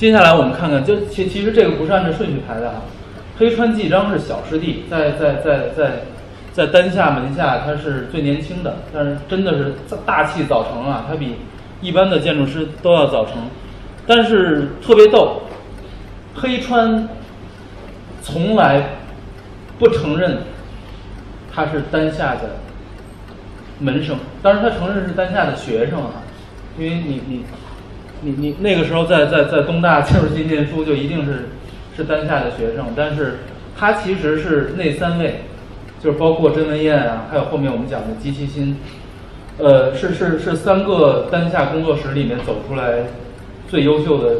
接下来我们看看，就其其实这个不是按照顺序排的哈。黑川纪章是小师弟，在在在在在丹下门下他是最年轻的，但是真的是大器早成啊，他比一般的建筑师都要早成。但是特别逗，黑川从来不承认他是丹下的门生，当然他承认是丹下的学生啊，因为你你。你你那个时候在在在东大建筑系念书，就一定是是丹下的学生，但是他其实是那三位，就是包括甄文彦啊，还有后面我们讲的姬其新，呃，是是是三个丹下工作室里面走出来最优秀的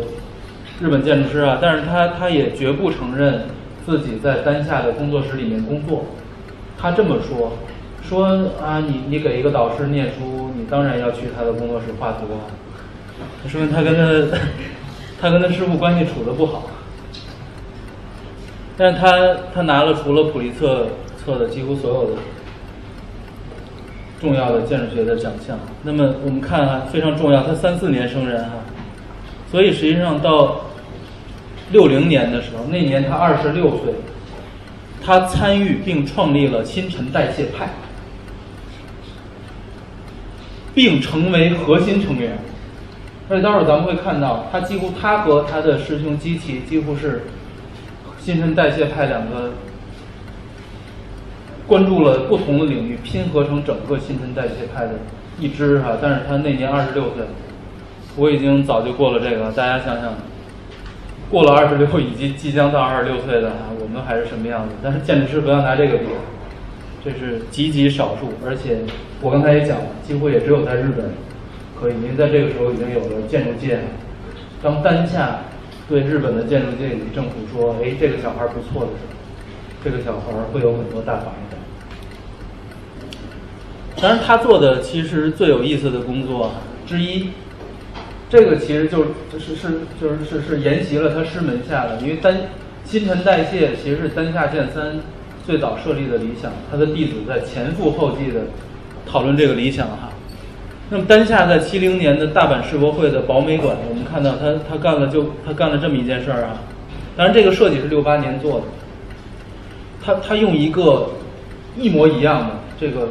日本建筑师啊，但是他他也绝不承认自己在丹下的工作室里面工作，他这么说，说啊，你你给一个导师念书，你当然要去他的工作室画图。说明他跟他，他跟他师傅关系处的不好，但是他他拿了除了普利策策的几乎所有的重要的建筑学的奖项。那么我们看啊，非常重要，他三四年生人哈，所以实际上到六零年的时候，那年他二十六岁，他参与并创立了新陈代谢派，并成为核心成员。所以待会儿咱们会看到，他几乎他和他的师兄基奇几乎是新陈代谢派两个关注了不同的领域，拼合成整个新陈代谢派的一支哈。但是他那年二十六岁，我已经早就过了这个。大家想想，过了二十六以及即将到二十六岁的哈，我们还是什么样子？但是建筑师不要拿这个比，这是极极少数，而且我刚才也讲了，几乎也只有在日本。可以，因为在这个时候已经有了建筑界。当丹下对日本的建筑界以及政府说：“哎，这个小孩不错的时候，这个小孩会有很多大房子。”当然，他做的其实最有意思的工作之一，这个其实就是是就是是是沿袭了他师门下的，因为丹新陈代谢其实是丹下健三最早设立的理想，他的弟子在前赴后继的讨论这个理想哈。那么丹下在七零年的大阪世博会的宝美馆，我们看到他他干了就他干了这么一件事儿啊，当然这个设计是六八年做的，他他用一个一模一样的这个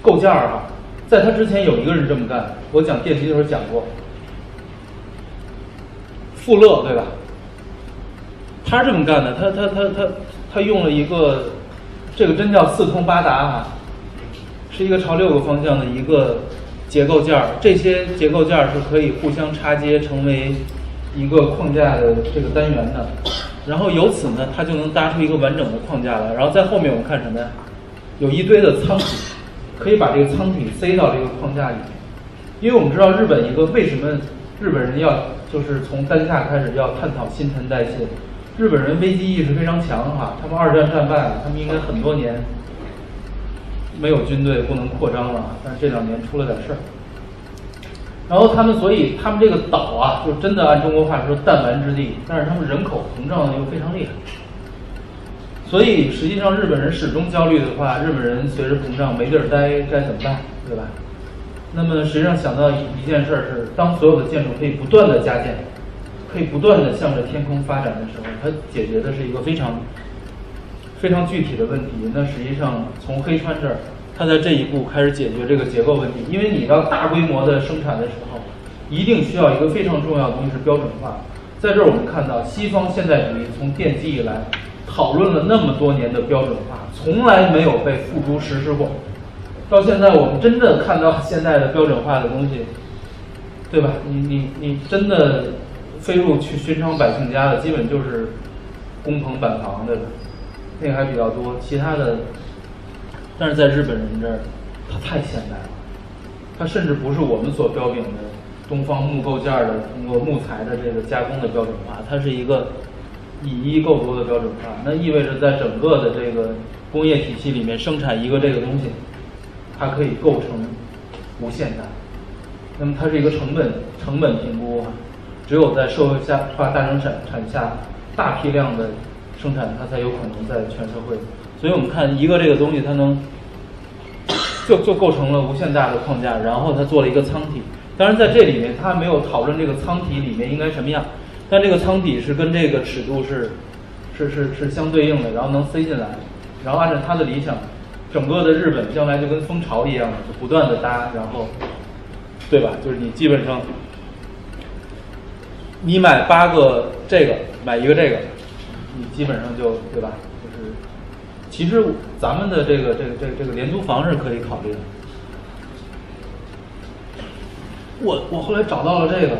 构件儿啊，在他之前有一个人这么干，我讲电梯的时候讲过，富勒对吧？他这么干的，他他他他他用了一个这个真叫四通八达啊，是一个朝六个方向的一个。结构件儿，这些结构件儿是可以互相插接成为一个框架的这个单元的，然后由此呢，它就能搭出一个完整的框架来。然后在后面我们看什么呀？有一堆的舱体，可以把这个舱体塞到这个框架里面。因为我们知道日本一个为什么日本人要就是从当下开始要探讨新陈代谢，日本人危机意识非常强哈，他们二战战败了，他们应该很多年。没有军队不能扩张了，但是这两年出了点事儿。然后他们，所以他们这个岛啊，就真的按中国话说弹丸之地，但是他们人口膨胀又非常厉害。所以实际上日本人始终焦虑的话，日本人随着膨胀没地儿待该怎么办，对吧？那么实际上想到一件事儿是，当所有的建筑可以不断的加建，可以不断的向着天空发展的时候，它解决的是一个非常。非常具体的问题，那实际上从黑川这儿，他在这一步开始解决这个结构问题。因为你要大规模的生产的时候，一定需要一个非常重要的东西是标准化。在这儿我们看到，西方现代主义从奠基以来，讨论了那么多年的标准化，从来没有被付诸实施过。到现在我们真的看到现在的标准化的东西，对吧？你你你真的飞入去寻常百姓家的，基本就是工棚板房，对吧？那个还比较多，其他的，但是在日本人这儿，它太现代了，它甚至不是我们所标炳的东方木构件的通过木材的这个加工的标准化，它是一个以一构多的标准化。那意味着在整个的这个工业体系里面生产一个这个东西，它可以构成无限大。那么它是一个成本成本评估，只有在社会下化大生产产下大批量的。生产它才有可能在全社会，所以我们看一个这个东西，它能就就构成了无限大的框架，然后它做了一个舱体。当然在这里面，它没有讨论这个舱体里面应该什么样，但这个舱体是跟这个尺度是是是是相对应的，然后能塞进来，然后按照他的理想，整个的日本将来就跟蜂巢一样，就不断的搭，然后，对吧？就是你基本上，你买八个这个，买一个这个，你基本上就对吧？就是，其实咱们的这个这个这个这个廉租房是可以考虑的。我我后来找到了这个，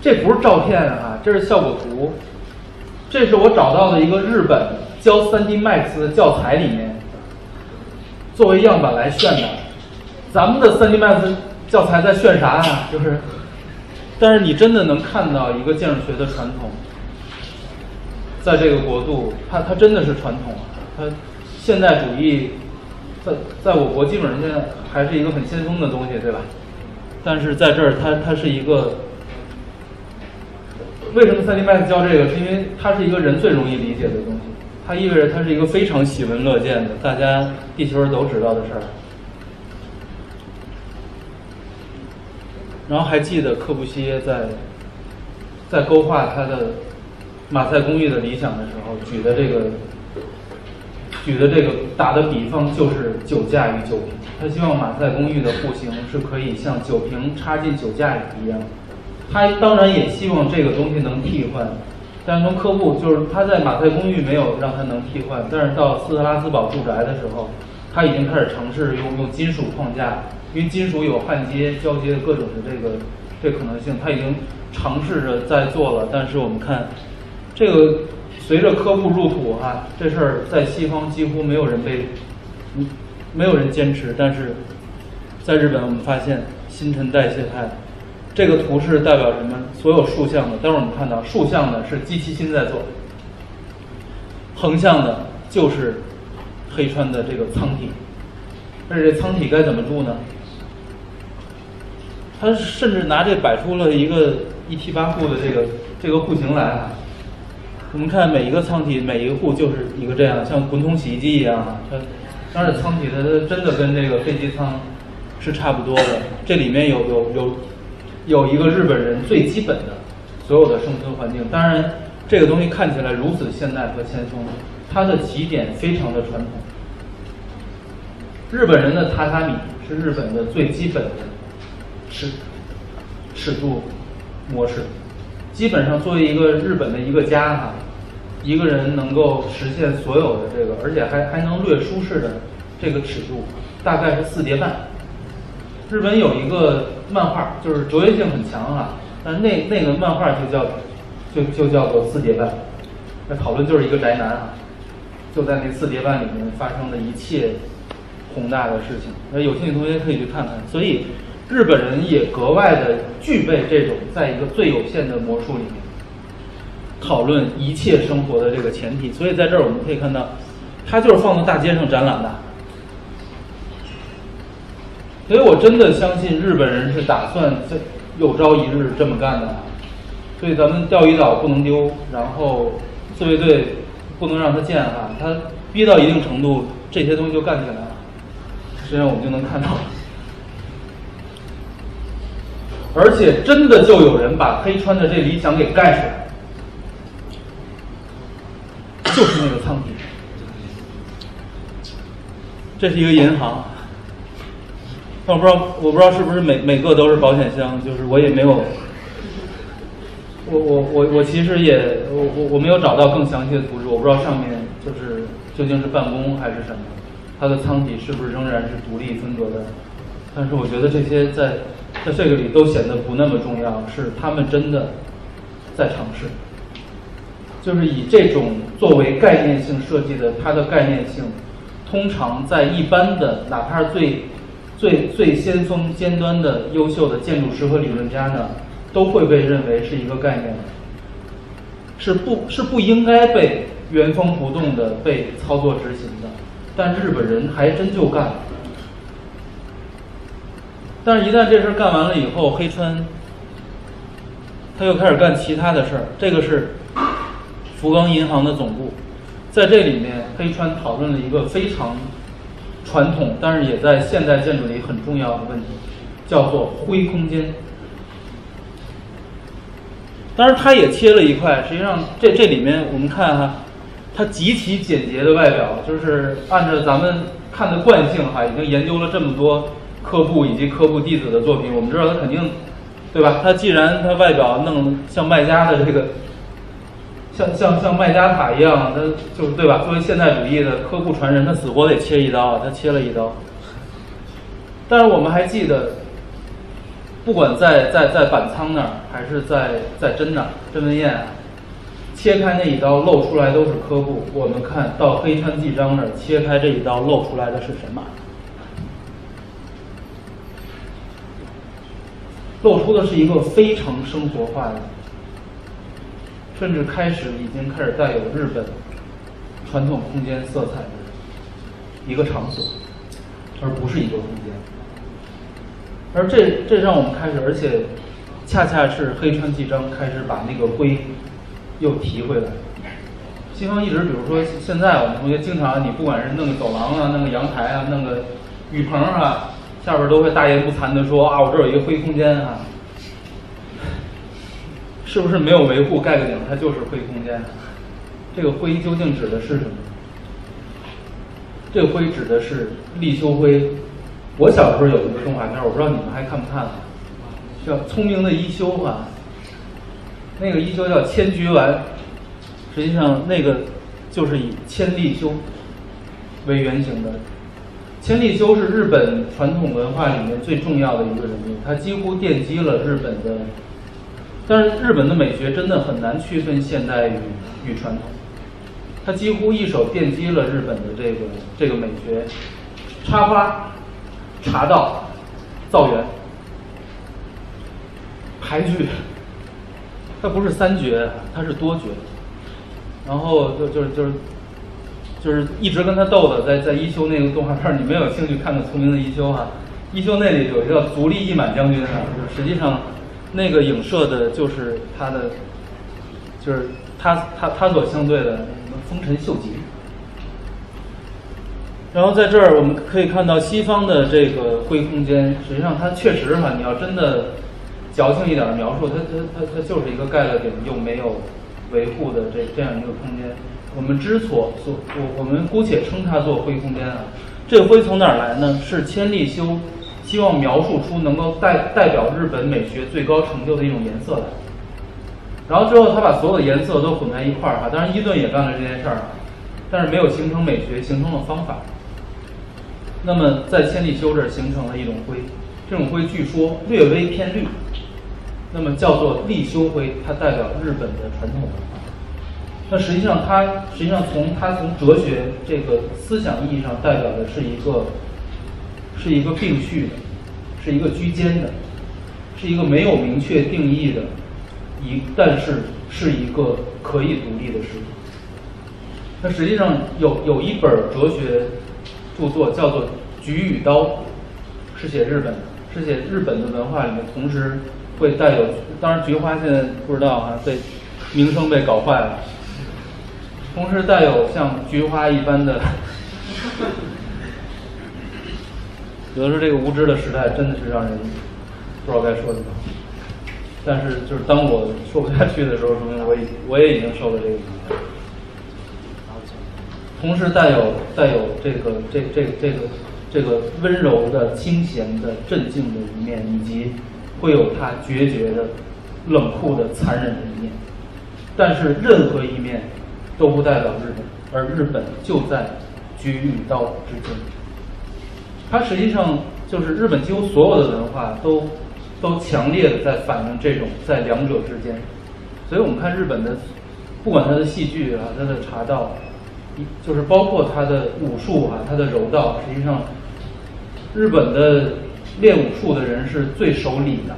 这不是照片啊，这是效果图，这是我找到的一个日本教 3D Max 的教材里面作为样板来炫的。咱们的 3D Max 教材在炫啥啊？就是，但是你真的能看到一个建筑学的传统，在这个国度，它它真的是传统，它现代主义在在我国基本上现在还是一个很先锋的东西，对吧？但是在这儿，它它是一个。为什么 3D Max 教这个？是因为它是一个人最容易理解的东西，它意味着它是一个非常喜闻乐见的，大家地球人都知道的事儿。然后还记得柯布西耶在在勾画他的马赛公寓的理想的时候举的这个举的这个打的比方就是酒架与酒瓶，他希望马赛公寓的户型是可以像酒瓶插进酒架一样。他当然也希望这个东西能替换，但是从科布就是他在马赛公寓没有让他能替换，但是到斯特拉斯堡住宅的时候，他已经开始尝试用用金属框架，因为金属有焊接、交接的各种的这个这可能性，他已经尝试着在做了。但是我们看，这个随着科布入土哈，这事儿在西方几乎没有人被，没有人坚持，但是在日本我们发现新陈代谢态。这个图是代表什么？所有竖向的，待会儿我们看到竖向的是机器心在做，横向的就是黑川的这个舱体。而且这舱体该怎么住呢？他甚至拿这摆出了一个一梯八户的这个这个户型来啊。我们看每一个舱体，每一个户就是一个这样，像滚筒洗衣机一样啊。它当然舱体它真的跟这个飞机舱是差不多的。这里面有有有。有一个日本人最基本的所有的生存环境，当然这个东西看起来如此现代和先锋，它的起点非常的传统。日本人的榻榻米是日本的最基本的尺尺度模式，基本上作为一个日本的一个家哈，一个人能够实现所有的这个，而且还还能略舒适的这个尺度，大概是四叠半。日本有一个漫画，就是卓越性很强啊，但那那个漫画就叫，就就叫做四叠半。那讨论就是一个宅男啊，就在那四叠半里面发生的一切宏大的事情。那有兴趣同学可以去看看。所以日本人也格外的具备这种在一个最有限的魔术里面讨论一切生活的这个前提。所以在这儿我们可以看到，他就是放到大街上展览的。所以我真的相信日本人是打算在有朝一日这么干的，所以咱们钓鱼岛不能丢，然后自卫队不能让他建哈，他逼到一定程度，这些东西就干起来。实际上我们就能看到，而且真的就有人把黑川的这理想给盖出来，就是那个仓库，这是一个银行。但我不知道，我不知道是不是每每个都是保险箱，就是我也没有，我我我我其实也我我我没有找到更详细的图纸，我不知道上面就是究竟是办公还是什么，它的舱体是不是仍然是独立分隔的？但是我觉得这些在在这个里都显得不那么重要，是他们真的在尝试，就是以这种作为概念性设计的，它的概念性通常在一般的哪怕是最。最最先锋、尖端的优秀的建筑师和理论家呢，都会被认为是一个概念，是不是不应该被原封不动的被操作执行的？但日本人还真就干了。但是，一旦这事儿干完了以后，黑川他又开始干其他的事儿。这个是福冈银行的总部，在这里面，黑川讨论了一个非常。传统，但是也在现代建筑里很重要的问题，叫做灰空间。当然，他也切了一块。实际上，这这里面我们看哈，它极其简洁的外表，就是按照咱们看的惯性哈，已经研究了这么多科布以及科布弟子的作品，我们知道它肯定，对吧？它既然它外表弄像麦加的这个，像像像麦加塔一样，它就是对吧？作为现代主义的科布传人，他死活得切一刀，他切了一刀。但是我们还记得。不管在在在板仓那儿，还是在在真那儿，真文彦切开那一刀露出来都是科布。我们看到黑川纪章那儿切开这一刀露出来的是什么？露出的是一个非常生活化的，甚至开始已经开始带有日本传统空间色彩的一个场所，而不是一个空间。而这这让我们开始，而且恰恰是黑川纪章开始把那个灰又提回来。西方一直，比如说现在我们同学经常，你不管是弄个走廊啊，弄个阳台啊，弄个雨棚啊，下边都会大言不惭的说啊，我这有一个灰空间啊，是不是没有维护盖个顶，它就是灰空间？这个灰究竟指的是什么？这个灰指的是立修灰。我小时候有一个动画片，我不知道你们还看不看，叫《聪明的一休》啊。那个一休叫千菊丸，实际上那个就是以千利休为原型的。千利休是日本传统文化里面最重要的一个人物，他几乎奠基了日本的。但是日本的美学真的很难区分现代与与传统，他几乎一手奠基了日本的这个这个美学，插花。茶道、造园、排剧，它不是三绝，它是多绝。然后就就是就是就是一直跟他斗的，在在一休那个动画片，你没有兴趣看看《聪明的一休》哈？一休那里有一个足利义满将军啊，就实际上那个影射的就是他的，就是他他他所相对的什么丰臣秀吉。然后在这儿我们可以看到西方的这个灰空间，实际上它确实哈，你要真的矫情一点的描述，它它它它就是一个盖了顶又没有维护的这这样一个空间。我们之所所我我们姑且称它做灰空间啊。这个灰从哪儿来呢？是千利休希望描述出能够代代表日本美学最高成就的一种颜色来。然后之后他把所有的颜色都混在一块儿哈，当然伊顿也干了这件事儿，但是没有形成美学，形成了方法。那么在千利休这儿形成了一种灰，这种灰据说略微偏绿，那么叫做立休灰，它代表日本的传统文化。那实际上它实际上从它从哲学这个思想意义上代表的是一个是一个并序的，是一个居间的，是一个没有明确定义的一，但是是一个可以独立的实体。那实际上有有一本哲学。著作叫做《菊与刀》，是写日本的，是写日本的文化里面，同时会带有，当然菊花现在不知道啊，被名声被搞坏了，同时带有像菊花一般的，有的时候这个无知的时代真的是让人不知道该说什么，但是就是当我说不下去的时候，说明我已我也已经受了这个影响。同时带有带有这个这这这个这个温柔的、清闲的、镇静的一面，以及会有它决绝的、冷酷的、残忍的一面。但是任何一面都不代表日本，而日本就在菊与刀之间。它实际上就是日本几乎所有的文化都都强烈的在反映这种在两者之间。所以我们看日本的，不管它的戏剧啊，它的茶道。就是包括他的武术啊，他的柔道，实际上，日本的练武术的人是最守礼的，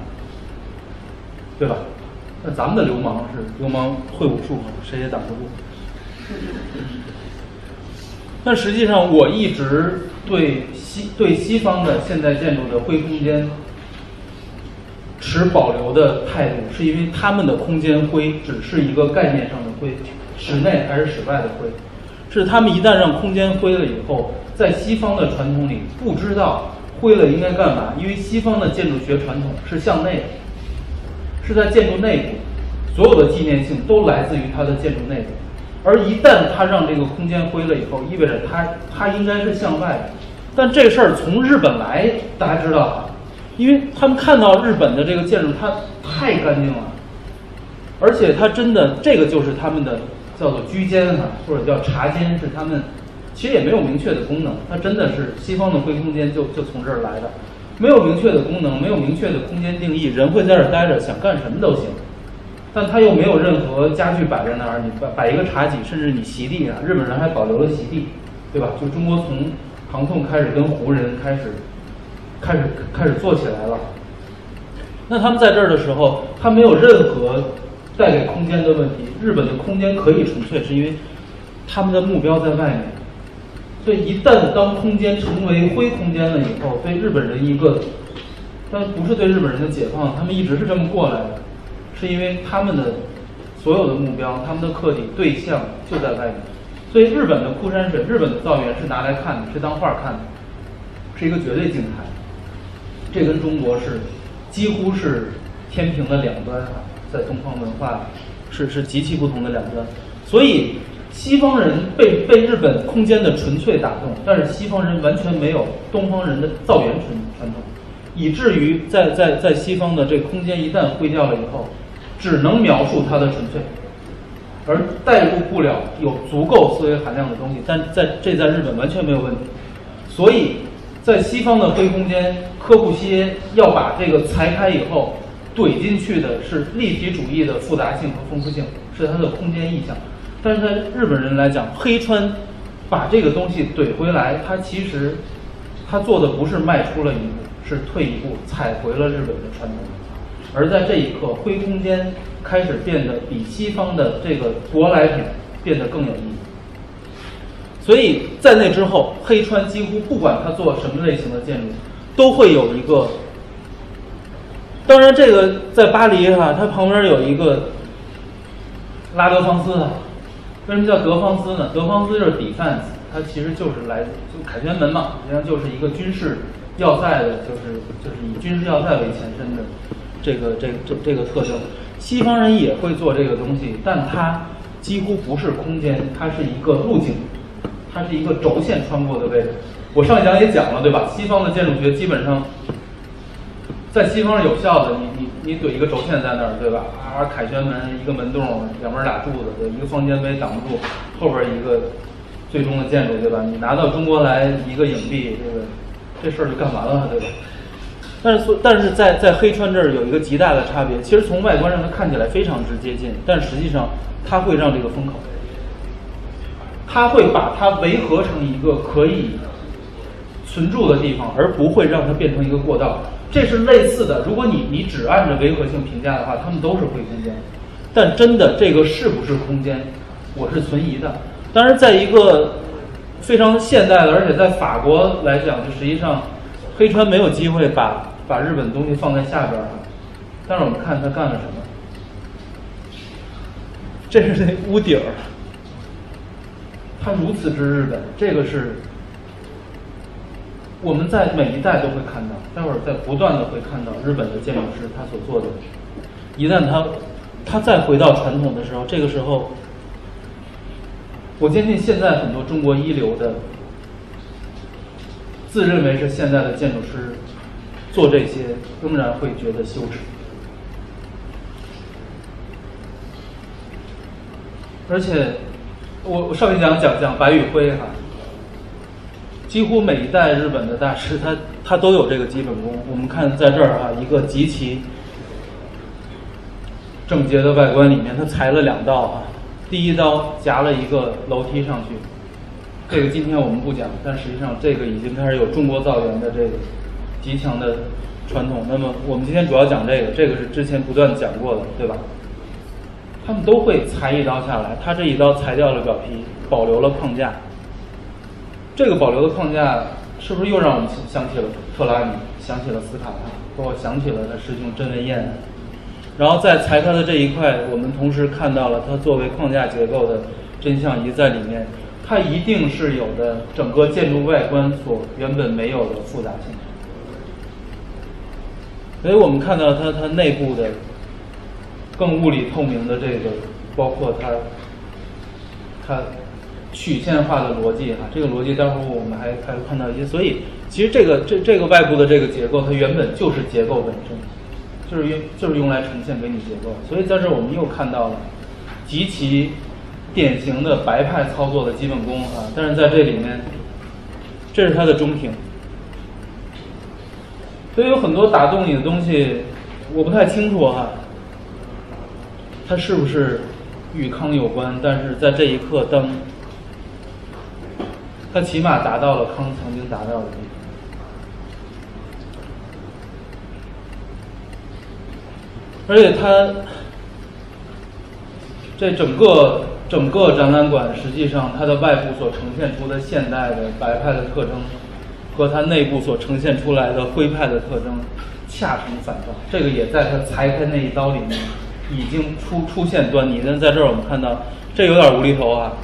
对吧？那咱们的流氓是流氓会武术吗，谁也挡不住。但实际上，我一直对西对西方的现代建筑的灰空间持保留的态度，是因为他们的空间灰只是一个概念上的灰，室内还是室外的灰。是他们一旦让空间灰了以后，在西方的传统里不知道灰了应该干嘛，因为西方的建筑学传统是向内的，是在建筑内部，所有的纪念性都来自于它的建筑内部。而一旦它让这个空间灰了以后，意味着它它应该是向外的。但这事儿从日本来，大家知道啊，因为他们看到日本的这个建筑，它太干净了，而且它真的这个就是他们的叫做居间哈，或者叫茶间，是他们其实也没有明确的功能，它真的是西方的灰空间就就从这儿来的，没有明确的功能，没有明确的空间定义，人会在这儿待着，想干什么都行。但它又没有任何家具摆在那儿，你摆摆一个茶几，甚至你席地啊，日本人还保留了席地，对吧？就中国从唐宋开始跟胡人开始开始开始做起来了。那他们在这儿的时候，他没有任何带给空间的问题。日本的空间可以纯粹，是因为他们的目标在外面。所以一旦当空间成为灰空间了以后，对日本人一个，但不是对日本人的解放，他们一直是这么过来的。是因为他们的所有的目标，他们的客体对象就在外面，所以日本的枯山水，日本的造园是拿来看的，是当画看的，是一个绝对静态。这跟中国是几乎是天平的两端啊，在东方文化是是极其不同的两端。所以西方人被被日本空间的纯粹打动，但是西方人完全没有东方人的造园传传统，以至于在在在西方的这个空间一旦灰掉了以后。只能描述它的纯粹，而带入不了有足够思维含量的东西。但在这在日本完全没有问题，所以在西方的灰空间，科布西耶要把这个裁开以后怼进去的是立体主义的复杂性和丰富性，是它的空间意象。但是在日本人来讲，黑川把这个东西怼回来，他其实他做的不是迈出了一步，是退一步，踩回了日本的传统。而在这一刻，灰空间开始变得比西方的这个舶来品变得更有意义。所以在那之后，黑川几乎不管他做什么类型的建筑，都会有一个。当然，这个在巴黎哈，它旁边有一个拉德芳斯啊。为什么叫德方斯呢？德方斯就是 defense，它其实就是来自就凯旋门嘛，实际上就是一个军事要塞的，就是就是以军事要塞为前身的。这个这这这个特征，西方人也会做这个东西，但它几乎不是空间，它是一个路径，它是一个轴线穿过的位置。我上一讲也讲了，对吧？西方的建筑学基本上在西方是有效的，你你你怼一个轴线在那儿，对吧？啊，凯旋门一个门洞，两边俩柱子，对一个方尖碑挡不住后边一个最终的建筑，对吧？你拿到中国来一个影壁，这个这事儿就干完了，对吧？但是，但是在在黑川这儿有一个极大的差别。其实从外观上它看起来非常之接近，但实际上它会让这个风口，它会把它围合成一个可以存住的地方，而不会让它变成一个过道。这是类似的。如果你你只按照维和性评价的话，它们都是灰空间。但真的这个是不是空间，我是存疑的。当然，在一个非常现代的，而且在法国来讲，就实际上。黑川没有机会把把日本东西放在下边儿，但是我们看他干了什么。这是那屋顶儿，他如此之日本，这个是我们在每一代都会看到，待会儿在不断的会看到日本的建筑师他所做的。一旦他他再回到传统的时候，这个时候，我坚信现在很多中国一流的。自认为是现在的建筑师，做这些仍然会觉得羞耻。而且，我我上一讲讲讲白宇辉哈，几乎每一代日本的大师，他他都有这个基本功。我们看在这儿啊，一个极其整洁的外观里面，他裁了两道啊，第一刀夹了一个楼梯上去。这个今天我们不讲，但实际上这个已经开始有中国造园的这个极强的传统。那么我们今天主要讲这个，这个是之前不断讲过的，对吧？他们都会裁一刀下来，他这一刀裁掉了表皮，保留了框架。这个保留的框架是不是又让我们想起了特拉米，想起了斯卡帕，包括想起了他师兄真文彦？然后在裁他的这一块，我们同时看到了他作为框架结构的真相仪在里面。它一定是有的，整个建筑外观所原本没有的复杂性。所以我们看到它它内部的更物理透明的这个，包括它它曲线化的逻辑哈，这个逻辑待会儿我们还还会看到一些。所以其实这个这这个外部的这个结构，它原本就是结构本身，就是用就是用来呈现给你结构。所以在这儿我们又看到了极其典型的白派操作的基本功啊，但是在这里面，这是它的中庭。所以有很多打动你的东西，我不太清楚哈，它是不是与康有关？但是在这一刻，当它起码达到了康曾经达到的地方，而且它这整个整个展览馆，实际上它的外部所呈现出的现代的白派的特征。和它内部所呈现出来的徽派的特征恰成反照，这个也在它裁开那一刀里面已经出出现端倪。但在这儿我们看到，这有点无厘头啊，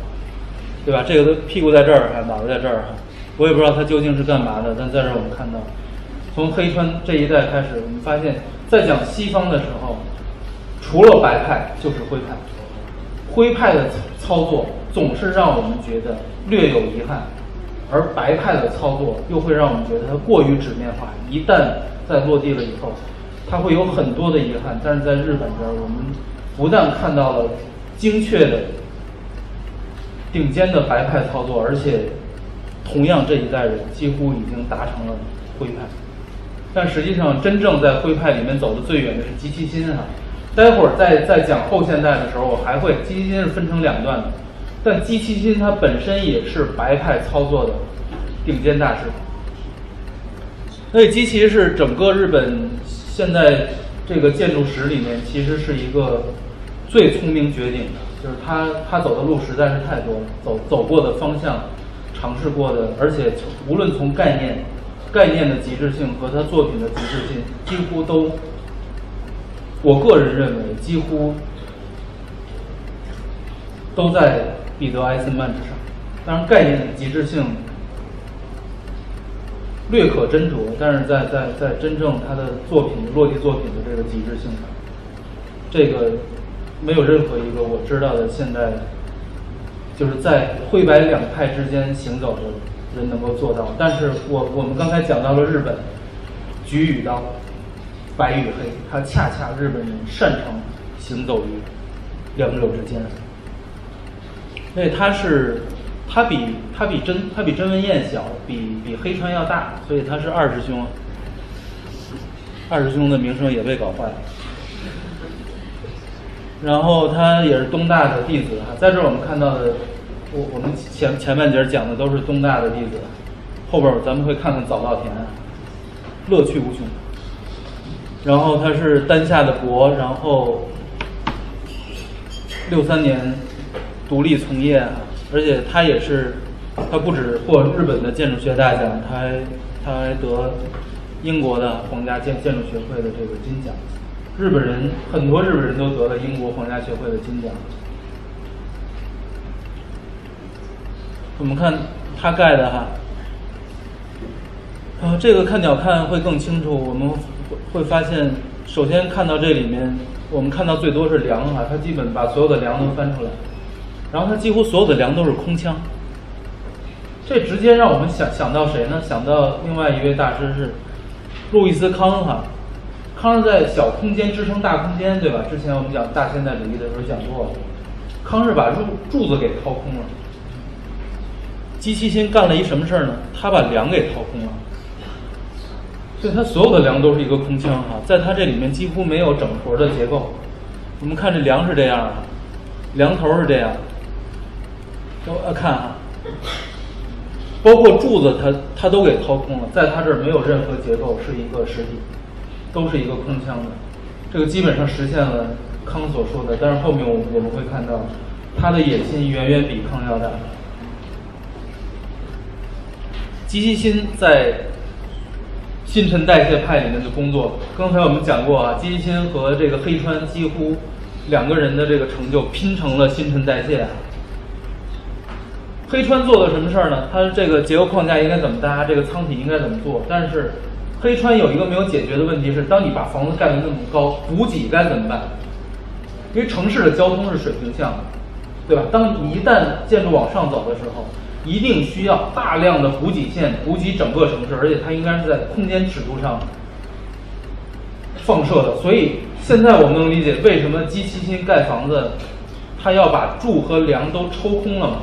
对吧？这个都屁股在这儿，还脑袋在这儿哈，我也不知道它究竟是干嘛的。但在这儿我们看到，从黑川这一代开始，我们发现，在讲西方的时候，除了白派就是灰派，灰派的操作总是让我们觉得略有遗憾。而白派的操作又会让我们觉得它过于纸面化，一旦在落地了以后，它会有很多的遗憾。但是在日本这儿，我们不但看到了精确的、顶尖的白派操作，而且同样这一代人几乎已经达成了徽派。但实际上，真正在徽派里面走的最远的是吉崎新哈。待会儿在在讲后现代的时候，我还会吉崎新是分成两段的。但基崎新它本身也是白派操作的顶尖大师，所以基崎是整个日本现在这个建筑史里面其实是一个最聪明绝顶的，就是他他走的路实在是太多了，走走过的方向，尝试过的，而且无论从概念概念的极致性和他作品的极致性，几乎都，我个人认为几乎都在。彼得·艾森曼之上，当然概念的极致性略可斟酌，但是在在在真正他的作品落地作品的这个极致性上，这个没有任何一个我知道的现在就是在灰白两派之间行走的人能够做到。但是我我们刚才讲到了日本，举与刀，白与黑，他恰恰日本人擅长行走于两者之间。所以他是，他比他比真他比真文彦小，比比黑川要大，所以他是二师兄。二师兄的名声也被搞坏了。然后他也是东大的弟子啊，在这儿我们看到的，我我们前前半节讲的都是东大的弟子，后边咱们会看看早稻田，乐趣无穷。然后他是丹下的博，然后六三年。独立从业啊，而且他也是，他不止获日本的建筑学大奖，他还他还得英国的皇家建建筑学会的这个金奖。日本人很多日本人都得了英国皇家学会的金奖。我们看他盖的哈，啊，这个看鸟看会更清楚。我们会发现，首先看到这里面，我们看到最多是梁哈，他基本把所有的梁都翻出来。然后它几乎所有的梁都是空腔，这直接让我们想想到谁呢？想到另外一位大师是路易斯康哈，康是在小空间支撑大空间，对吧？之前我们讲大现代主义的时候讲过，康是把柱柱子给掏空了。基奇新干了一什么事儿呢？他把梁给掏空了，所以他所有的梁都是一个空腔哈，在它这里面几乎没有整坨的结构。我们看这梁是这样的，梁头是这样。都呃看哈，包括柱子，它它都给掏空了，在它这儿没有任何结构，是一个实体，都是一个空腔的，这个基本上实现了康所说的。但是后面我我们会看到，他的野心远远比康要大。吉西新在新陈代谢派里面的工作，刚才我们讲过啊，吉西新和这个黑川几乎两个人的这个成就拼成了新陈代谢啊。黑川做的什么事儿呢？它这个结构框架应该怎么搭？这个舱体应该怎么做？但是黑川有一个没有解决的问题是：当你把房子盖得那么高，补给该怎么办？因为城市的交通是水平向的，对吧？当你一旦建筑往上走的时候，一定需要大量的补给线补给整个城市，而且它应该是在空间尺度上放射的。所以现在我们能理解为什么基七新盖房子，它要把柱和梁都抽空了吗？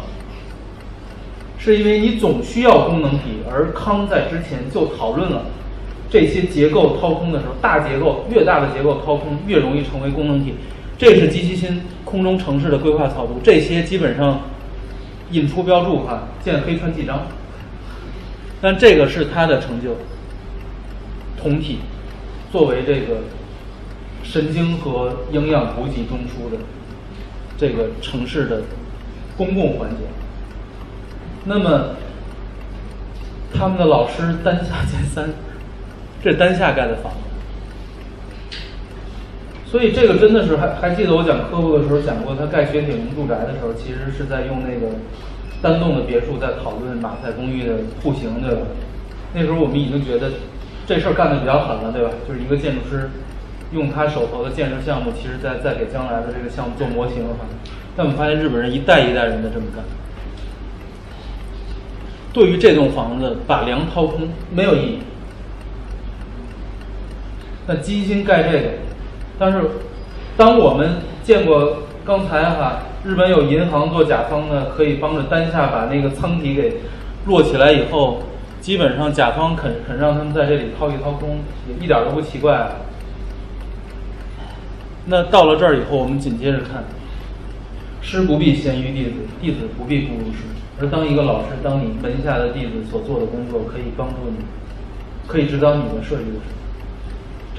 是因为你总需要功能体，而康在之前就讨论了这些结构掏空的时候，大结构越大的结构掏空越容易成为功能体。这是极其新空中城市的规划草图，这些基本上引出标注哈，见黑川纪章。但这个是他的成就，同体作为这个神经和营养补给中枢的这个城市的公共环节。那么，他们的老师丹下健三，这是丹下盖的房子，所以这个真的是还还记得我讲科布的时候讲过，他盖雪铁龙住宅的时候，其实是在用那个单栋的别墅在讨论马赛公寓的户型，对吧？那时候我们已经觉得这事儿干的比较狠了，对吧？就是一个建筑师用他手头的建设项目，其实在在给将来的这个项目做模型哈。但我们发现日本人一代一代人的这么干。对于这栋房子，把梁掏空没有意义。那基金盖这个，但是当我们见过刚才哈，日本有银行做甲方的，可以帮着单下把那个舱体给摞起来以后，基本上甲方肯肯让他们在这里掏一掏空，也一点都不奇怪。那到了这儿以后，我们紧接着看，师不必先于弟子，弟子不必不如师。而当一个老师，当你门下的弟子所做的工作可以帮助你，可以指导你的设计的时候，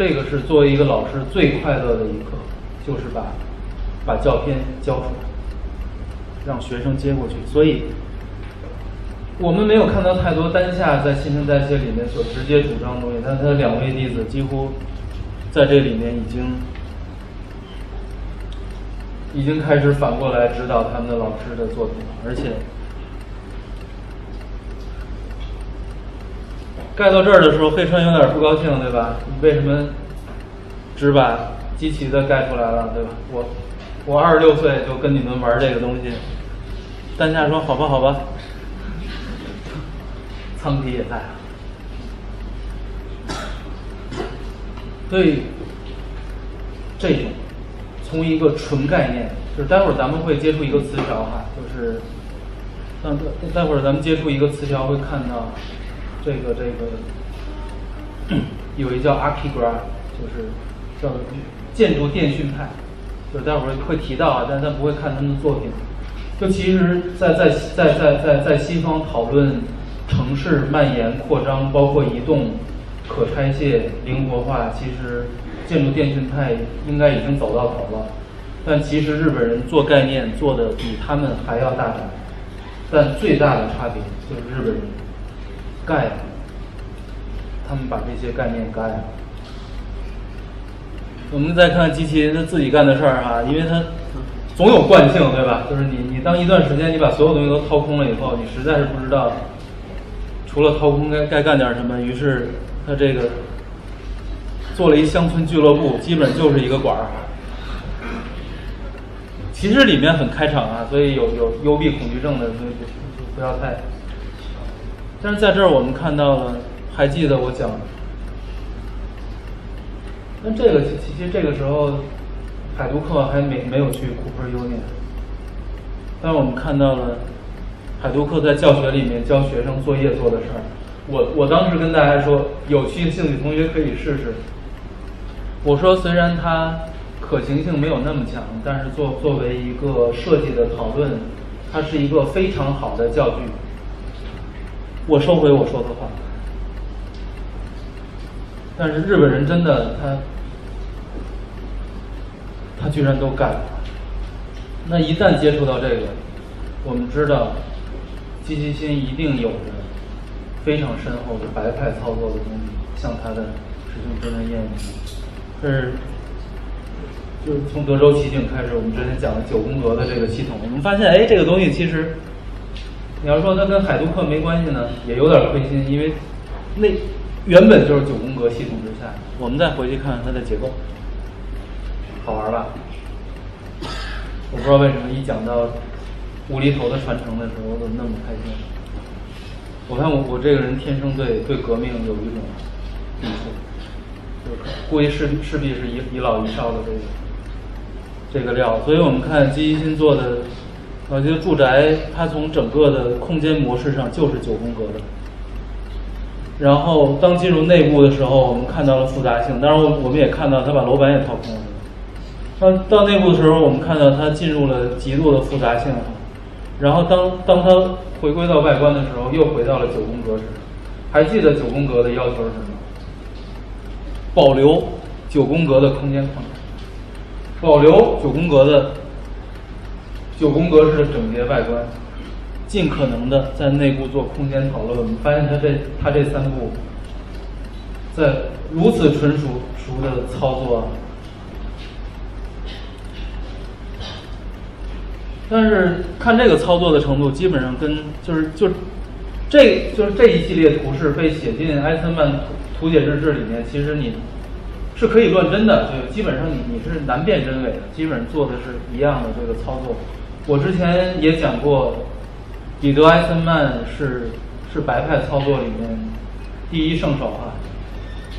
这个是作为一个老师最快乐的一刻，就是把把教片交出来，让学生接过去。所以，我们没有看到太多丹下在新陈代谢里面所直接主张的东西，但他的两位弟子几乎在这里面已经已经开始反过来指导他们的老师的作品了，而且。盖到这儿的时候，黑川有点不高兴，对吧？你为什么只把机器的盖出来了，对吧？我我二十六岁就跟你们玩这个东西。丹下说：“好吧，好吧。”苍皮也在。所以这种从一个纯概念，就是待会儿咱们会接触一个词条哈，就是等待会儿咱们接触一个词条会看到。这个这个有一叫 Archigraph，就是叫建筑电讯派，就待会儿会提到啊，但是咱不会看他们的作品。就其实，在在在在在在西方讨论城市蔓延扩张，包括移动、可拆卸、灵活化，其实建筑电讯派应该已经走到头了。但其实日本人做概念做的比他们还要大胆，但最大的差别就是日本人。盖，他们把这些概念盖了。我们再看机器人他自己干的事儿哈，因为他总有惯性，对吧？就是你你当一段时间你把所有东西都掏空了以后，你实在是不知道除了掏空该该干点什么。于是他这个做了一乡村俱乐部，基本就是一个馆儿。其实里面很开场啊，所以有有幽闭恐惧症的，所以不不要太。但是在这儿我们看到了，还记得我讲，那这个其实这个时候，海都克还没没有去库珀优念，但是我们看到了，海都克在教学里面教学生作业做的事儿，我我当时跟大家说，有趣兴趣同学可以试试。我说虽然它可行性没有那么强，但是作作为一个设计的讨论，它是一个非常好的教具。我收回我说的话，但是日本人真的他，他居然都干了。那一旦接触到这个，我们知道，积极心一定有着非常深厚的白派操作的东西，像他的师兄真人宴，是就是从德州奇景开始，我们之前讲的九宫格的这个系统，我们发现，哎，这个东西其实。你要说它跟海图克没关系呢，也有点亏心，因为那原本就是九宫格系统之下。我们再回去看看它的结构，好玩吧？我不知道为什么一讲到无厘头的传承的时候，我怎么那么开心？我看我我这个人天生对对革命有一种抵触，就是估计势势必是一一老一少的这个这个料。所以我们看基辛做的，我觉得住宅它从整个的空间模式上就是九宫格的。然后当进入内部的时候，我们看到了复杂性。当然，我我们也看到他把楼板也掏空了。当到内部的时候，我们看到它进入了极度的复杂性。然后当当它回归到外观的时候，又回到了九宫格式。还记得九宫格的要求是什么？保留九宫格的空间框保留九宫格的九宫格式的整洁外观。尽可能的在内部做空间讨论，我们发现他这他这三步，在如此纯熟熟的操作，但是看这个操作的程度，基本上跟就是就这就是这一系列图示被写进埃森曼图解日志里面，其实你是可以乱真的，就基本上你你是难辨真伪的，基本上做的是一样的这个操作。我之前也讲过。彼得·艾森曼是是白派操作里面第一圣手啊！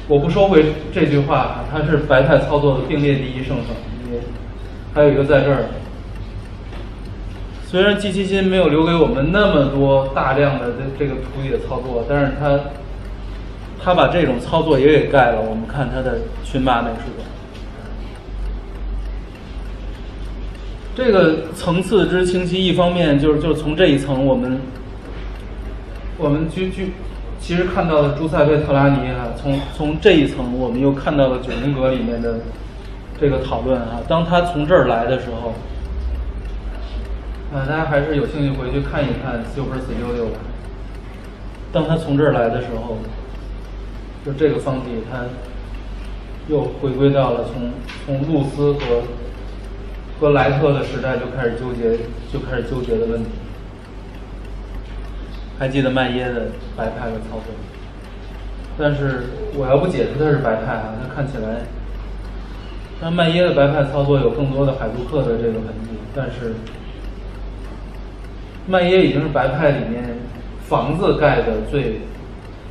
我不收回这句话，他是白派操作的并列第一圣手。因为还有一个在这儿，虽然季其新没有留给我们那么多大量的这这个图解操作，但是他他把这种操作也给盖了。我们看他的群马美术馆。这个层次之清晰，一方面就是就是从这一层，我们我们就就其实看到了朱塞佩特拉尼啊，从从这一层，我们又看到了九宫格里面的这个讨论啊。当他从这儿来的时候，啊，大家还是有兴趣回去看一看《Super Studio》。当他从这儿来的时候，就这个方体，他又回归到了从从露丝和。和莱特的时代就开始纠结，就开始纠结的问题。还记得麦耶的白派的操作，但是我要不解释它是白派啊，它看起来，那麦耶的白派操作有更多的海杜克的这个痕迹，但是麦耶已经是白派里面房子盖的最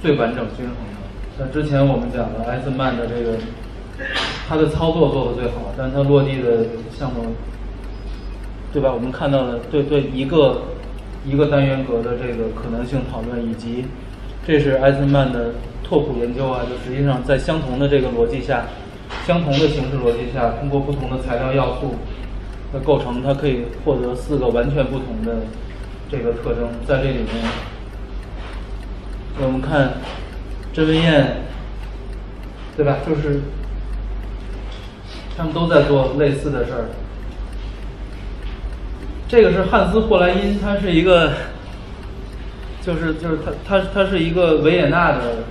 最完整均衡的。那之前我们讲的埃斯曼的这个。他的操作做的最好，但是他落地的项目，对吧？我们看到的，对对，一个一个单元格的这个可能性讨论，以及这是艾森曼的拓扑研究啊，就实际上在相同的这个逻辑下，相同的形式逻辑下，通过不同的材料要素的构成，它可以获得四个完全不同的这个特征。在这里面，我们看甄文燕，对吧？就是。他们都在做类似的事儿。这个是汉斯·霍莱因，他是一个，就是就是他他他是一个维也纳的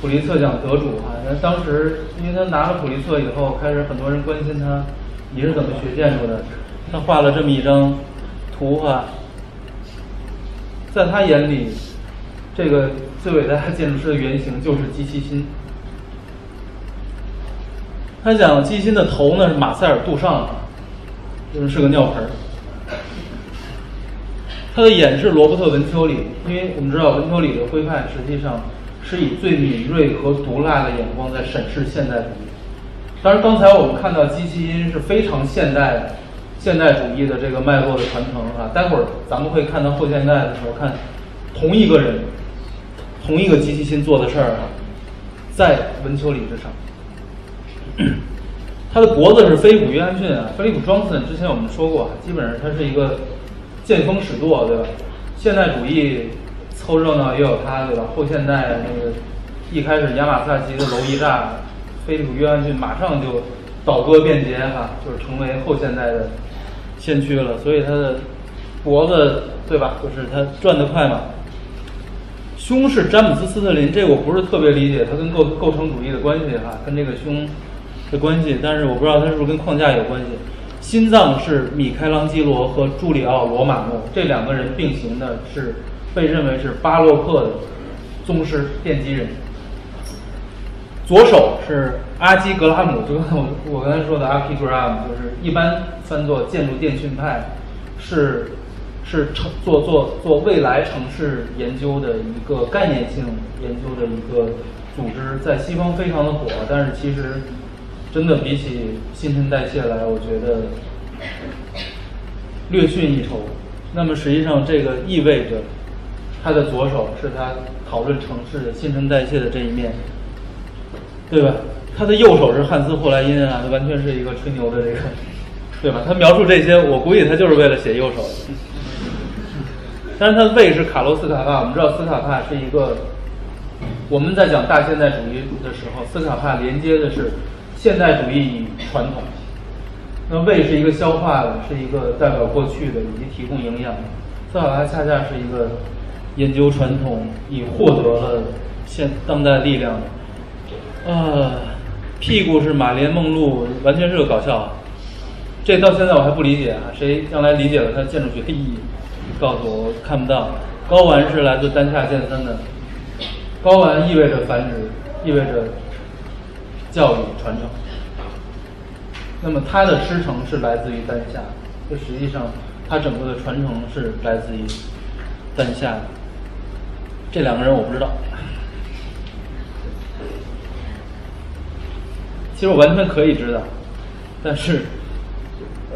普利策奖得主啊。那当时因为他拿了普利策以后，开始很多人关心他你是怎么学建筑的。他画了这么一张图画，在他眼里，这个最伟大的建筑师的原型就是基其新。他讲基辛的头呢是马塞尔杜尚，就是是个尿盆儿。他的眼是罗伯特文丘里，因为我们知道文丘里的徽派实际上是以最敏锐和毒辣的眼光在审视现代主义。当然，刚才我们看到基辛因是非常现代的现代主义的这个脉络的传承啊。待会儿咱们会看到后现代的时候，看同一个人，同一个基辛辛做的事儿啊，在文丘里之上。他的脖子是菲利普·约翰逊啊，菲利普·庄森。之前我们说过，基本上他是一个见风使舵，对吧？现代主义凑热闹也有他，对吧？后现代那个一开始亚马萨奇的楼一炸，菲利普·约翰逊马上就倒戈变节哈，就是成为后现代的先驱了。所以他的脖子，对吧？就是他转得快嘛。胸是詹姆斯·斯特林，这个我不是特别理解，他跟构构成主义的关系哈，跟这个胸。的关系，但是我不知道它是不是跟框架有关系。心脏是米开朗基罗和朱里奥·罗马诺这两个人并行的，是被认为是巴洛克的宗师奠基人。左手是阿基格拉姆，就刚才我我刚才说的阿基格拉姆，就是一般翻作建筑电讯派，是是城做做做未来城市研究的一个概念性研究的一个组织，在西方非常的火，但是其实真的比起新陈代谢来，我觉得略逊一筹。那么实际上这个意味着，他的左手是他讨论城市的新陈代谢的这一面，对吧？他的右手是汉斯霍莱因啊，他完全是一个吹牛的这个，对吧？他描述这些，我估计他就是为了写右手。但是他的胃是卡洛斯卡帕，我们知道斯卡帕是一个，我们在讲大现代主义的时候，斯卡帕连接的是现代主义与传统。那胃是一个消化的，是一个代表过去的，以及提供营养的。斯卡帕恰恰是一个研究传统，以获得了现当代力量的。啊，屁股是马莲梦露，完全是个搞笑。这到现在我还不理解啊，谁将来理解了它建筑学的意义？告诉我，我看不到。睾丸是来自丹下健三的，睾丸意味着繁殖，意味着教育传承。那么它的师承是来自于丹下，这实际上它整个的传承是来自于丹下。这两个人我不知道，其实我完全可以知道，但是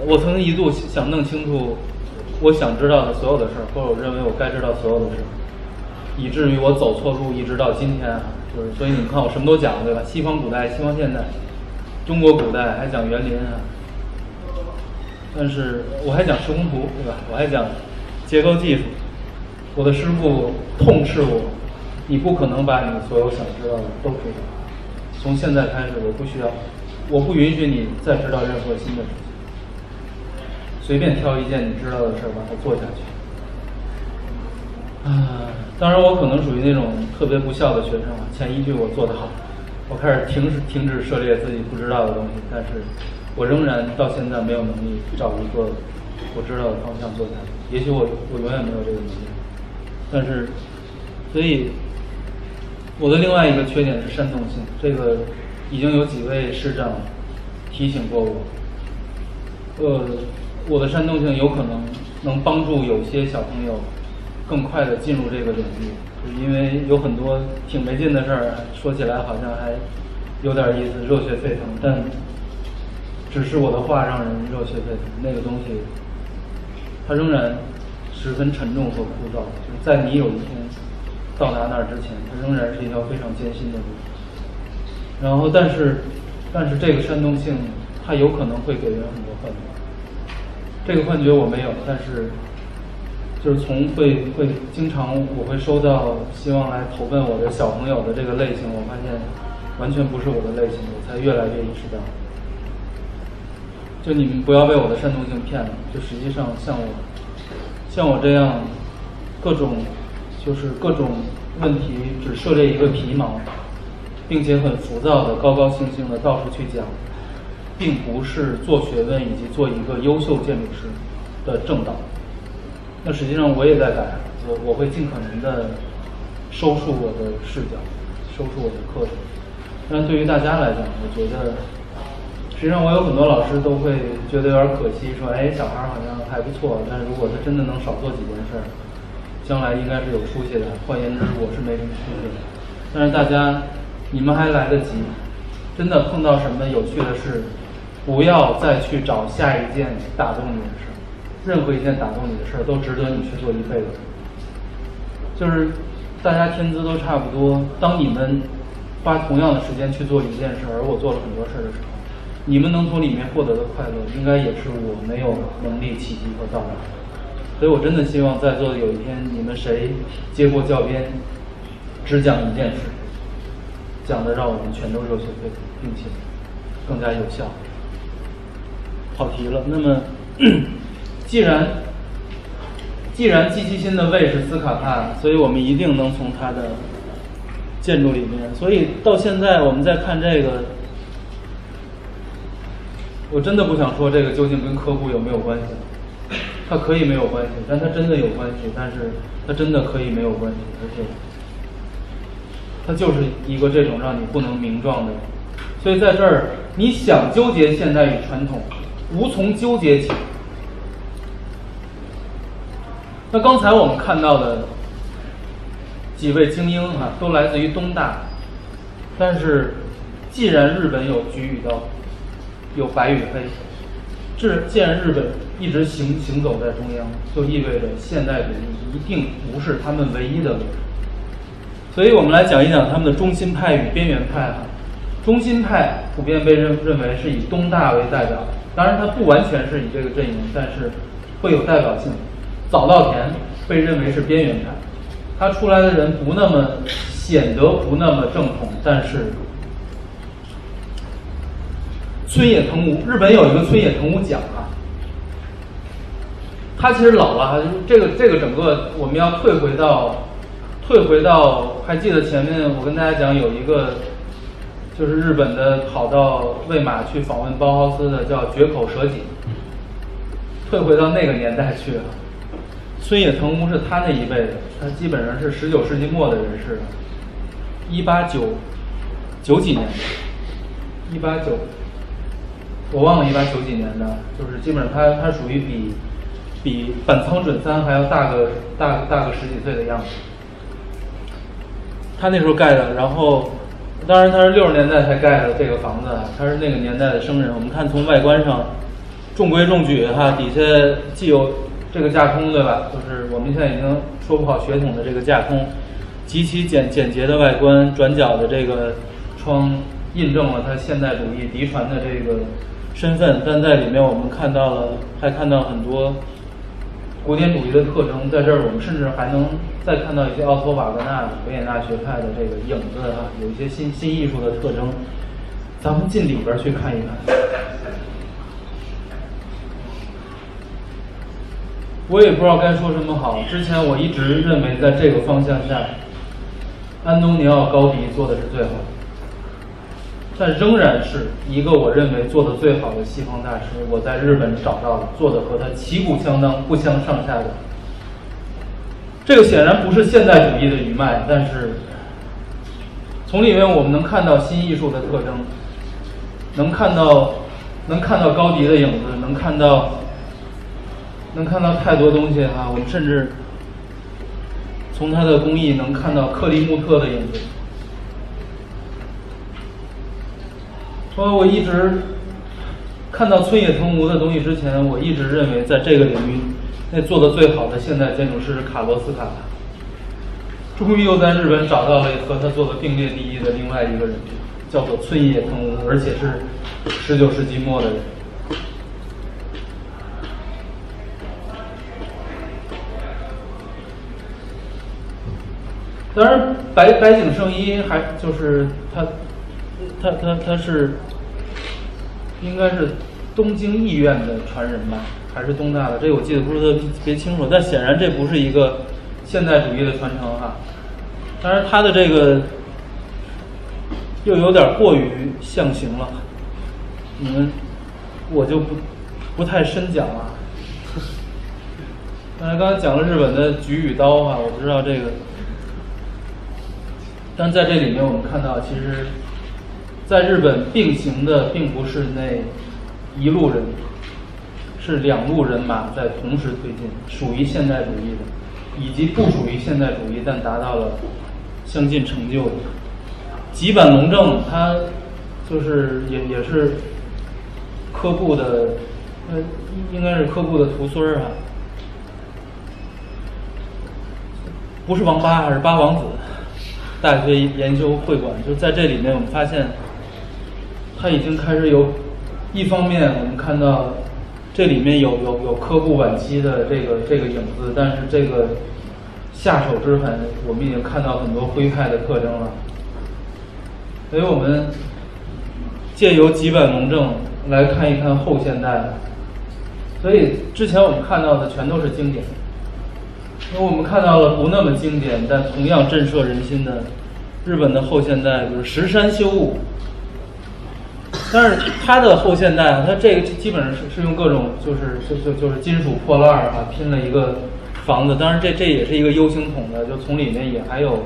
我曾经一度想弄清楚我想知道的所有的事儿，或者我认为我该知道所有的事儿，以至于我走错路，一直到今天啊，就是所以你看我什么都讲，对吧？西方古代，西方现代。中国古代还讲园林啊，但是我还讲施工图，对吧？我还讲结构技术。我的师傅痛斥我，你不可能把你所有想知道的都知道。从现在开始，我不需要，我不允许你再知道任何新的事情。随便挑一件你知道的事儿，把它做下去。啊，当然我可能属于那种特别不孝的学生啊。前一句我做得好。我开始停止停止涉猎自己不知道的东西，但是我仍然到现在没有能力找一个我知道的方向做下去。也许我我永远没有这个能力，但是所以我的另外一个缺点是煽动性，这个已经有几位师长提醒过我。呃，我的煽动性有可能能帮助有些小朋友更快的进入这个领域。因为有很多挺没劲的事儿，说起来好像还有点意思，热血沸腾。但只是我的话让人热血沸腾，那个东西它仍然十分沉重和枯燥。就是在你有一天到达那儿之前，它仍然是一条非常艰辛的路。然后，但是，但是这个煽动性，它有可能会给人很多幻觉。这个幻觉我没有，但是。就是从会会经常我会收到希望来投奔我的小朋友的这个类型，我发现完全不是我的类型，我才越来越意识到，就你们不要被我的煽动性骗了。就实际上像我像我这样各种就是各种问题只涉猎一个皮毛，并且很浮躁的高高兴兴的到处去讲，并不是做学问以及做一个优秀建筑师的正道。那实际上我也在改，我我会尽可能的收束我的视角，收束我的课程。但对于大家来讲，我觉得，实际上我有很多老师都会觉得有点可惜，说，哎，小孩好像还不错，但是如果他真的能少做几件事儿，将来应该是有出息的。换言之，我是没什么出息的。但是大家，你们还来得及，真的碰到什么有趣的事，不要再去找下一件打动你的事。任何一件打动你的事儿，都值得你去做一辈子。就是大家天资都差不多，当你们花同样的时间去做一件事，而我做了很多事儿的时候，你们能从里面获得的快乐，应该也是我没有能力企及和到达。所以我真的希望在座的有一天，你们谁接过教鞭，只讲一件事，讲的让我们全都热血沸腾，并且更加有效。跑题了，那么。既然既然季基辛的胃是斯卡帕，所以我们一定能从他的建筑里面。所以到现在我们在看这个，我真的不想说这个究竟跟科布有没有关系。它可以没有关系，但它真的有关系。但是它真的可以没有关系，而且它就是一个这种让你不能名状的。所以在这儿，你想纠结现代与传统。无从纠结起。那刚才我们看到的几位精英哈，都来自于东大，但是既然日本有菊与刀，有白与黑，这既然日本一直行行走在中央，就意味着现代主义一定不是他们唯一的路。所以我们来讲一讲他们的中心派与边缘派哈。中心派普遍被认认为是以东大为代表，当然它不完全是以这个阵营，但是会有代表性。早稻田被认为是边缘派，他出来的人不那么显得不那么正统，但是村野藤吾，日本有一个村野藤吾奖啊，他其实老了，这个这个整个我们要退回到退回到，还记得前面我跟大家讲有一个。就是日本的跑到魏玛去访问包豪斯的叫绝口蛇井，退回到那个年代去了。孙野藤吾是他那一辈的，他基本上是十九世纪末的人士，一八九九几年的，一八九，我忘了一八九几年的，就是基本上他他属于比比本仓准三还要大个大大个十几岁的样子。他那时候盖的，然后。当然，他是六十年代才盖的这个房子，他是那个年代的生人。我们看从外观上，中规中矩哈，底下既有这个架空，对吧？就是我们现在已经说不好血统的这个架空，极其简简洁的外观，转角的这个窗印证了它现代主义嫡传的这个身份。但在里面我们看到了，还看到很多。古典主义的特征在这儿，我们甚至还能再看到一些奥托·瓦格纳、维也纳学派的这个影子啊，有一些新新艺术的特征。咱们进里边去看一看。我也不知道该说什么好。之前我一直认为，在这个方向下，安东尼奥·高迪做的是最好的。但仍然是一个我认为做的最好的西方大师。我在日本找到的做的和他旗鼓相当、不相上下的。这个显然不是现代主义的余脉，但是从里面我们能看到新艺术的特征，能看到能看到高迪的影子，能看到能看到太多东西哈。我们甚至从他的工艺能看到克里木特的影子。说，我一直看到村野藤吾的东西之前，我一直认为在这个领域，那做的最好的现代建筑师是卡罗斯卡。终于又在日本找到了和他做的并列第一的另外一个人，叫做村野藤吾，而且是十九世纪末的人。当然，白白井胜一还就是他。他他他是，应该是东京艺院的传人吧，还是东大的？这个我记得不是特别清楚。但显然这不是一个现代主义的传承哈。当然他的这个又有点过于象形了，你们我就不不太深讲了。刚才刚才讲了日本的菊与刀哈，我不知道这个，但在这里面我们看到其实。在日本并行的并不是那一路人，是两路人马在同时推进，属于现代主义的，以及不属于现代主义但达到了相近成就的。吉坂隆正，他就是也也是科布的，呃，应该是科布的徒孙儿啊，不是王八，还是八王子大学研究会馆，就在这里面，我们发现。他已经开始有，一方面我们看到这里面有有有科布晚期的这个这个影子，但是这个下手之痕，我们已经看到很多徽派的特征了。所以我们借由几本龙正来看一看后现代。所以之前我们看到的全都是经典，因为我们看到了不那么经典但同样震慑人心的日本的后现代，就是石山修悟。但是它的后现代啊，它这个基本上是是用各种就是就就就是金属破烂儿啊拼了一个房子。当然这这也是一个 U 型筒的，就从里面也还有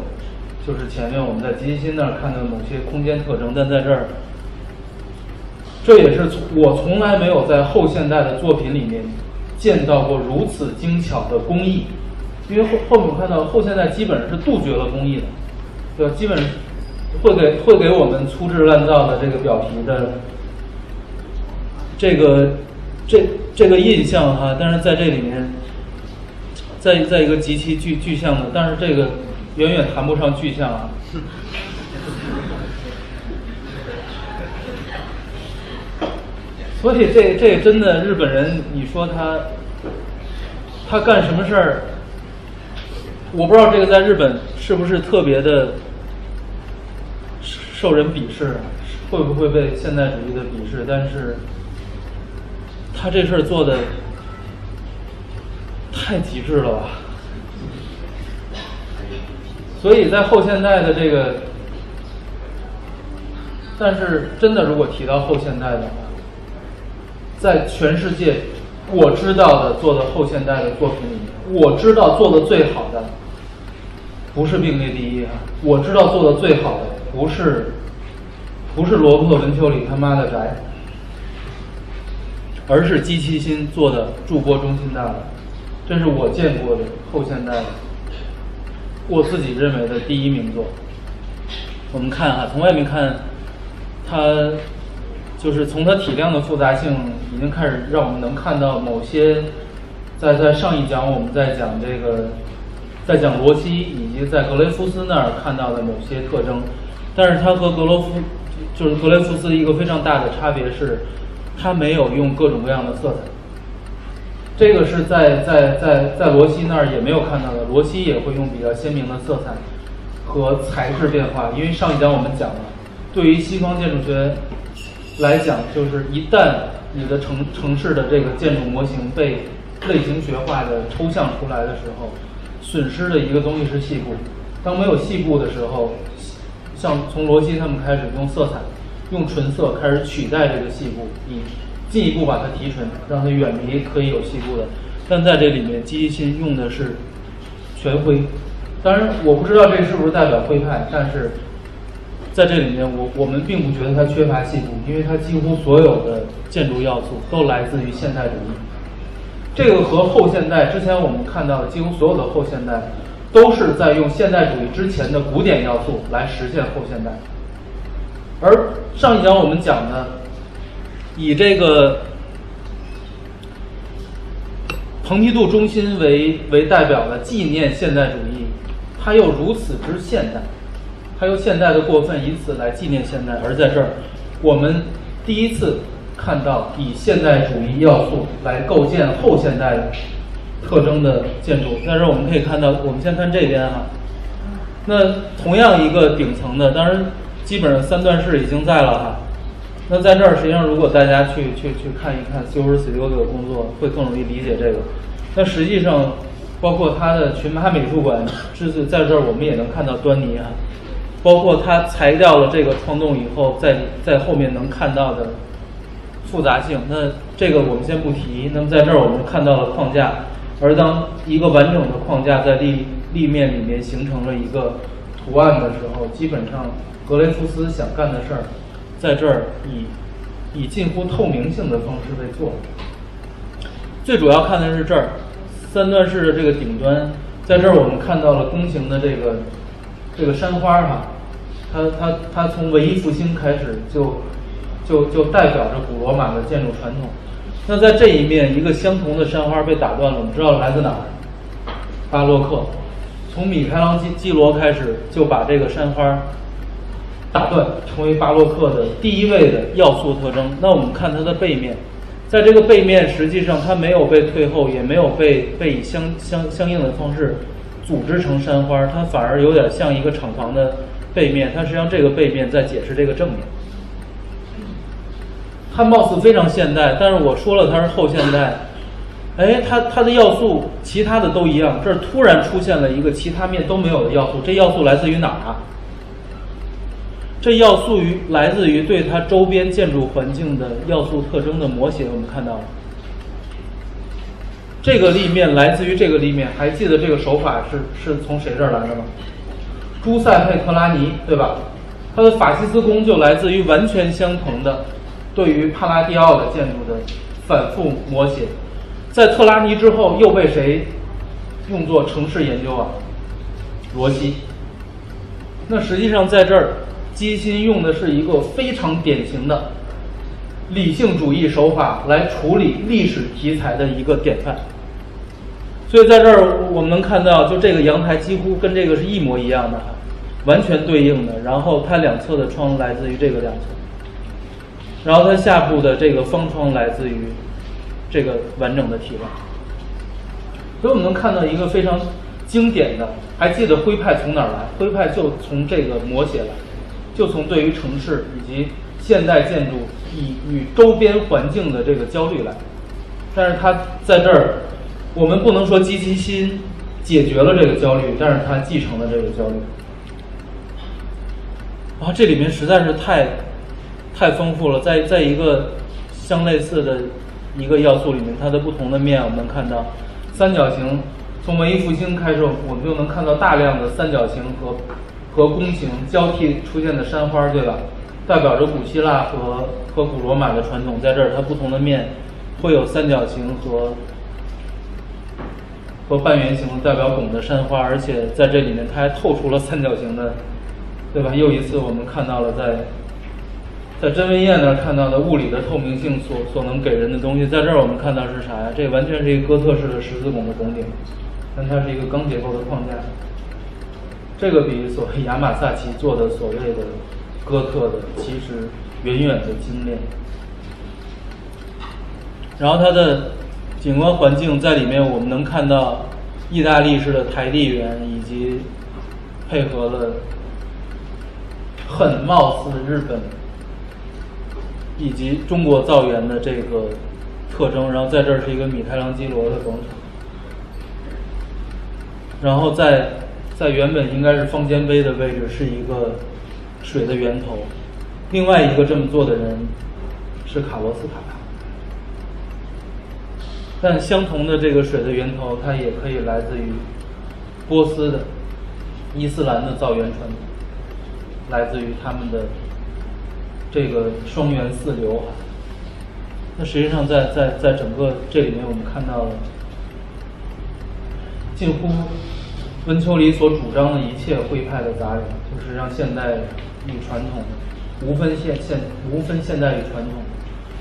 就是前面我们在吉吉新那儿看到某些空间特征。但在这儿这也是我从来没有在后现代的作品里面见到过如此精巧的工艺，因为后后面我看到后现代基本上是杜绝了工艺的，对吧？基本会给会给我们粗制滥造的这个表皮的这个这这个印象哈，但是在这里面，在在一个极其具具象的，但是这个远远谈不上具象啊。所以这这真的日本人，你说他他干什么事儿？我不知道这个在日本是不是特别的受人鄙视，会不会被现代主义的鄙视？但是他这事儿做的太极致了吧？所以在后现代的这个，但是真的如果提到后现代的话。在全世界，我知道的做的后现代的作品里面，我知道做的最好的，不是并列第一啊！我知道做的最好的不是，不是罗伯特·文丘里他妈的宅，而是机器心做的筑波中心大楼，这是我见过的后现代的，我自己认为的第一名作。我们看哈，从外面看，它。就是从它体量的复杂性，已经开始让我们能看到某些，在在上一讲我们在讲这个，在讲罗西以及在格雷夫斯那儿看到的某些特征，但是它和格罗夫就是格雷夫斯一个非常大的差别是，它没有用各种各样的色彩，这个是在在在在罗西那儿也没有看到的，罗西也会用比较鲜明的色彩和材质变化，因为上一讲我们讲了，对于西方建筑学。来讲，就是一旦你的城城市的这个建筑模型被类型学化的抽象出来的时候，损失的一个东西是细部。当没有细部的时候，像从罗西他们开始用色彩、用纯色开始取代这个细部，以进一步把它提纯，让它远离可以有细部的。但在这里面，机器心用的是全灰。当然，我不知道这是不是代表徽派，但是。在这里面，我我们并不觉得它缺乏细部，因为它几乎所有的建筑要素都来自于现代主义。这个和后现代之前我们看到的几乎所有的后现代，都是在用现代主义之前的古典要素来实现后现代。而上一讲我们讲的，以这个蓬皮杜中心为为代表的纪念现代主义，它又如此之现代。它又现代的过分，以此来纪念现代。而在这儿，我们第一次看到以现代主义要素来构建后现代特征的建筑。但是我们可以看到，我们先看这边哈。那同样一个顶层的，当然基本上三段式已经在了哈。那在这儿，实际上如果大家去去去看一看 Silver Studio 的工作，会更容易理解这个。那实际上，包括它的群马美术馆，这是在这儿我们也能看到端倪啊。包括它裁掉了这个窗洞以后，在在后面能看到的复杂性，那这个我们先不提。那么在这儿我们看到了框架，而当一个完整的框架在立立面里面形成了一个图案的时候，基本上格雷夫斯想干的事儿，在这儿以以近乎透明性的方式被做。最主要看的是这儿三段式的这个顶端，在这儿我们看到了弓形的这个这个山花哈。它它它从文艺复兴开始就就就代表着古罗马的建筑传统。那在这一面，一个相同的山花被打断了，我们知道来自哪儿？巴洛克。从米开朗基基罗开始就把这个山花打断，成为巴洛克的第一位的要素特征。那我们看它的背面，在这个背面实际上它没有被退后，也没有被被以相相相应的方式组织成山花，它反而有点像一个厂房的。背面，它实际上这个背面在解释这个正面。它貌似非常现代，但是我说了它是后现代。哎，它它的要素其他的都一样，这儿突然出现了一个其他面都没有的要素，这要素来自于哪儿啊？这要素于来自于对它周边建筑环境的要素特征的模型，我们看到了。这个立面来自于这个立面，还记得这个手法是是从谁这儿来的吗？朱塞佩特拉尼，对吧？他的法西斯宫就来自于完全相同的对于帕拉第奥的建筑的反复摹写，在特拉尼之后又被谁用作城市研究啊？罗西。那实际上在这儿，基辛用的是一个非常典型的理性主义手法来处理历史题材的一个典范。所以在这儿我们能看到，就这个阳台几乎跟这个是一模一样的，完全对应的。然后它两侧的窗来自于这个两侧，然后它下部的这个方窗来自于这个完整的体外。所以我们能看到一个非常经典的，还记得徽派从哪儿来？徽派就从这个摹写来，就从对于城市以及现代建筑以与周边环境的这个焦虑来。但是它在这儿。我们不能说积极心解决了这个焦虑，但是它继承了这个焦虑。啊，这里面实在是太太丰富了，在在一个相类似的一个要素里面，它的不同的面，我们能看到三角形。从文艺复兴开始，我们就能看到大量的三角形和和弓形交替出现的山花，对吧？代表着古希腊和和古罗马的传统，在这儿它不同的面会有三角形和。和半圆形代表拱的山花，而且在这里面它还透出了三角形的，对吧？又一次我们看到了在在甄文燕那儿看到的物理的透明性所所能给人的东西，在这儿我们看到是啥呀？这完全是一个哥特式的十字拱的拱顶，但它是一个钢结构的框架。这个比所谓亚马萨奇做的所谓的哥特的，其实远远的精炼。然后它的。景观环境在里面，我们能看到意大利式的台地园，以及配合了很貌似日本以及中国造园的这个特征。然后在这儿是一个米开朗基罗的广场，然后在在原本应该是方尖碑的位置是一个水的源头。另外一个这么做的人是卡罗斯塔。但相同的这个水的源头，它也可以来自于波斯的伊斯兰的造园传统，来自于他们的这个双源四流。那实际上，在在在整个这里面，我们看到了近乎温丘里所主张的一切徽派的杂糅，就是让现代与传统无分现现无分现代与传统。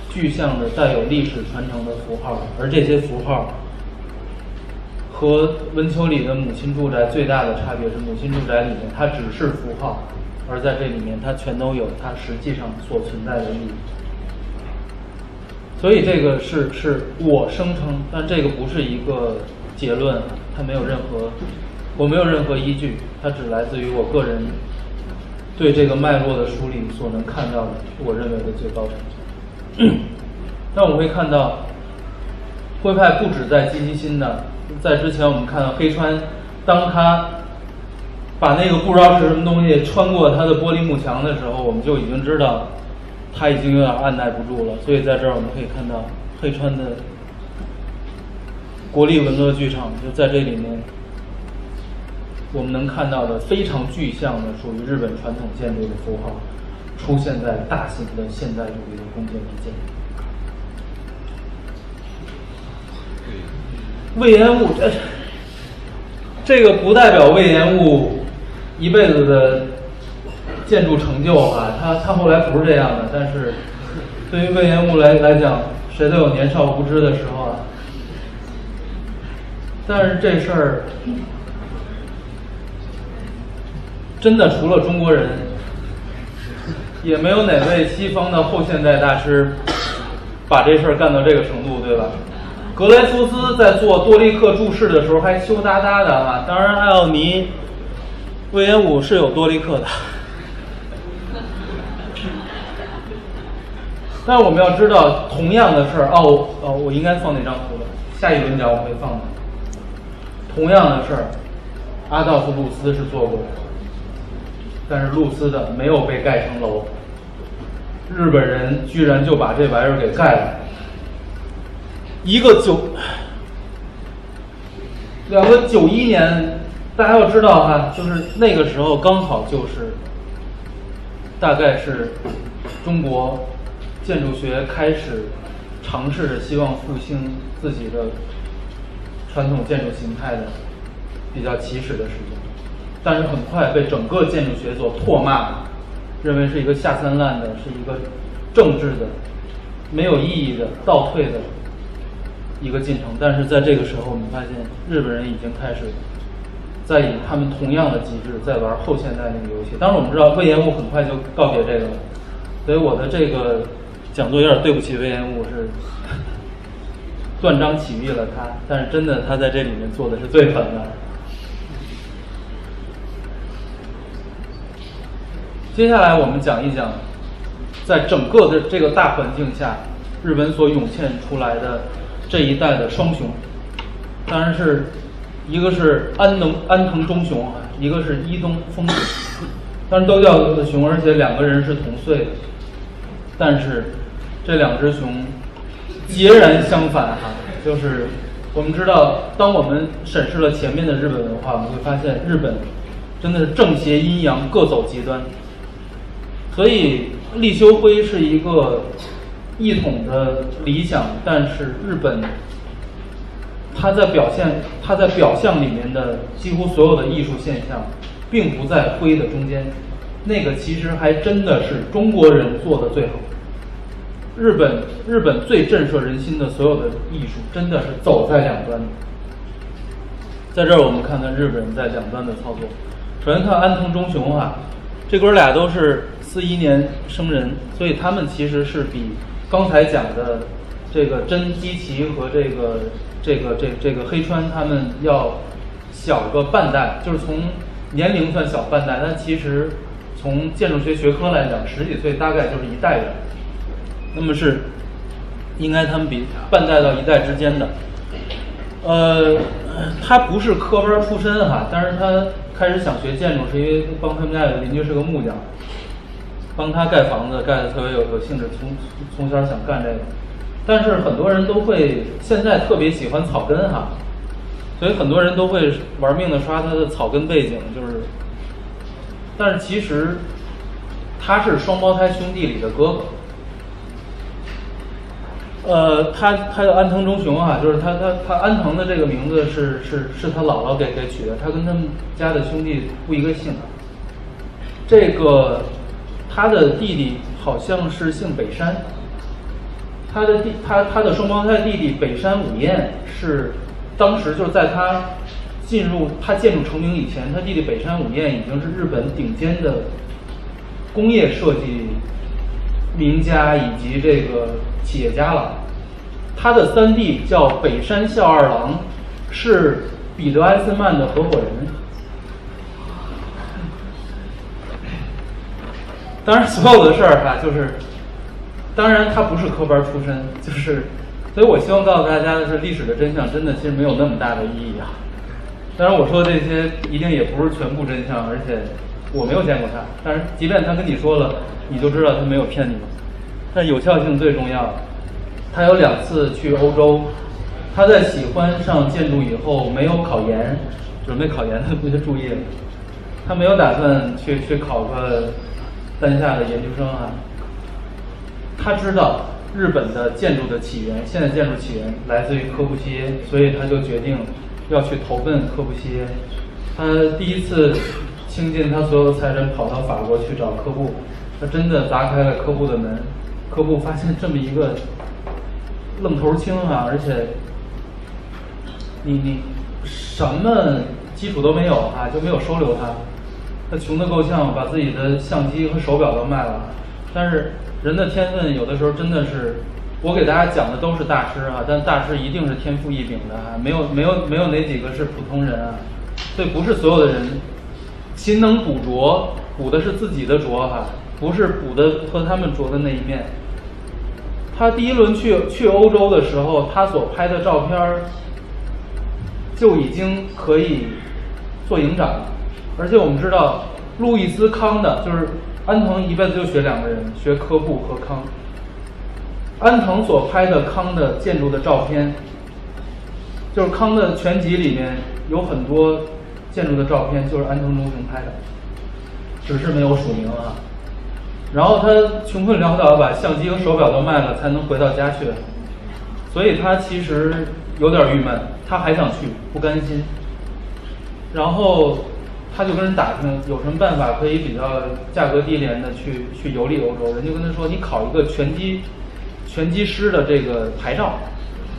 具象的带有历史传承的符号，而这些符号和温丘里的母亲住宅最大的差别是，母亲住宅里面它只是符号，而在这里面它全都有它实际上所存在的意义。所以这个是是我声称，但这个不是一个结论，它没有任何，我没有任何依据，它只来自于我个人对这个脉络的梳理所能看到的，我认为的最高成就。那我们会看到，徽派不止在积极心的，在之前我们看到黑川，当他把那个不知道是什么东西穿过他的玻璃幕墙的时候，我们就已经知道他已经有点按耐不住了。所以在这儿我们可以看到黑川的国立文乐剧场就在这里面，我们能看到的非常具象的属于日本传统建筑的符号。出现在大型的现代主义的宫殿之间。魏延武，这这个不代表魏延武一辈子的建筑成就啊，他他后来不是这样的。但是对于魏延武来来讲，谁都有年少无知的时候啊。但是这事儿真的除了中国人。也没有哪位西方的后现代大师把这事儿干到这个程度，对吧？格雷夫斯在做多利克注释的时候还羞答答的啊。当然，还有尼、魏延武是有多利克的。但我们要知道，同样的事儿哦哦，我应该放那张图的，下一轮讲我会放的。同样的事儿，阿道夫·露斯是做过。但是露丝的没有被盖成楼，日本人居然就把这玩意儿给盖了。一个九，两个九一年，大家要知道哈，就是那个时候刚好就是，大概是中国建筑学开始尝试着希望复兴自己的传统建筑形态的比较起始的时间，但是很快被整个建筑学所唾骂，认为是一个下三滥的，是一个政治的、没有意义的、倒退的一个进程。但是在这个时候，我们发现日本人已经开始在以他们同样的机制在玩后现代那个游戏。当然，我们知道魏延武很快就告别这个了，所以我的这个讲座有点对不起魏延武，是 断章取义了他。但是真的，他在这里面做的是最狠的。接下来我们讲一讲，在整个的这个大环境下，日本所涌现出来的这一代的双雄，当然是一个是安能安藤忠雄，一个是伊东丰雄，当然都叫雄，而且两个人是同岁的，但是这两只熊截然相反哈，就是我们知道，当我们审视了前面的日本文化，我们会发现日本真的是正邪阴阳各走极端。所以立秋辉是一个一统的理想，但是日本，它在表现，它在表象里面的几乎所有的艺术现象，并不在灰的中间，那个其实还真的是中国人做的最好。日本日本最震慑人心的所有的艺术，真的是走在两端的。在这儿我们看看日本人在两端的操作。首先看安藤忠雄啊，这哥俩都是。四一年生人，所以他们其实是比刚才讲的这个真基奇和这个这个这这个黑川他们要小个半代，就是从年龄算小半代，但其实从建筑学学科来讲，十几岁大概就是一代人。那么是应该他们比半代到一代之间的。呃，他不是科班出身哈，但是他开始想学建筑是因为帮他们家有邻居是个木匠。帮他盖房子，盖的特别有有兴致，从从小想干这个，但是很多人都会现在特别喜欢草根哈，所以很多人都会玩命的刷他的草根背景，就是，但是其实他是双胞胎兄弟里的哥哥，呃，他他叫安藤忠雄啊，就是他他他安藤的这个名字是是是他姥姥给给取的，他跟他们家的兄弟不一个姓，这个。他的弟弟好像是姓北山，他的弟他他的双胞胎弟弟北山武彦是当时就是在他进入他建筑成名以前，他弟弟北山武彦已经是日本顶尖的工业设计名家以及这个企业家了。他的三弟叫北山孝二郎，是彼得埃森曼的合伙人。当然，所有的事儿哈，就是，当然他不是科班出身，就是，所以我希望告诉大家的是，历史的真相真的其实没有那么大的意义啊。当然，我说的这些一定也不是全部真相，而且我没有见过他。但是，即便他跟你说了，你就知道他没有骗你。但有效性最重要。他有两次去欧洲，他在喜欢上建筑以后没有考研，准备考研的同学注意了，他没有打算去去考个。丹下的研究生啊，他知道日本的建筑的起源，现代建筑起源来自于科布西耶，所以他就决定要去投奔科布西耶。他第一次倾尽他所有财产跑到法国去找科布，他真的砸开了科布的门。科布发现这么一个愣头青啊，而且你你什么基础都没有啊，就没有收留他。他穷得够呛，把自己的相机和手表都卖了。但是人的天分有的时候真的是，我给大家讲的都是大师啊，但大师一定是天赋异禀的啊，没有没有没有哪几个是普通人啊。所以不是所有的人，勤能补拙，补的是自己的拙哈，不是补的和他们拙的那一面。他第一轮去去欧洲的时候，他所拍的照片儿就已经可以做影展了。而且我们知道，路易斯康的，就是安藤一辈子就学两个人，学科布和康。安藤所拍的康的建筑的照片，就是康的全集里面有很多建筑的照片，就是安藤忠雄拍的，只是没有署名啊。然后他穷困潦倒，把相机和手表都卖了，才能回到家去。所以他其实有点郁闷，他还想去，不甘心。然后他就跟人打听有什么办法可以比较价格低廉的去去游历欧洲。人就跟他说：“你考一个拳击拳击师的这个牌照，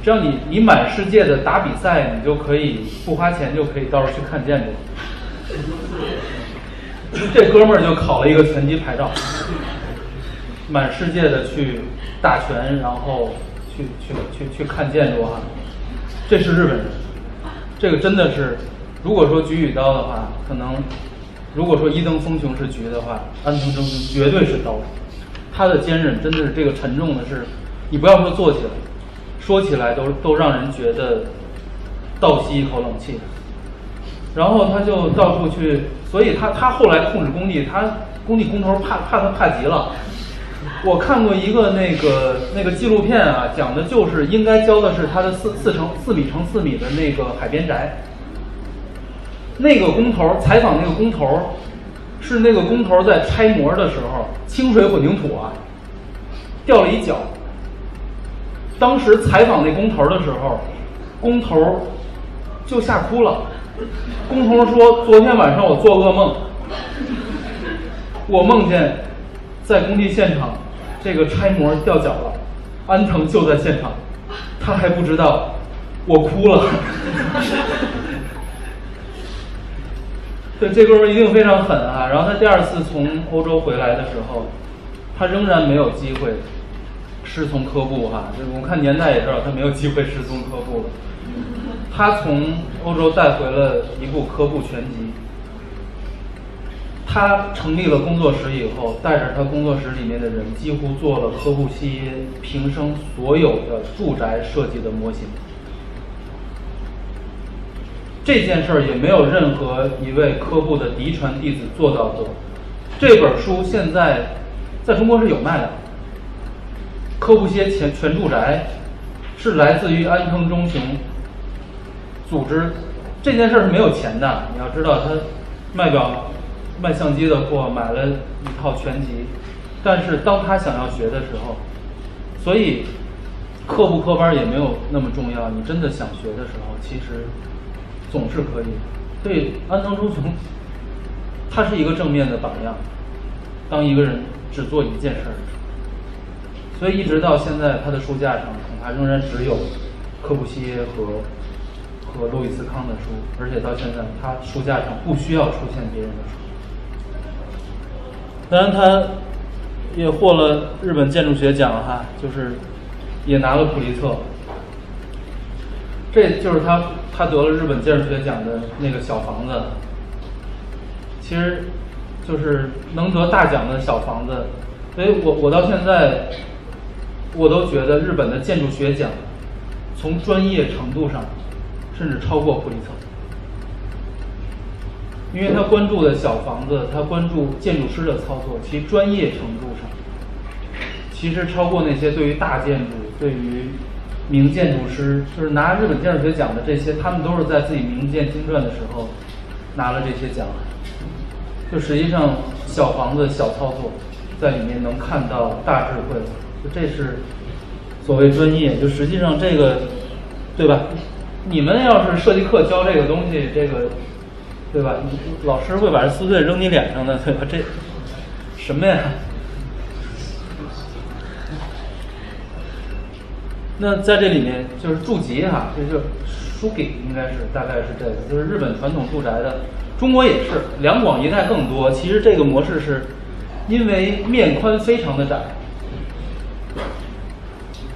只要你你满世界的打比赛，你就可以不花钱就可以到时候去看建筑。”这哥们儿就考了一个拳击牌照，满世界的去打拳，然后去去去去看建筑哈。这是日本人，这个真的是。如果说菊与刀的话，可能如果说伊登风雄是菊的话，安藤忠雄绝对是刀。他的坚韧真的是这个沉重的是，你不要说做起来，说起来都都让人觉得倒吸一口冷气。然后他就到处去，所以他他后来控制工地，他工地工头怕怕他怕极了。我看过一个那个那个纪录片啊，讲的就是应该交的是他的四四乘四米乘四米的那个海边宅。那个工头采访那个工头，是那个工头在拆模的时候，清水混凝土啊掉了一脚。当时采访那工头的时候，工头就吓哭了。工头说：“昨天晚上我做噩梦，我梦见在工地现场，这个拆模掉脚了，安藤就在现场，他还不知道，我哭了。”对，这哥们儿一定非常狠啊！然后他第二次从欧洲回来的时候，他仍然没有机会师从科布哈。就我们看年代也知道，他没有机会师从科布了。他从欧洲带回了一部科布全集。他成立了工作室以后，带着他工作室里面的人，几乎做了科布西耶平生所有的住宅设计的模型。这件事儿也没有任何一位科布的嫡传弟子做到过。这本书现在在中国是有卖的。科布歇全全住宅是来自于安藤忠雄组织。这件事儿是没有钱的，你要知道他卖表卖相机的货买了一套全集，但是当他想要学的时候，所以课不课班也没有那么重要。你真的想学的时候，其实。总是可以，对安藤忠雄，他是一个正面的榜样。当一个人只做一件事儿，所以一直到现在，他的书架上恐怕仍然只有科布西耶和和路易斯康的书，而且到现在，他书架上不需要出现别人的书。当然，他也获了日本建筑学奖哈，就是也拿了普利策。这就是他，他得了日本建筑学奖的那个小房子。其实，就是能得大奖的小房子。所以我我到现在，我都觉得日本的建筑学奖，从专业程度上，甚至超过普利策。因为他关注的小房子，他关注建筑师的操作，其专业程度上，其实超过那些对于大建筑，对于。名建筑师就是拿日本建筑学奖的这些，他们都是在自己名建精传的时候拿了这些奖。就实际上小房子小操作，在里面能看到大智慧，就这是所谓专业。就实际上这个，对吧？你们要是设计课教这个东西，这个，对吧？老师会把这撕碎扔你脸上的，对吧？这什么呀？那在这里面就是住集哈，这就是书给应该是大概是这个，就是日本传统住宅的，中国也是，两广一带更多。其实这个模式是，因为面宽非常的窄，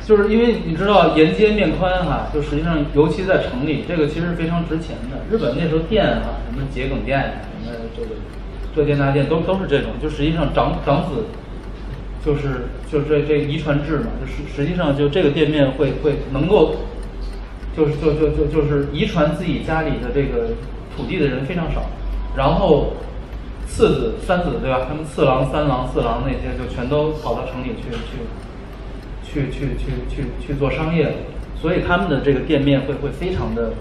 就是因为你知道沿街面宽哈，就实际上尤其在城里，这个其实非常值钱的。日本那时候店哈，什么桔梗店，什么这个这店那店都都是这种，就实际上长长子。就是就是这这遗传制嘛，就是实际上就这个店面会会能够，就是就就就就是遗传自己家里的这个土地的人非常少，然后次子三子对吧？他们次郎三郎四郎那些就全都跑到城里去去去去去去去做商业了，所以他们的这个店面会会非常的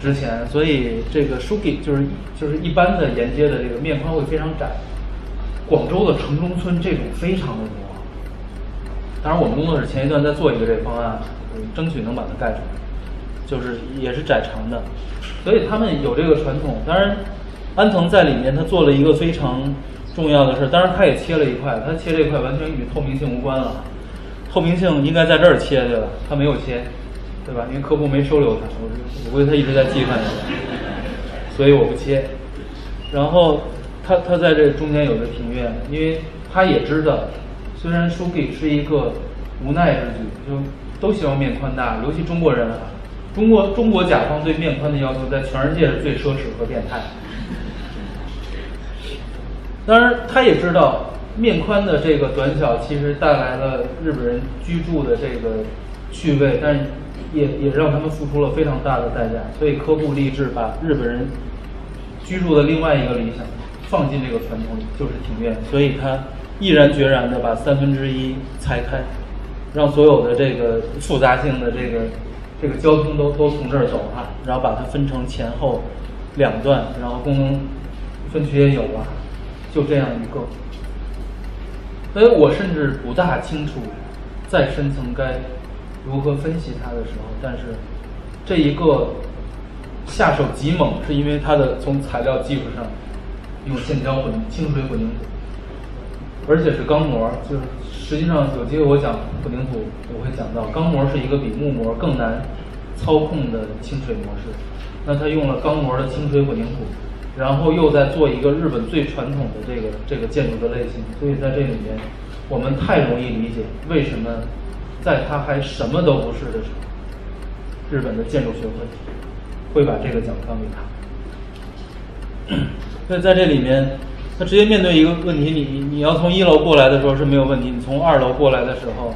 值钱，所以这个书给就是就是一般的沿街的这个面宽会非常窄。广州的城中村这种非常的多。当然，我们工作室前一段在做一个这方案，争取能把它盖出来，就是也是窄长的，所以他们有这个传统。当然，安藤在里面他做了一个非常重要的事，当然他也切了一块，他切这块完全与透明性无关了。透明性应该在这儿切对吧？他没有切，对吧？因为客户没收留他，我我估计他一直在计算，所以我不切。然后他他在这中间有个庭院，因为他也知道。虽然书给是一个无奈之举，就都希望面宽大，尤其中国人啊，中国中国甲方对面宽的要求在全世界是最奢侈和变态。当然，他也知道面宽的这个短小其实带来了日本人居住的这个趣味，但也也让他们付出了非常大的代价。所以客户立志把日本人居住的另外一个理想放进这个传统里，就是庭院。所以他。毅然决然地把三分之一拆开，让所有的这个复杂性的这个这个交通都都从这儿走啊，然后把它分成前后两段，然后功能分区也有了，就这样一个。所以我甚至不大清楚再深层该如何分析它的时候，但是这一个下手极猛，是因为它的从材料技术上用线胶混清水混凝土。而且是钢模，就是实际上有机会我讲混凝土，我会讲到钢模是一个比木模更难操控的清水模式。那它用了钢模的清水混凝土，然后又在做一个日本最传统的这个这个建筑的类型，所以在这里面我们太容易理解为什么在它还什么都不是的时候，日本的建筑学会会把这个奖颁给他。所以在这里面。他直接面对一个问题，你你你要从一楼过来的时候是没有问题，你从二楼过来的时候，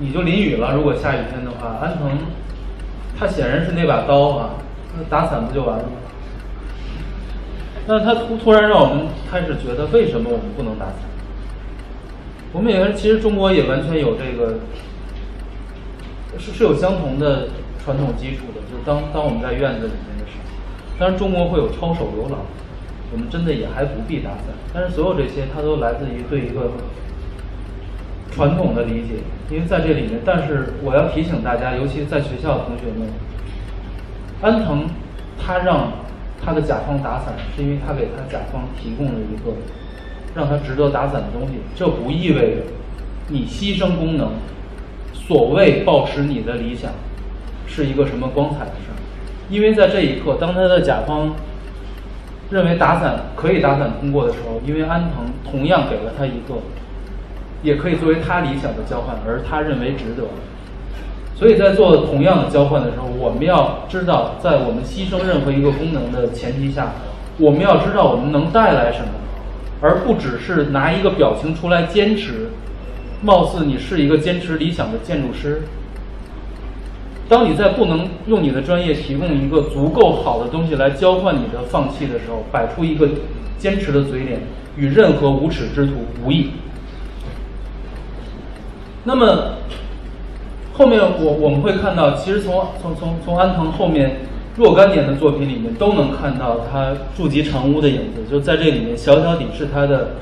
你就淋雨了。如果下雨天的话，安藤，他显然是那把刀啊，那打伞不就完了吗？那他突突然让我们开始觉得，为什么我们不能打伞？我们也其实中国也完全有这个，是是有相同的传统基础的，就是当当我们在院子里面的时候，当然中国会有抄手刘老。我们真的也还不必打伞，但是所有这些它都来自于对一个传统的理解，因为在这里面。但是我要提醒大家，尤其在学校的同学们，安藤他让他的甲方打伞，是因为他给他甲方提供了一个让他值得打伞的东西。这不意味着你牺牲功能，所谓保持你的理想，是一个什么光彩的事。因为在这一刻，当他的甲方。认为打伞可以打伞通过的时候，因为安藤同样给了他一个，也可以作为他理想的交换，而他认为值得。所以在做同样的交换的时候，我们要知道，在我们牺牲任何一个功能的前提下，我们要知道我们能带来什么，而不只是拿一个表情出来坚持，貌似你是一个坚持理想的建筑师。当你在不能用你的专业提供一个足够好的东西来交换你的放弃的时候，摆出一个坚持的嘴脸，与任何无耻之徒无异。那么后面我我们会看到，其实从从从从安藤后面若干年的作品里面都能看到他筑基长屋的影子，就在这里面，小小底是他的，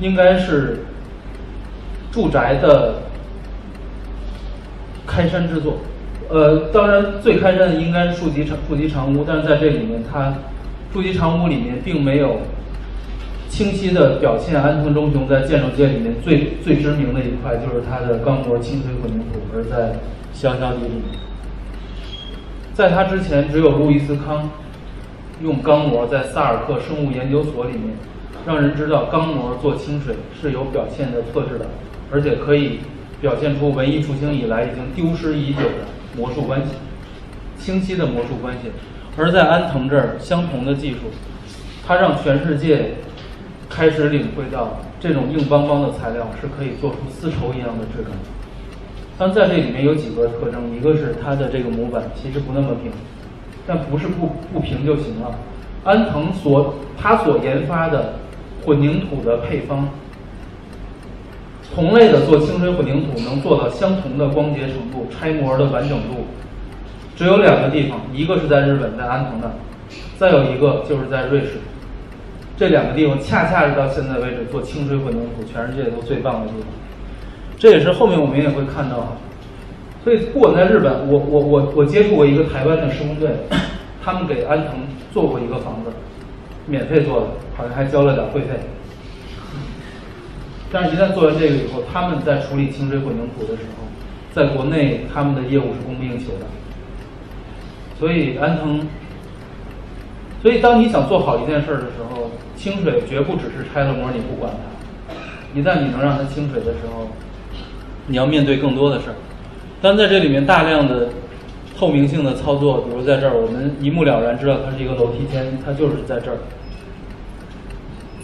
应该是住宅的开山之作。呃，当然最开山的应该是树吉长树吉长屋，但是在这里面，它树吉长屋里面并没有清晰的表现安藤忠雄在建筑界里面最最知名的一块，就是他的钢模清水混凝土，而在小小底里，在他之前，只有路易斯康用钢模在萨尔克生物研究所里面，让人知道钢模做清水是有表现的特质的，而且可以表现出文艺复兴以来已经丢失已久的。魔术关系，清晰的魔术关系，而在安藤这儿，相同的技术，它让全世界开始领会到这种硬邦邦的材料是可以做出丝绸一样的质感。但在这里面有几个特征，一个是它的这个模板其实不那么平，但不是不不平就行了。安藤所他所研发的混凝土的配方。同类的做清水混凝土能做到相同的光洁程度、拆模的完整度，只有两个地方，一个是在日本，在安藤那，再有一个就是在瑞士。这两个地方恰恰是到现在为止做清水混凝土全世界都最棒的地方。这也是后面我们也会看到，所以不管在日本，我我我我接触过一个台湾的施工队，他们给安藤做过一个房子，免费做的，好像还交了点会费。但是，一旦做完这个以后，他们在处理清水混凝土的时候，在国内他们的业务是供不应求的。所以安藤，所以当你想做好一件事儿的时候，清水绝不只是拆了模你不管它。一旦你能让它清水的时候，你要面对更多的事儿。但在这里面大量的透明性的操作，比如在这儿，我们一目了然知道它是一个楼梯间，它就是在这儿。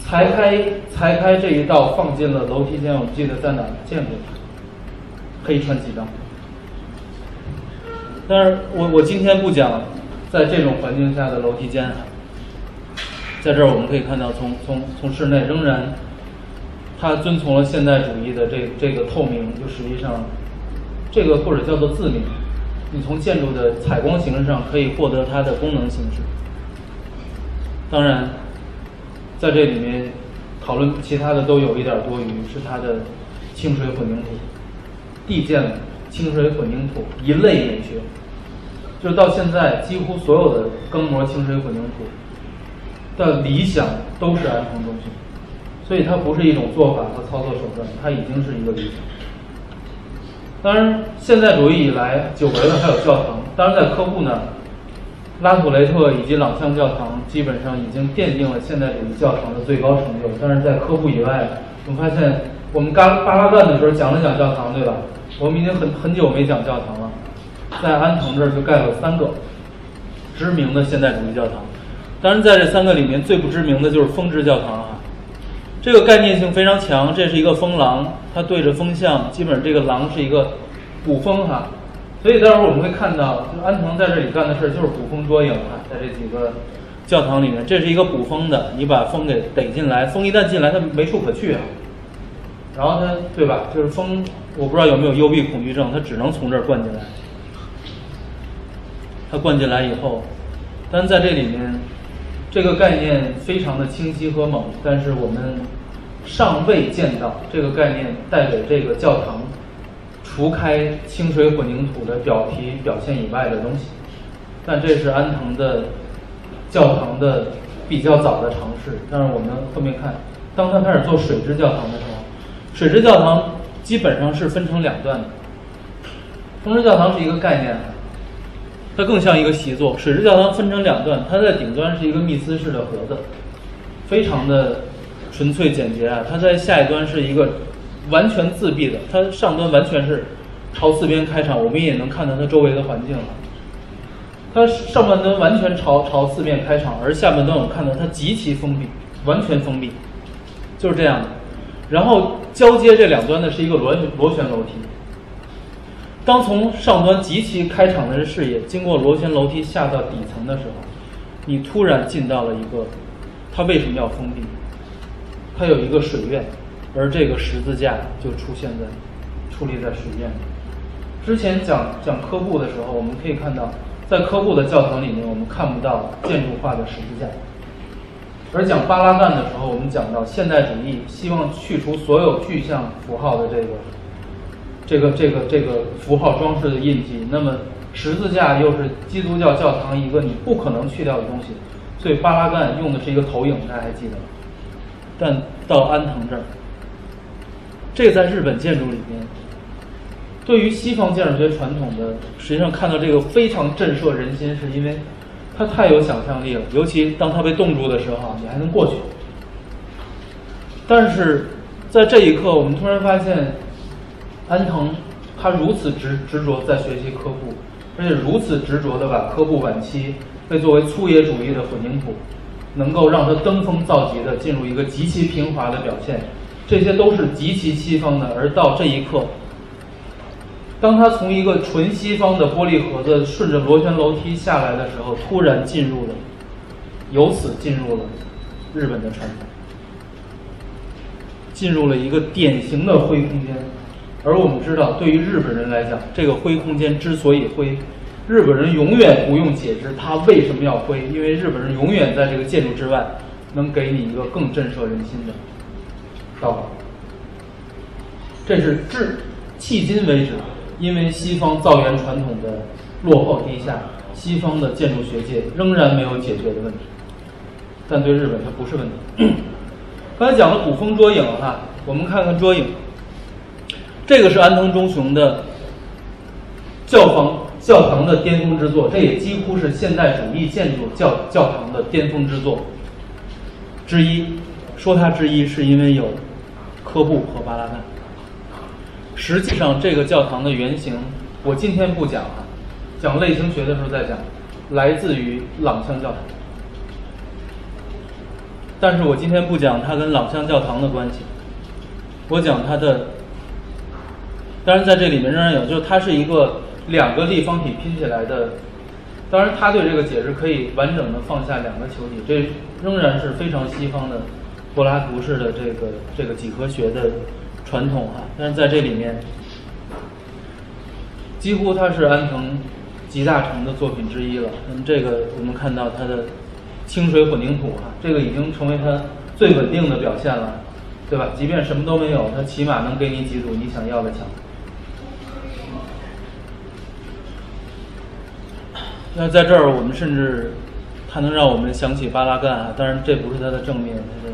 裁开裁开这一道放进了楼梯间，我记得在哪见过？黑川纪章。但是我我今天不讲，在这种环境下的楼梯间，在这儿我们可以看到，从从从室内仍然，它遵从了现代主义的这这个透明，就实际上，这个或者叫做自明，你从建筑的采光形式上可以获得它的功能形式。当然。在这里面讨论其他的都有一点多余，是它的清水混凝土、地建清水混凝土一类美学，就到现在几乎所有的更模清水混凝土的理想都是安藤忠雄，所以它不是一种做法和操作手段，它已经是一个理想。当然，现代主义以来久违了还有教堂，当然在科布呢。拉普雷特以及朗香教堂基本上已经奠定了现代主义教堂的最高成就。但是在科布以外，我们发现我们嘎巴拉干的时候讲了讲教堂，对吧？我们已经很很久没讲教堂了。在安藤这儿就盖了三个知名的现代主义教堂。当然，在这三个里面最不知名的就是风之教堂啊。这个概念性非常强，这是一个风廊，它对着风向，基本这个廊是一个捕风哈。所以待会儿我们会看到，就安藤在这里干的事儿就是捕风捉影啊，在这几个教堂里面，这是一个捕风的，你把风给逮进来，风一旦进来，它没处可去啊。然后它，对吧？就是风，我不知道有没有幽闭恐惧症，它只能从这儿灌进来。它灌进来以后，但在这里面，这个概念非常的清晰和猛，但是我们尚未见到这个概念带给这个教堂。除开清水混凝土的表皮表现以外的东西，但这是安藤的教堂的比较早的尝试。但是我们后面看，当他开始做水质教堂的时候，水质教堂基本上是分成两段的。风之教堂是一个概念，它更像一个习作。水质教堂分成两段，它在顶端是一个密斯式的盒子，非常的纯粹简洁啊。它在下一端是一个。完全自闭的，它上端完全是朝四边开场，我们也能看到它周围的环境了。它上半端完全朝朝四面开场，而下半端我们看到它极其封闭，完全封闭，就是这样的。然后交接这两端的是一个螺螺旋楼梯。当从上端极其开敞的视野经过螺旋楼梯下到底层的时候，你突然进到了一个，它为什么要封闭？它有一个水院。而这个十字架就出现在矗立在水面。之前讲讲科布的时候，我们可以看到，在科布的教堂里面，我们看不到建筑化的十字架。而讲巴拉干的时候，我们讲到现代主义希望去除所有具象符号的这个这个这个这个符号装饰的印记。那么十字架又是基督教教堂一个你不可能去掉的东西，所以巴拉干用的是一个投影，大家还记得？但到安藤这儿。这个在日本建筑里边，对于西方建筑学传统的，实际上看到这个非常震慑人心，是因为它太有想象力了。尤其当它被冻住的时候，你还能过去。但是在这一刻，我们突然发现，安藤他如此执执着在学习科布，而且如此执着的把科布晚期被作为粗野主义的混凝土，能够让它登峰造极的进入一个极其平滑的表现。这些都是极其西方的，而到这一刻，当他从一个纯西方的玻璃盒子顺着螺旋楼梯下来的时候，突然进入了，由此进入了日本的传统，进入了一个典型的灰空间。而我们知道，对于日本人来讲，这个灰空间之所以灰，日本人永远不用解释他为什么要灰，因为日本人永远在这个建筑之外能给你一个更震慑人心的道理。这是至迄今为止，因为西方造园传统的落后低下，西方的建筑学界仍然没有解决的问题。但对日本它不是问题。刚才讲了古风捉影哈，我们看看捉影。这个是安藤忠雄的教堂教堂的巅峰之作，这也几乎是现代主义建筑教教堂的巅峰之作之一。说它之一，是因为有科布和巴拉干。实际上，这个教堂的原型，我今天不讲啊，讲类型学的时候再讲，来自于朗香教堂。但是我今天不讲它跟朗香教堂的关系，我讲它的。当然，在这里面仍然有，就是它是一个两个立方体拼起来的。当然，他对这个解释可以完整的放下两个球体，这仍然是非常西方的柏拉图式的这个这个几何学的传统哈。但是在这里面，几乎它是安藤集大成的作品之一了。那么这个我们看到它的。清水混凝土哈，这个已经成为它最稳定的表现了，对吧？即便什么都没有，它起码能给你几组你想要的墙。那在这儿，我们甚至它能让我们想起巴拉干啊，当然这不是它的正面，它的。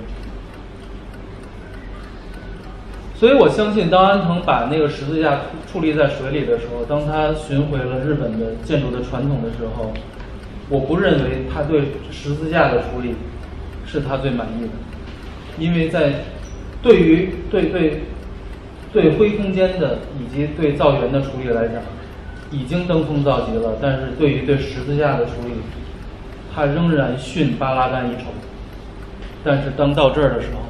所以我相信，当安藤把那个十字架矗立在水里的时候，当他寻回了日本的建筑的传统的时候。我不认为他对十字架的处理是他最满意的，因为在对于对对对灰空间的以及对造园的处理来讲，已经登峰造极了。但是对于对十字架的处理，他仍然逊巴拉干一筹。但是当到这儿的时候，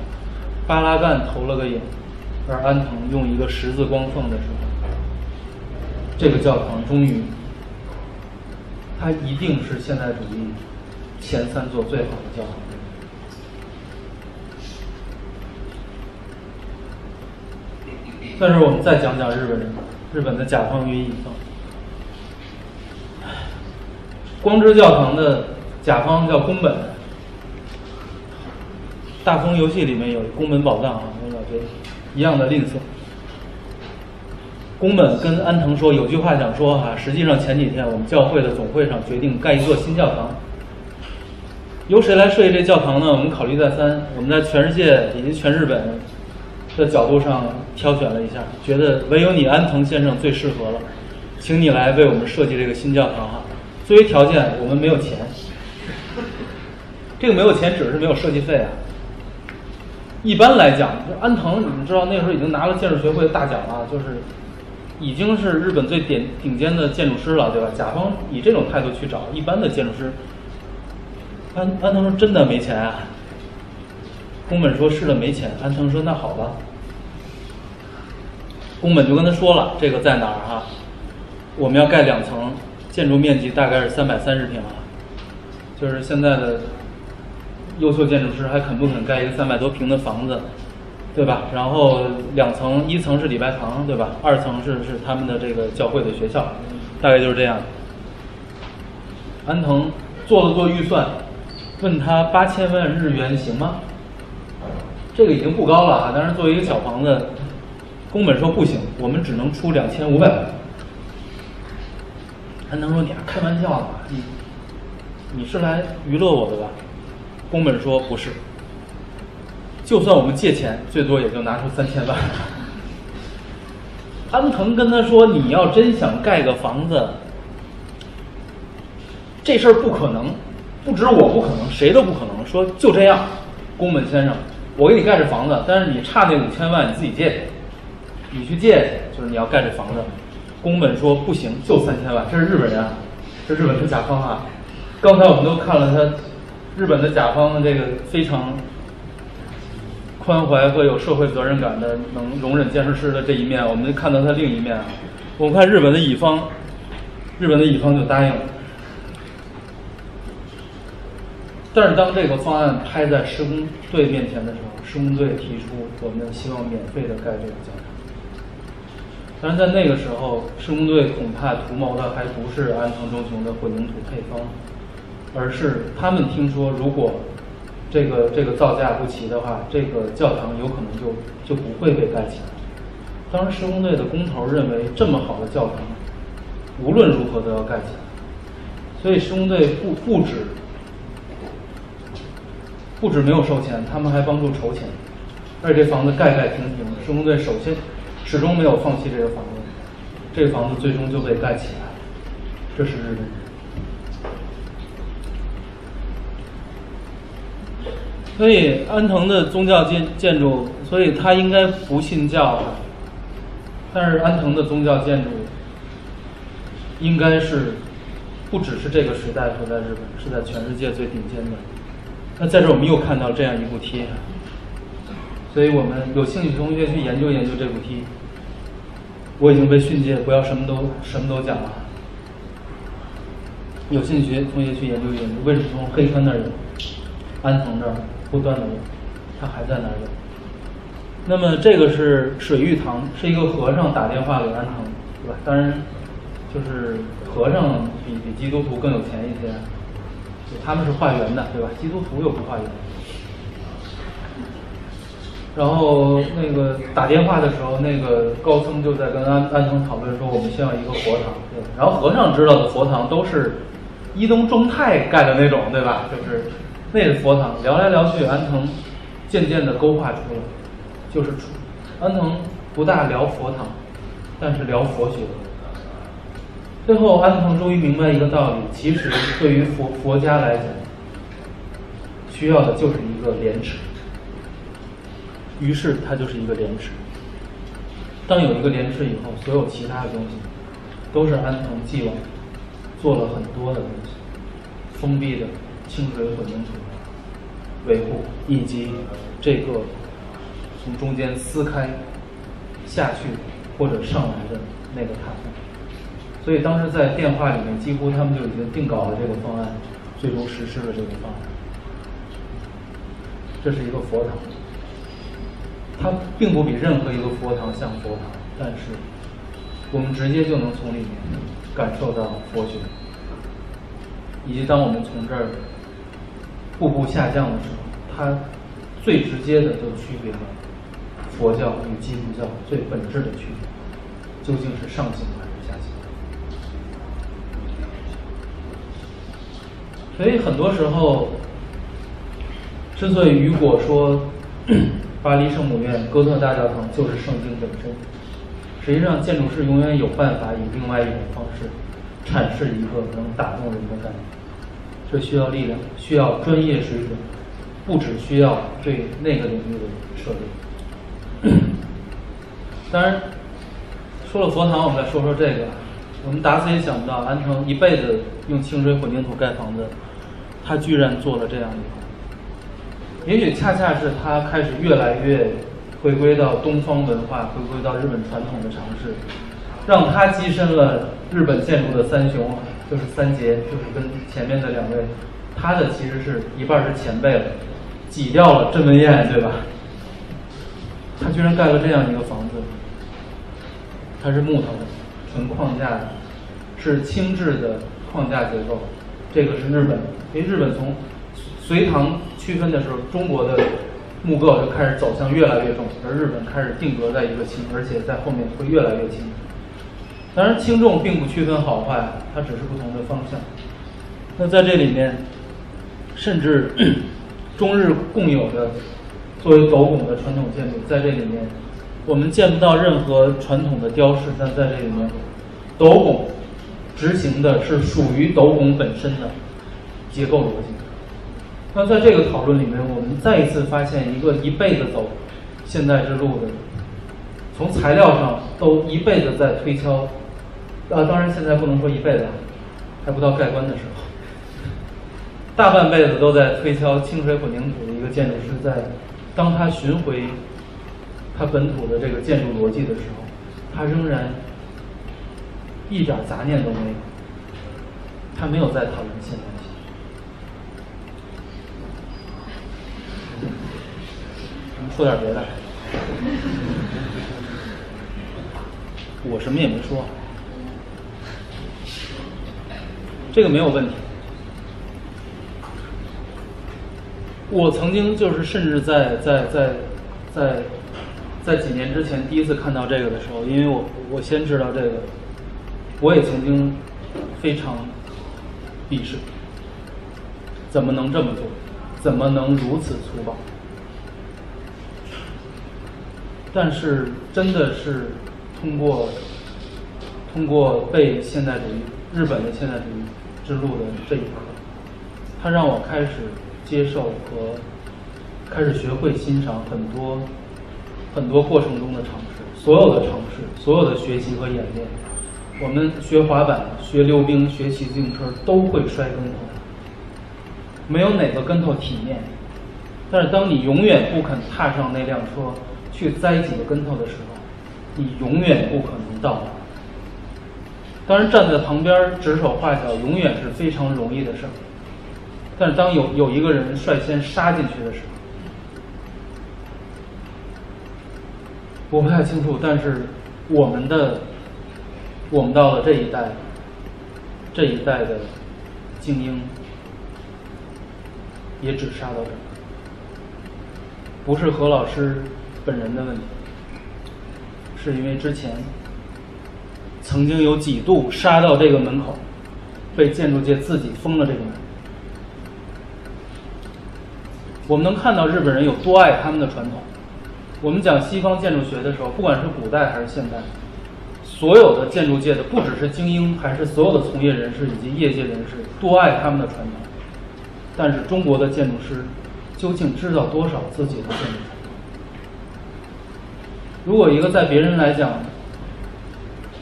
巴拉干投了个影，而安藤用一个十字光缝的时候，这个教堂终于。它一定是现代主义前三座最好的教堂。但是我们再讲讲日本人，日本的甲方与乙方。光之教堂的甲方叫宫本，大风游戏里面有宫本宝藏啊，我老这一样的吝啬。宫本跟安藤说：“有句话想说哈，实际上前几天我们教会的总会上决定盖一座新教堂。由谁来设计这教堂呢？我们考虑再三，我们在全世界以及全日本的角度上挑选了一下，觉得唯有你安藤先生最适合了，请你来为我们设计这个新教堂哈。作为条件，我们没有钱。这个没有钱指的是没有设计费啊。一般来讲，就安藤你们知道那时候已经拿了建筑学会的大奖了，就是。”已经是日本最顶顶尖的建筑师了，对吧？甲方以这种态度去找一般的建筑师，安安藤说真的没钱啊。宫本说是的没钱，安藤说那好吧。宫本就跟他说了，这个在哪儿哈？我们要盖两层，建筑面积大概是三百三十平啊，就是现在的优秀建筑师还肯不肯盖一个三百多平的房子？对吧？然后两层，一层是礼拜堂，对吧？二层是是他们的这个教会的学校，大概就是这样。安藤做了做预算，问他八千万日元行吗？这个已经不高了啊，但是作为一个小房子，宫本说不行，我们只能出两千五百万。安藤说：“你还开玩笑呢？你你是来娱乐我的吧？”宫本说：“不是。”就算我们借钱，最多也就拿出三千万。安藤跟他说：“你要真想盖个房子，这事儿不可能，不止我不可能，谁都不可能。说就这样，宫本先生，我给你盖这房子，但是你差那五千万，你自己借去，你去借去，就是你要盖这房子。”宫本说：“不行，就三千万。”这是日本人啊，这日本是甲方啊。刚才我们都看了他日本的甲方的这个非常。宽怀和有社会责任感的，能容忍建设师的这一面，我们看到他另一面。我们看日本的乙方，日本的乙方就答应了。但是当这个方案拍在施工队面前的时候，施工队提出我们希望免费的盖这个教堂。但是在那个时候，施工队恐怕图谋的还不是安藤忠雄的混凝土配方，而是他们听说如果。这个这个造价不齐的话，这个教堂有可能就就不会被盖起来。当时施工队的工头认为，这么好的教堂，无论如何都要盖起来。所以施工队不不止不止没有收钱，他们还帮助筹钱，而且这房子盖盖停停，施工队首先始终没有放弃这个房子，这个房子最终就被盖起来。这是。所以安藤的宗教建建筑，所以他应该不信教，但是安藤的宗教建筑应该是不只是这个时代和在日本，是在全世界最顶尖的。那在这我们又看到这样一部梯，所以我们有兴趣同学去研究研究这部梯。我已经被训诫不要什么都什么都讲了，有兴趣同学去研究研究，为什么从黑川那儿安藤这儿？不断的有，他还在那儿有。那么这个是水玉堂，是一个和尚打电话给安藤，对吧？当然，就是和尚比比基督徒更有钱一些，他们是化缘的，对吧？基督徒又不化缘。然后那个打电话的时候，那个高僧就在跟安安藤讨论说，我们需要一个佛堂，对？然后和尚知道的佛堂都是伊东忠太盖的那种，对吧？就是。那是佛堂，聊来聊去，安藤渐渐的勾画出了，就是安藤不大聊佛堂，但是聊佛学。最后，安藤终于明白一个道理：其实对于佛佛家来讲，需要的就是一个廉耻。于是，它就是一个廉耻。当有一个廉耻以后，所有其他的东西都是安藤既往做了很多的东西，封闭的。清水混凝土维护，以及这个从中间撕开下去或者上来的那个塔面。所以当时在电话里面，几乎他们就已经定稿了这个方案，最终实施了这个方案。这是一个佛堂，它并不比任何一个佛堂像佛堂，但是我们直接就能从里面感受到佛学，以及当我们从这儿。步步下降的时候，它最直接的就区别了佛教与基督教最本质的区别，究竟是上行还是下行？所以很多时候，之所以雨果说巴黎圣母院、哥特大教堂就是圣经本身，实际上建筑师永远有办法以另外一种方式阐释一个能打动人的概念。这需要力量，需要专业水准，不只需要对那个领域的设立。当然，说了佛堂，我们再说说这个。我们打死也想不到，安藤一辈子用清水混凝土盖房子，他居然做了这样一个。也许恰恰是他开始越来越回归到东方文化，回归到日本传统的尝试，让他跻身了日本建筑的三雄。就是三杰，就是跟前面的两位，他的其实是一半是前辈了，挤掉了郑文燕，对吧？他居然盖了这样一个房子，它是木头的，纯框架的，是轻质的框架结构。这个是日本，因为日本从隋唐区分的时候，中国的木构就开始走向越来越重，而日本开始定格在一个轻，而且在后面会越来越轻。当然，轻重并不区分好坏，它只是不同的方向。那在这里面，甚至 中日共有的作为斗拱的传统建筑，在这里面，我们见不到任何传统的雕饰，但在这里面，斗拱执行的是属于斗拱本身的结构逻辑。那在这个讨论里面，我们再一次发现一个一辈子走现代之路的，从材料上都一辈子在推敲。啊，当然现在不能说一辈子，还不到盖棺的时候。大半辈子都在推敲清水混凝土的一个建筑师，在当他寻回他本土的这个建筑逻辑的时候，他仍然一点杂念都没有，他没有在讨论现代性。说点别的，我什么也没说。这个没有问题。我曾经就是甚至在在在在在几年之前第一次看到这个的时候，因为我我先知道这个，我也曾经非常鄙视，怎么能这么做？怎么能如此粗暴？但是真的是通过通过被现代主义日本的现代主义之路的这一刻，它让我开始接受和开始学会欣赏很多很多过程中的尝试，所有的尝试，所有的学习和演练。我们学滑板、学溜冰、学骑自行车都会摔跟头，没有哪个跟头体面。但是当你永远不肯踏上那辆车去栽几个跟头的时候，你永远不可能到达。当然，站在旁边指手画脚永远是非常容易的事儿。但是当有有一个人率先杀进去的时候，我不太清楚。但是我们的我们到了这一代，这一代的精英也只杀到这儿，不是何老师本人的问题，是因为之前曾经有几度杀到这个门口，被建筑界自己封了这个门。我们能看到日本人有多爱他们的传统。我们讲西方建筑学的时候，不管是古代还是现代，所有的建筑界的，不只是精英，还是所有的从业人士以及业界人士，多爱他们的传统。但是中国的建筑师究竟知道多少自己的建筑？如果一个在别人来讲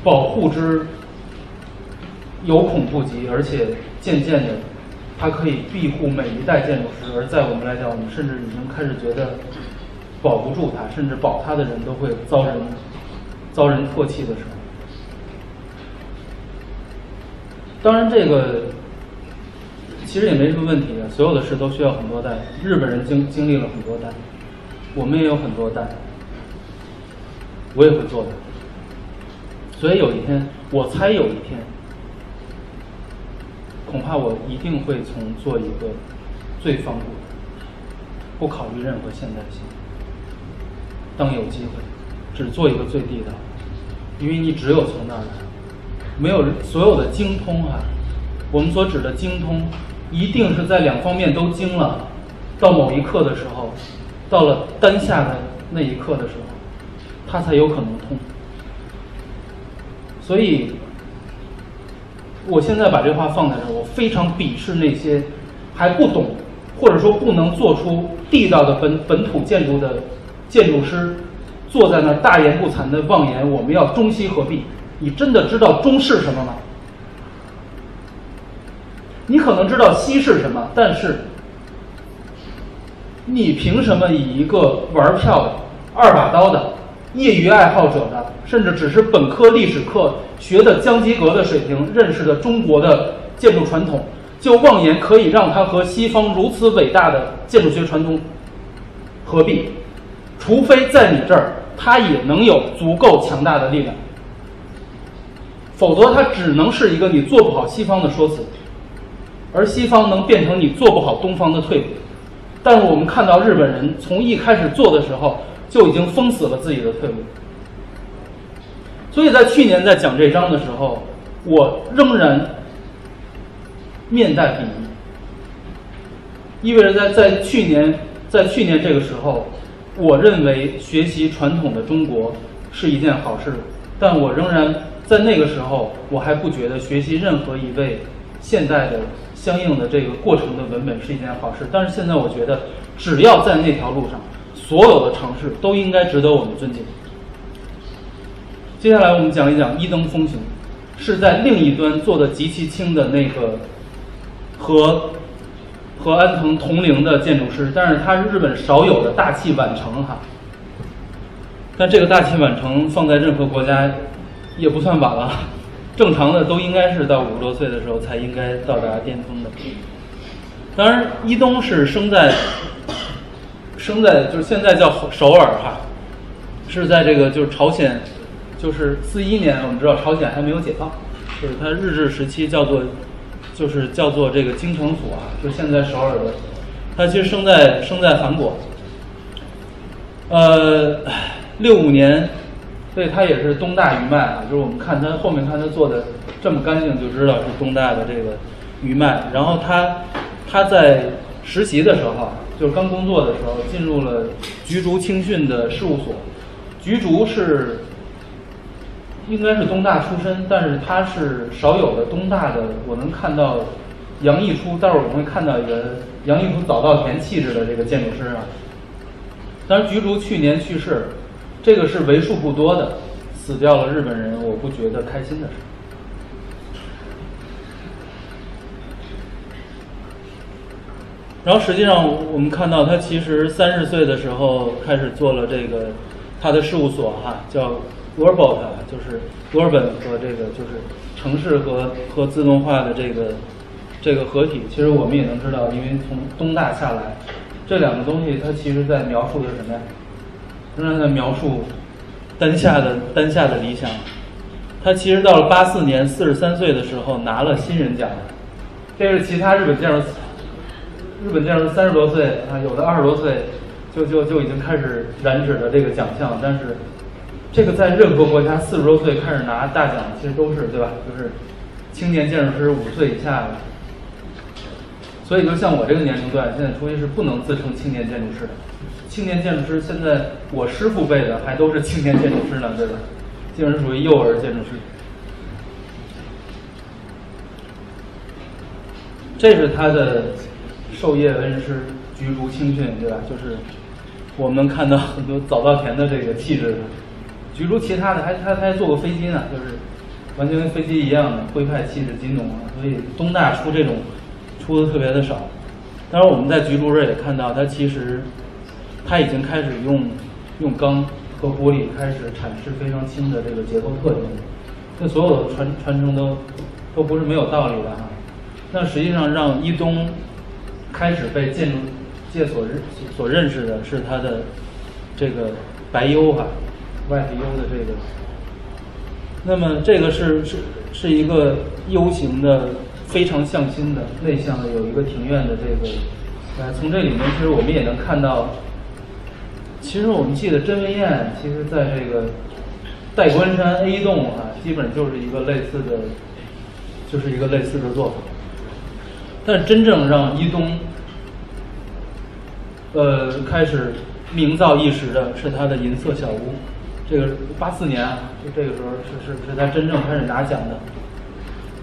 保护之有恐不及，而且渐渐的。它可以庇护每一代建筑师，而在我们来讲，我们甚至已经开始觉得保不住它，甚至保它的人都会遭人遭人唾弃的时候。当然，这个其实也没什么问题的，所有的事都需要很多代。日本人经经历了很多代，我们也有很多代，我也会做的。所以有一天，我猜有一天。恐怕我一定会从做一个最方古，不考虑任何现代性。当有机会，只做一个最地道，因为你只有从那儿来，没有所有的精通哈。我们所指的精通，一定是在两方面都精了，到某一刻的时候，到了当下的那一刻的时候，它才有可能通。所以。我现在把这话放在这儿，我非常鄙视那些还不懂或者说不能做出地道的本本土建筑的建筑师，坐在那儿大言不惭的妄言我们要中西合璧。你真的知道中是什么吗？你可能知道西是什么，但是你凭什么以一个玩票的二把刀的？业余爱好者的，甚至只是本科历史课学的江及格的水平，认识的中国的建筑传统，就妄言可以让它和西方如此伟大的建筑学传统合璧，除非在你这儿，它也能有足够强大的力量，否则它只能是一个你做不好西方的说辞，而西方能变成你做不好东方的退步。但是我们看到日本人从一开始做的时候。就已经封死了自己的退路，所以在去年在讲这章的时候，我仍然面带鄙夷，意味着在在去年在去年这个时候，我认为学习传统的中国是一件好事，但我仍然在那个时候，我还不觉得学习任何一位现代的相应的这个过程的文本是一件好事，但是现在我觉得，只要在那条路上。所有的尝试都应该值得我们尊敬。接下来我们讲一讲一灯风行，是在另一端做的极其轻的那个和和安藤同龄的建筑师，但是他是日本少有的大器晚成哈。但这个大器晚成放在任何国家也不算晚了，正常的都应该是到五十多岁的时候才应该到达巅峰的。当然，伊东是生在。生在就是现在叫首尔哈，是在这个就是朝鲜，就是四一年我们知道朝鲜还没有解放，就是它日治时期叫做，就是叫做这个京城府啊，就现在首尔的他其实生在生在韩国，呃，六五年，所以他也是东大余脉啊，就是我们看他后面看他做的这么干净，就知道是东大的这个余脉。然后他他在实习的时候，就是刚工作的时候，进入了菊竹青训的事务所。菊竹是应该是东大出身，但是他是少有的东大的，我能看到杨溢初，待会儿我们会看到一个杨溢初早稻田气质的这个建筑师啊。当然，菊竹去年去世，这个是为数不多的死掉了日本人，我不觉得开心的事。然后实际上，我们看到他其实三十岁的时候开始做了这个他的事务所哈，叫 Urbot，就是 Urban 和这个就是城市和和自动化的这个这个合体。其实我们也能知道，因为从东大下来，这两个东西它其实在描述的是什么呀？仍然在描述当下的当下的理想。他其实到了八四年四十三岁的时候拿了新人奖，这是其他日本建筑。日本建筑师三十多岁啊，有的二十多岁，就就就已经开始染指的这个奖项。但是，这个在任何国家四十多岁开始拿大奖，其实都是对吧？就是青年建筑师五岁以下的。所以，就像我这个年龄段，现在出去是不能自称青年建筑师的。青年建筑师现在我师傅辈的还都是青年建筑师呢，对吧？基本属于幼儿建筑师。这是他的。授业恩师，菊竹清训，对吧？就是我们看到很多早稻田的这个气质。菊竹其他的还他他还坐过飞机呢，就是完全跟飞机一样的徽派气质、金融啊。所以东大出这种出的特别的少。当然我们在菊竹这也看到，他其实他已经开始用用钢和玻璃开始阐释非常轻的这个结构特征。这所有的传传承都都不是没有道理的哈。那实际上让一东。开始被建筑界所认所认识的是它的这个白 U 哈，White U 的这个。那么这个是是是一个 U 型的，非常向心的内向的，有一个庭院的这个。呃，从这里面其实我们也能看到，其实我们记得甄文燕，其实在这个代官山 A 栋哈，基本就是一个类似的，就是一个类似的做法。但真正让伊东，呃，开始名噪一时的是他的银色小屋，这个八四年啊，就这个时候是是是他真正开始拿奖的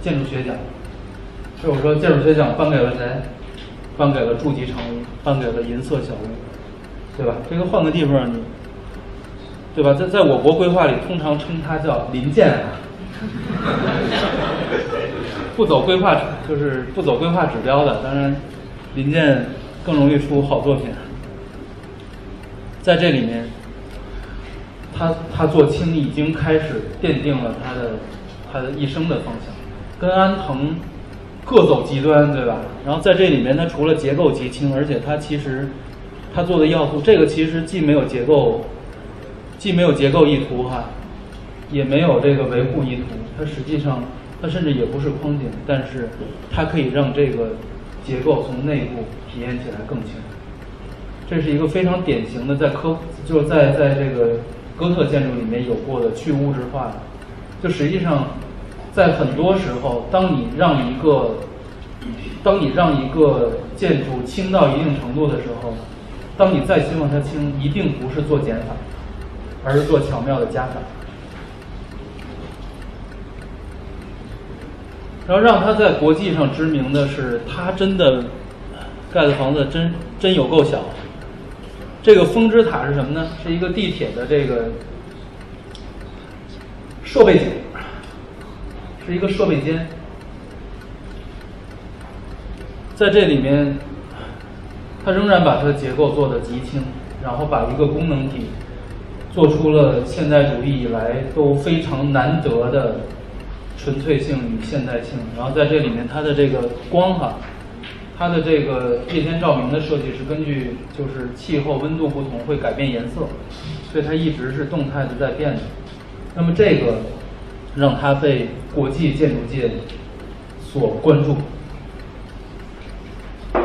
建筑学奖。所以我说建筑学奖颁给了谁？颁给了筑吉长屋，颁给了银色小屋，对吧？这个换个地方，你，对吧？在在我国规划里，通常称它叫临建啊。不走规划就是不走规划指标的，当然，林建更容易出好作品。在这里面，他他做轻已经开始奠定了他的他的一生的方向，跟安藤各走极端，对吧？然后在这里面，他除了结构极轻，而且他其实他做的要素，这个其实既没有结构，既没有结构意图哈，也没有这个维护意图，它实际上。它甚至也不是框景，但是它可以让这个结构从内部体验起来更清楚。这是一个非常典型的在科，就是在在这个哥特建筑里面有过的去物质化的。就实际上，在很多时候，当你让一个，当你让一个建筑轻到一定程度的时候，当你再希望它轻，一定不是做减法，而是做巧妙的加法。然后让他在国际上知名的是，他真的盖的房子真真有够小。这个风之塔是什么呢？是一个地铁的这个设备井，是一个设备间。在这里面，他仍然把它的结构做得极轻，然后把一个功能体做出了现代主义以来都非常难得的。纯粹性与现代性，然后在这里面，它的这个光哈，它的这个夜间照明的设计是根据就是气候温度不同会改变颜色，所以它一直是动态的在变的。那么这个让它被国际建筑界所关注。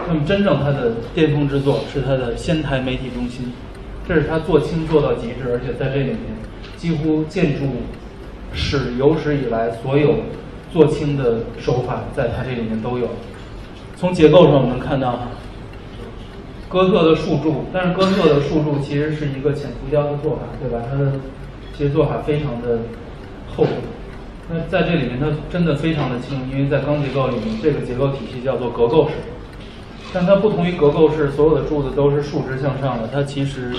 那么真正它的巅峰之作是它的仙台媒体中心，这是它做轻做到极致，而且在这里面几乎建筑是有史以来所有做清的手法在它这里面都有。从结构上我们看到，哥特的竖柱，但是哥特的竖柱其实是一个浅浮雕的做法，对吧？它的其实做法非常的厚。那在这里面，它真的非常的轻，因为在钢结构里面，这个结构体系叫做格构式。但它不同于格构式，所有的柱子都是竖直向上的。它其实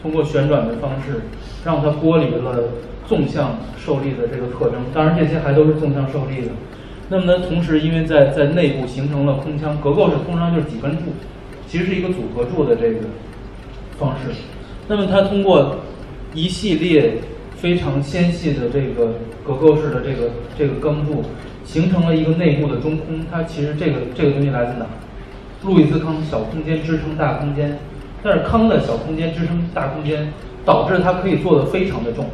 通过旋转的方式，让它剥离了纵向受力的这个特征。当然，这些还都是纵向受力的。那么呢，同时因为在在内部形成了空腔，格构式通常就是几根柱，其实是一个组合柱的这个方式。那么它通过一系列非常纤细的这个格构式的这个这个钢柱，形成了一个内部的中空。它其实这个这个东西来自哪？路易斯康小空间支撑大空间，但是康的小空间支撑大空间，导致它可以做的非常的重。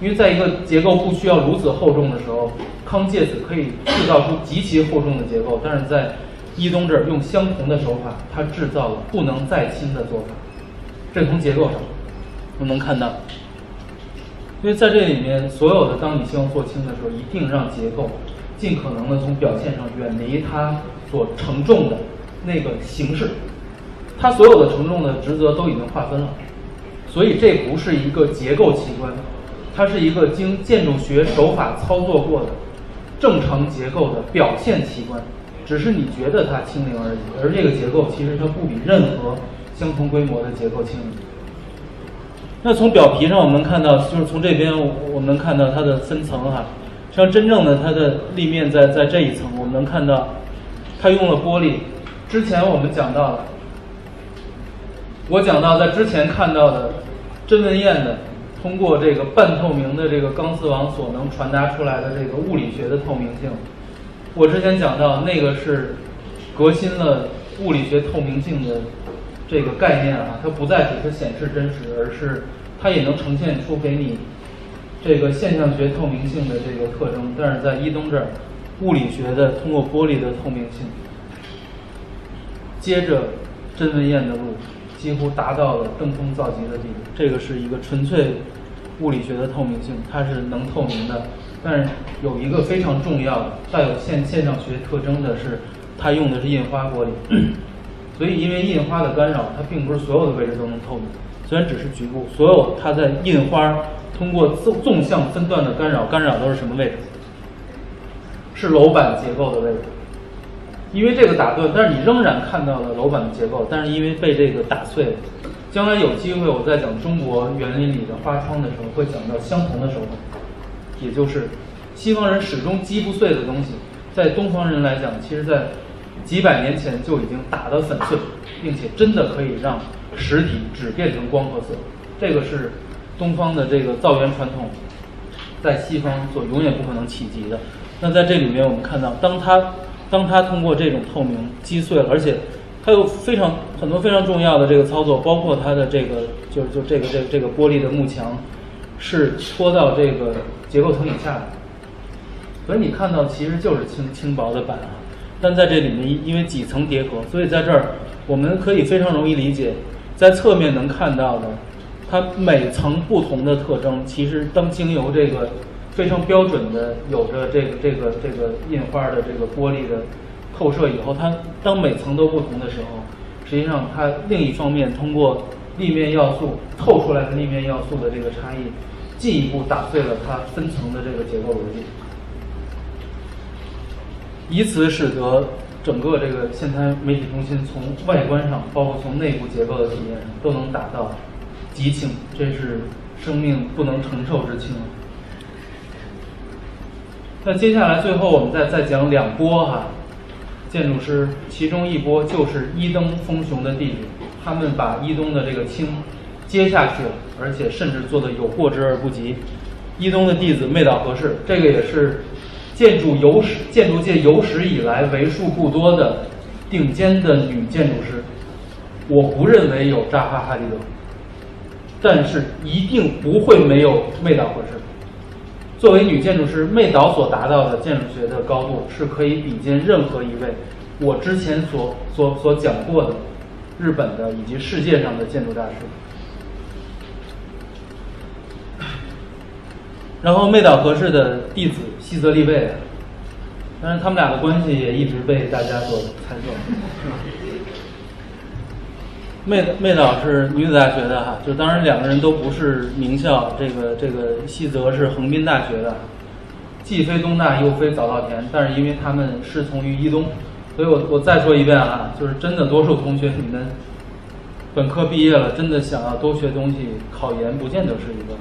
因为在一个结构不需要如此厚重的时候，康介子可以制造出极其厚重的结构。但是在伊东这儿用相同的手法，他制造了不能再轻的做法。这从结构上，我们能看到。因为在这里面，所有的当你希望做轻的时候，一定让结构尽可能的从表现上远离它所承重的那个形式。它所有的承重的职责都已经划分了，所以这不是一个结构器官。它是一个经建筑学手法操作过的正常结构的表现器官，只是你觉得它轻灵而已。而这个结构其实它不比任何相同规模的结构轻灵。那从表皮上我们看到，就是从这边我们能看到它的分层哈。像真正的它的立面在在这一层，我们能看到它用了玻璃。之前我们讲到了，我讲到在之前看到的真文彦的。通过这个半透明的这个钢丝网所能传达出来的这个物理学的透明性，我之前讲到那个是革新了物理学透明性的这个概念啊，它不再只是显示真实，而是它也能呈现出给你这个现象学透明性的这个特征。但是在伊东这儿，物理学的通过玻璃的透明性，接着真文彦的路。几乎达到了登峰造极的地步。这个是一个纯粹物理学的透明性，它是能透明的。但是有一个非常重要的、带有现现象学特征的是，它用的是印花玻璃。所以因为印花的干扰，它并不是所有的位置都能透明，虽然只是局部。所有它在印花通过纵纵向分段的干扰，干扰都是什么位置？是楼板结构的位置。因为这个打断，但是你仍然看到了楼板的结构，但是因为被这个打碎了。将来有机会我在讲中国园林里的花窗的时候，会讲到相同的手法，也就是西方人始终击不碎的东西，在东方人来讲，其实在几百年前就已经打得粉碎，并且真的可以让实体只变成光和色。这个是东方的这个造园传统，在西方所永远不可能企及的。那在这里面，我们看到，当它当它通过这种透明击碎了，而且它有非常很多非常重要的这个操作，包括它的这个就是就这个这这个玻璃的幕墙是戳到这个结构层以下的，所以你看到其实就是轻轻薄的板啊，但在这里面因为几层叠合，所以在这儿我们可以非常容易理解，在侧面能看到的它每层不同的特征，其实当经由这个。非常标准的，有着这个这个这个印花的这个玻璃的透射以后，它当每层都不同的时候，实际上它另一方面通过立面要素透出来的立面要素的这个差异，进一步打碎了它分层的这个结构逻辑，以此使得整个这个现代媒体中心从外观上，包括从内部结构的体验上，都能达到极轻，这是生命不能承受之轻。那接下来最后我们再再讲两波哈，建筑师，其中一波就是伊登丰雄的弟子，他们把伊东的这个轻接下去了，而且甚至做的有过之而不及。伊东的弟子妹岛和世，这个也是建筑有史建筑界有史以来为数不多的顶尖的女建筑师。我不认为有扎哈哈利德，但是一定不会没有妹岛和世。作为女建筑师，妹岛所达到的建筑学的高度是可以比肩任何一位我之前所所所讲过的日本的以及世界上的建筑大师。然后妹岛和世的弟子西泽立卫，但是他们俩的关系也一直被大家所猜测。妹妹岛是女子大学的哈，就当然两个人都不是名校，这个这个西泽是横滨大学的，既非东大又非早稻田，但是因为他们师从于一东，所以我我再说一遍哈，就是真的多数同学你们本科毕业了，真的想要多学东西，考研不见得是一个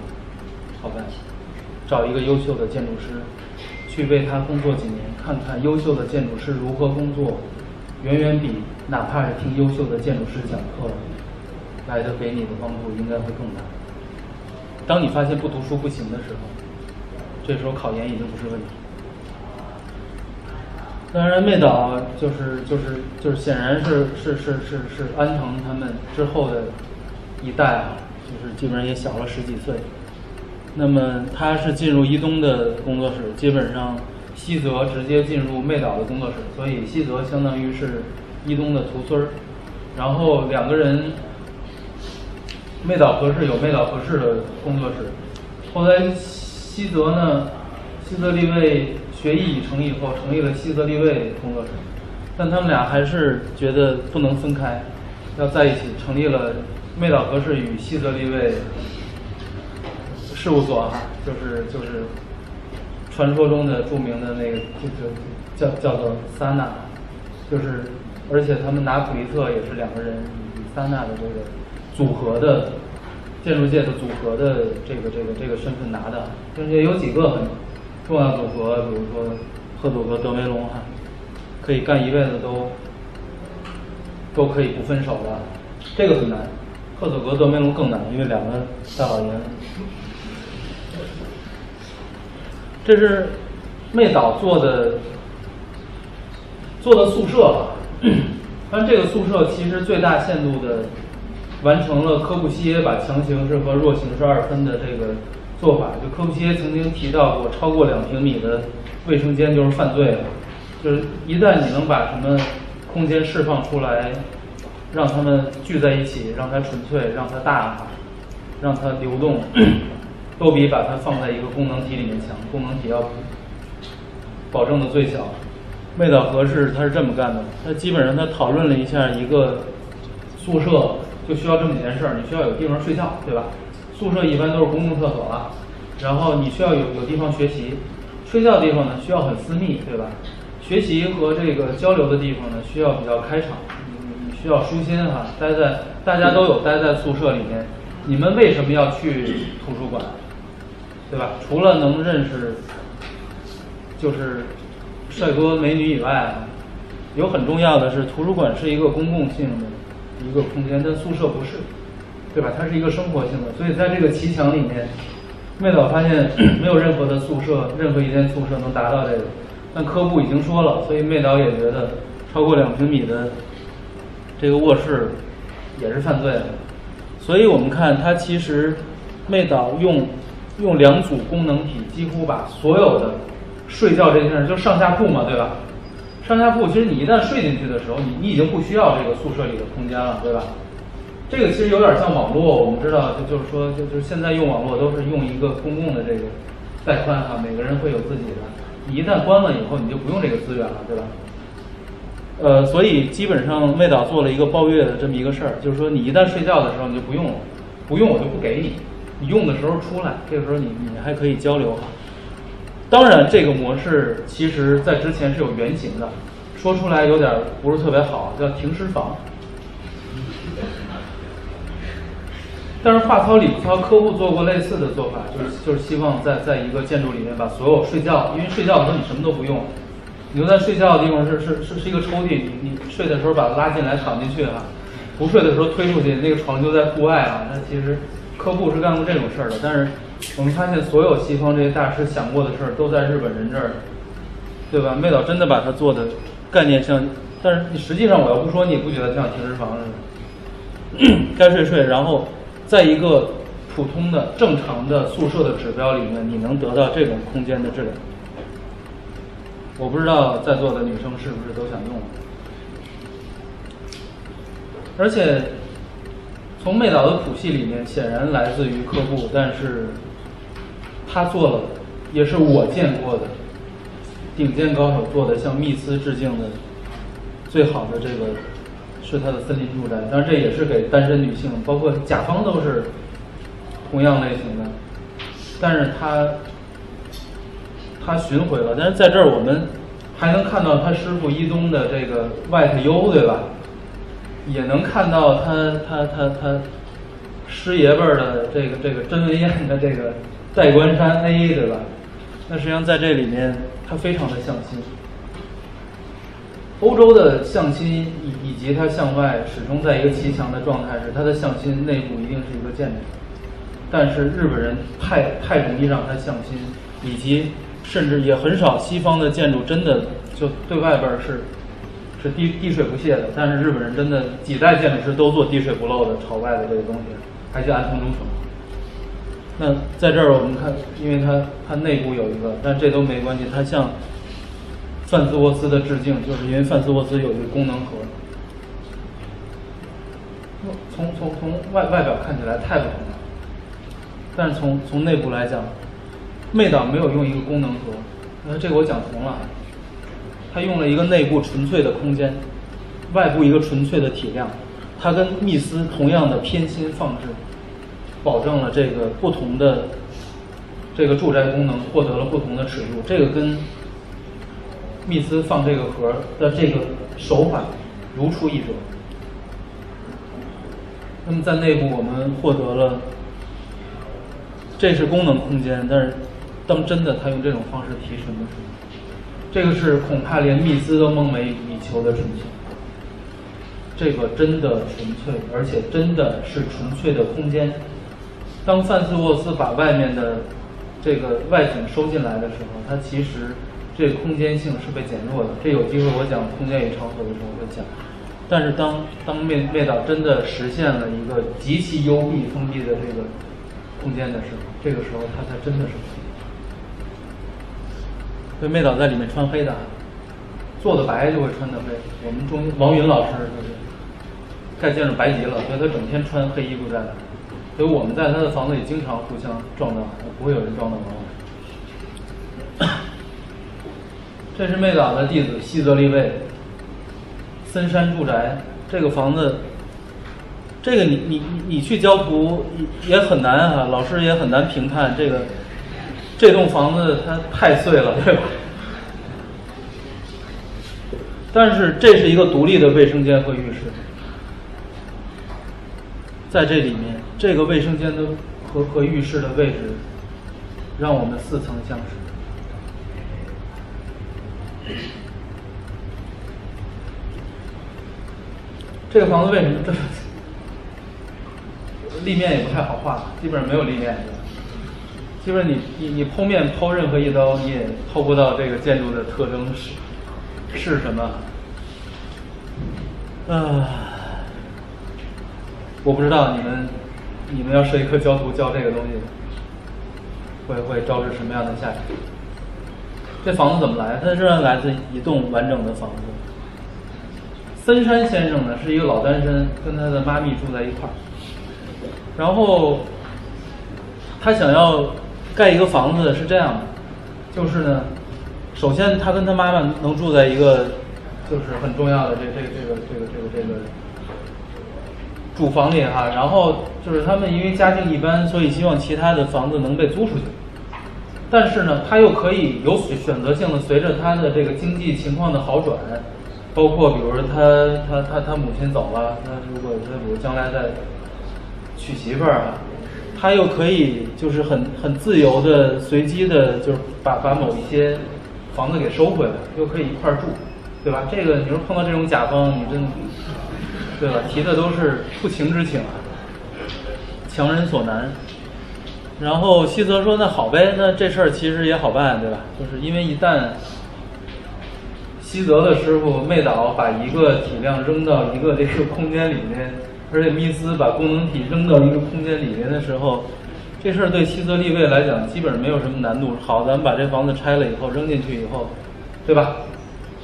好办法。找一个优秀的建筑师，去为他工作几年，看看优秀的建筑师如何工作，远远比哪怕是听优秀的建筑师讲课来的给你的帮助应该会更大。当你发现不读书不行的时候，这时候考研已经不是问题。当然，妹岛就是就是就是显然是是是是是安藤他们之后的一代啊，就是基本上也小了十几岁。那么他是进入伊东的工作室，基本上西泽直接进入妹岛的工作室，所以西泽相当于是伊东的徒孙儿。然后两个人，妹岛和世有妹岛和世的工作室。后来西泽呢，西泽立卫学艺已成以后，成立了西泽立卫工作室，但他们俩还是觉得不能分开，要在一起，成立了妹岛和世与西泽立卫。事务所哈，就是就是传说中的著名的那个，就是叫叫做萨纳，就是而且他们拿普利特也是两个人以萨纳的这个组合的建筑界的组合的这个这个这个身份拿的，并且有几个很重要组合，比如说赫佐格德梅隆哈，可以干一辈子都都可以不分手的，这个很难，赫佐格德梅隆更难，因为两个大老爷。这是妹岛做的做的宿舍吧，但这个宿舍其实最大限度的完成了科布西耶把强形式和弱形式二分的这个做法。就科布西耶曾经提到过，超过两平米的卫生间就是犯罪了。就是一旦你能把什么空间释放出来，让他们聚在一起，让它纯粹，让它大，让它流动。都比把它放在一个功能体里面强，功能体要保证的最小。妹岛和世他是这么干的，他基本上他讨论了一下一个宿舍就需要这么几件事儿，你需要有地方睡觉，对吧？宿舍一般都是公共厕所了，然后你需要有有地方学习，睡觉的地方呢需要很私密，对吧？学习和这个交流的地方呢需要比较开敞，你你需要舒心哈，待在大家都有待在宿舍里面，你们为什么要去图书馆？对吧？除了能认识，就是帅哥美女以外，有很重要的是，图书馆是一个公共性的一个空间，但宿舍不是，对吧？它是一个生活性的，所以在这个骑墙里面，妹岛发现 没有任何的宿舍，任何一间宿舍能达到这个。但科布已经说了，所以妹岛也觉得超过两平米的这个卧室也是犯罪的。所以我们看，他其实妹岛用。用两组功能体，几乎把所有的睡觉这件事，就上下铺嘛，对吧？上下铺，其实你一旦睡进去的时候，你你已经不需要这个宿舍里的空间了，对吧？这个其实有点像网络，我们知道，就就是说，就就是现在用网络都是用一个公共的这个带宽哈，每个人会有自己的。你一旦关了以后，你就不用这个资源了，对吧？呃，所以基本上魏导做了一个包月的这么一个事儿，就是说你一旦睡觉的时候你就不用了，不用我就不给你。你用的时候出来，这个时候你你还可以交流。当然，这个模式其实在之前是有原型的，说出来有点不是特别好，叫停尸房。但是话糙理不糙，客户做过类似的做法，就是就是希望在在一个建筑里面把所有睡觉，因为睡觉的时候你什么都不用，你就在睡觉的地方是是是是一个抽屉，你你睡的时候把它拉进来躺进去哈，不睡的时候推出去，那个床就在户外啊，那其实。客户是干过这种事儿的，但是我们发现所有西方这些大师想过的事儿都在日本人这儿，对吧？妹岛真的把它做的概念像，但是你实际上我要不说，你也不觉得像停尸房似的。该睡睡，然后在一个普通的正常的宿舍的指标里面，你能得到这种空间的质量。我不知道在座的女生是不是都想用。而且从妹岛的谱系里面，显然来自于科布，但是他做了，也是我见过的顶尖高手做的，向密斯致敬的最好的这个是他的森林住宅，当然这也是给单身女性，包括甲方都是同样类型的，但是他他巡回了，但是在这儿我们还能看到他师傅伊东的这个 White U，对吧？也能看到他他他他师爷辈儿的这个这个甄文彦的这个代官山 A，对吧？那实际上在这里面，他非常的向心。欧洲的向心以以及它向外始终在一个齐强的状态时，它的向心内部一定是一个建筑。但是日本人太太容易让它向心，以及甚至也很少西方的建筑真的就对外边是是滴滴水不泄的。但是日本人真的几代建筑师都做滴水不漏的朝外的这个东西，还叫安藤忠诚。那在这儿我们看，因为它它内部有一个，但这都没关系，它向范斯沃斯的致敬，就是因为范斯沃斯有一个功能核。从从从外外表看起来太不同了，但是从从内部来讲，妹岛没有用一个功能核，那这个我讲重了，它用了一个内部纯粹的空间，外部一个纯粹的体量，它跟密斯同样的偏心放置，保证了这个不同的这个住宅功能获得了不同的尺度，这个跟密斯放这个盒的这个手法如出一辙。那么在内部我们获得了，这是功能空间，但是当真的他用这种方式提纯的时候，这个是恐怕连密斯都梦寐以求的纯粹。这个真的纯粹，而且真的是纯粹的空间。当范斯沃斯把外面的这个外景收进来的时候，它其实这空间性是被减弱的。这有机会我讲空间与场所的时候会讲。但是当当灭灭岛真的实现了一个极其幽闭封闭的这个空间的时候，这个时候它才真的是。所以灭岛在里面穿黑的，做的白就会穿的黑。我们中王云老师就是盖建筑白极了，所以他整天穿黑衣服在的。所以我们在他的房子里经常互相撞到，不会有人撞到王老师。这是妹岛的弟子西泽立卫。森山住宅这个房子，这个你你你去交图也很难啊，老师也很难评判这个这栋房子它太碎了，对吧？但是这是一个独立的卫生间和浴室，在这里面，这个卫生间的和和浴室的位置，让我们似曾相识。这个房子为什么这么立面也不太好画？基本上没有立面，基本上你你你剖面剖任何一刀，你也剖不到这个建筑的特征是是什么。啊，我不知道你们你们要设一课教图教这个东西，会会招致什么样的下场？这房子怎么来？它仍然来自一栋完整的房子。森山先生呢是一个老单身，跟他的妈咪住在一块儿。然后他想要盖一个房子是这样的，就是呢，首先他跟他妈妈能住在一个就是很重要的这这个这个这个这个这个住房里哈。然后就是他们因为家境一般，所以希望其他的房子能被租出去。但是呢，他又可以有选择性的随着他的这个经济情况的好转。包括比如说他他他他母亲走了，那如果他比如将来再娶媳妇儿啊，他又可以就是很很自由的随机的，就是把把某一些房子给收回来，又可以一块住，对吧？这个你说碰到这种甲方，你真对吧？提的都是不情之请啊，强人所难。然后西泽说：“那好呗，那这事儿其实也好办，对吧？就是因为一旦。”西泽的师傅妹岛把一个体量扔到一个这个空间里面，而且密斯把功能体扔到一个空间里面的时候，这事儿对西泽立卫来讲基本上没有什么难度。好，咱们把这房子拆了以后扔进去以后，对吧？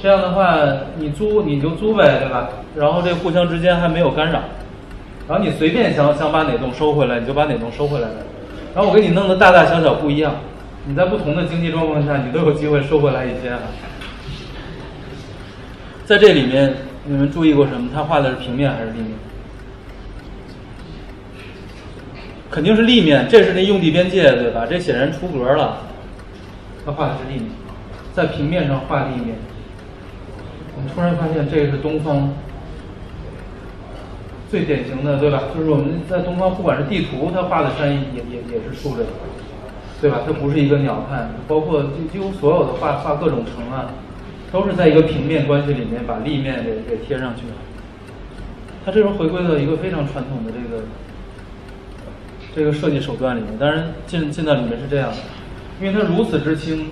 这样的话，你租你就租呗，对吧？然后这互相之间还没有干扰，然后你随便想想把哪栋收回来，你就把哪栋收回来呗。然后我给你弄的大大小小不一样，你在不同的经济状况下，你都有机会收回来一些。在这里面，你们注意过什么？他画的是平面还是立面？肯定是立面，这是那用地边界，对吧？这显然出格了。他画的是立面，在平面上画立面。我们突然发现，这个是东方最典型的，对吧？就是我们在东方，不管是地图，它画的山也也也是竖着的，对吧？它不是一个鸟瞰，包括几几乎所有的画画各种城啊，都是在一个平面关系里面把立面给给贴上去了。它这时候回归到一个非常传统的这个这个设计手段里面。当然，进进到里面是这样的，因为它如此之轻。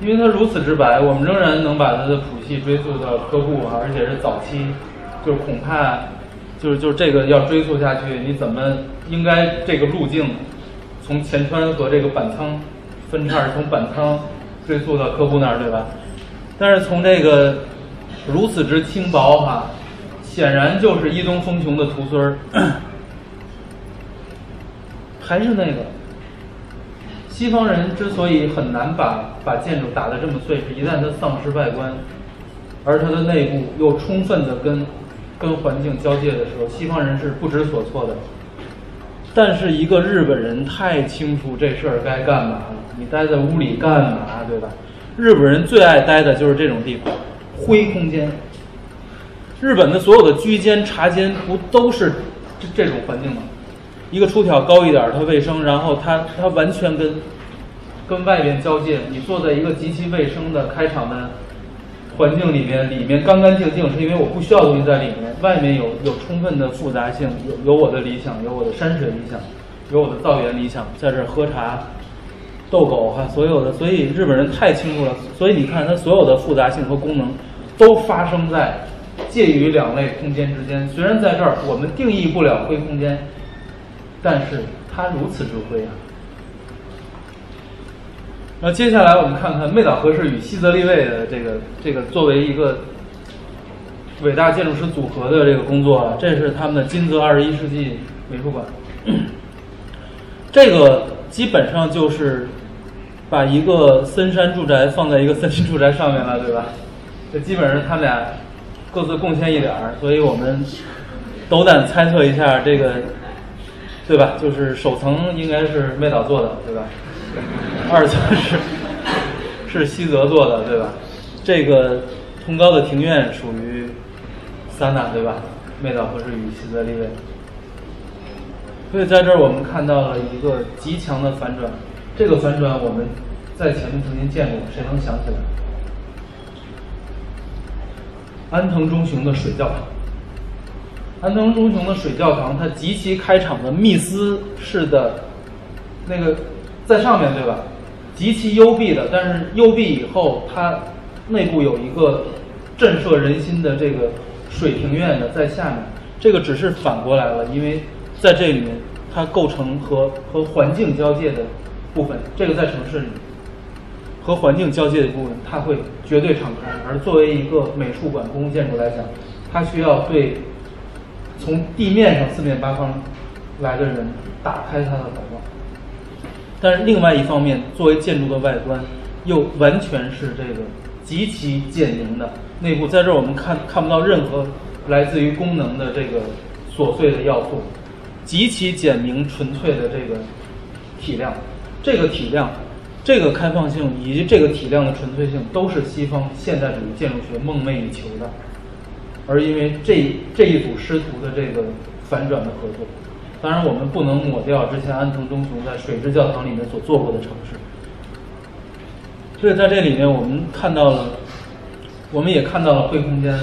因为它如此之白，我们仍然能把它的谱系追溯到科布啊，而且是早期，就是恐怕，就是就是这个要追溯下去，你怎么应该这个路径，从前川和这个板仓分叉，从板仓追溯到科布那儿，对吧？但是从这个如此之轻薄哈，显然就是伊东丰雄的徒孙儿，还是那个。西方人之所以很难把把建筑打得这么碎，是一旦它丧失外观，而它的内部又充分的跟跟环境交界的时候，西方人是不知所措的。但是一个日本人太清楚这事儿该干嘛了，你待在屋里干嘛，对吧？日本人最爱待的就是这种地方，灰空间。日本的所有的居间、茶间不都是这这种环境吗？一个出挑高一点，它卫生，然后它它完全跟跟外面交界。你坐在一个极其卫生的开场的环境里面，里面干干净净，是因为我不需要东西在里面。外面有有充分的复杂性，有有我的理想，有我的山水理想，有我的造园理想，在这儿喝茶、逗狗哈，所有的。所以日本人太清楚了，所以你看它所有的复杂性和功能都发生在介于两类空间之间。虽然在这儿我们定义不了灰空间。但是它如此之灰啊！那接下来我们看看妹岛和世与西泽立卫的这个这个作为一个伟大建筑师组合的这个工作啊，这是他们的金泽二十一世纪美术馆。这个基本上就是把一个森山住宅放在一个森林住宅上面了，对吧？这基本上他们俩各自贡献一点儿，所以我们斗胆猜测一下这个。对吧？就是首层应该是妹岛做的，对吧？二层是是西泽做的，对吧？这个通高的庭院属于三娜，对吧？妹岛和是与西泽立卫。所以在这儿我们看到了一个极强的反转。这个反转我们在前面曾经见过，谁能想起来？安藤忠雄的水教堂。安藤忠雄的水教堂，它极其开场的密斯式的，那个在上面对吧？极其幽闭的，但是幽闭以后，它内部有一个震慑人心的这个水庭院的在下面。这个只是反过来了，因为在这里面它构成和和环境交界的部分。这个在城市里和环境交界的部分，它会绝对敞开。而作为一个美术馆公共建筑来讲，它需要对。从地面上四面八方来的人打开他的怀抱，但是另外一方面，作为建筑的外观，又完全是这个极其简明的内部。在这儿我们看看不到任何来自于功能的这个琐碎的要素，极其简明纯粹的这个体量，这个体量，这个开放性以及这个体量的纯粹性，都是西方现代主义建筑学梦寐以求的。而因为这这一组师徒的这个反转的合作，当然我们不能抹掉之前安藤忠雄在水之教堂里面所做过的尝试。所以在这里面我们看到了，我们也看到了灰空间。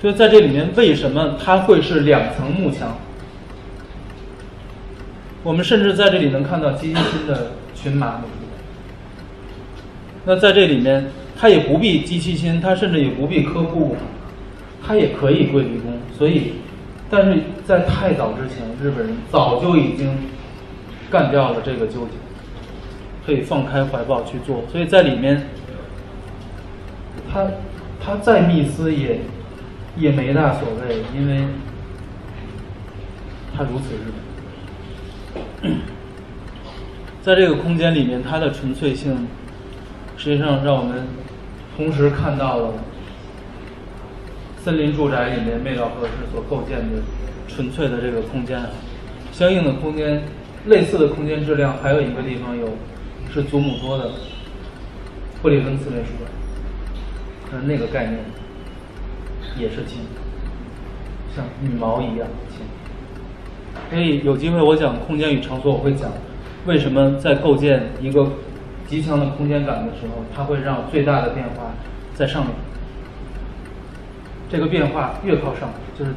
所以在这里面为什么它会是两层幕墙？我们甚至在这里能看到基金新的群马美术。那在这里面，它也不必基七新，它甚至也不必科布。他也可以归于公，所以，但是在太早之前，日本人早就已经干掉了这个纠结，可以放开怀抱去做。所以在里面，他他再密思也也没大所谓，因为他如此日本。在这个空间里面，它的纯粹性，实际上让我们同时看到了森林住宅里面妹岛和世所构建的纯粹的这个空间啊，相应的空间，类似的空间质量，还有一个地方有是祖母多的布里芬茨美术馆，那那个概念也是轻，像羽毛一样轻。所以有机会我讲空间与场所，我会讲。为什么在构建一个极强的空间感的时候，它会让最大的变化在上面？这个变化越靠上，就是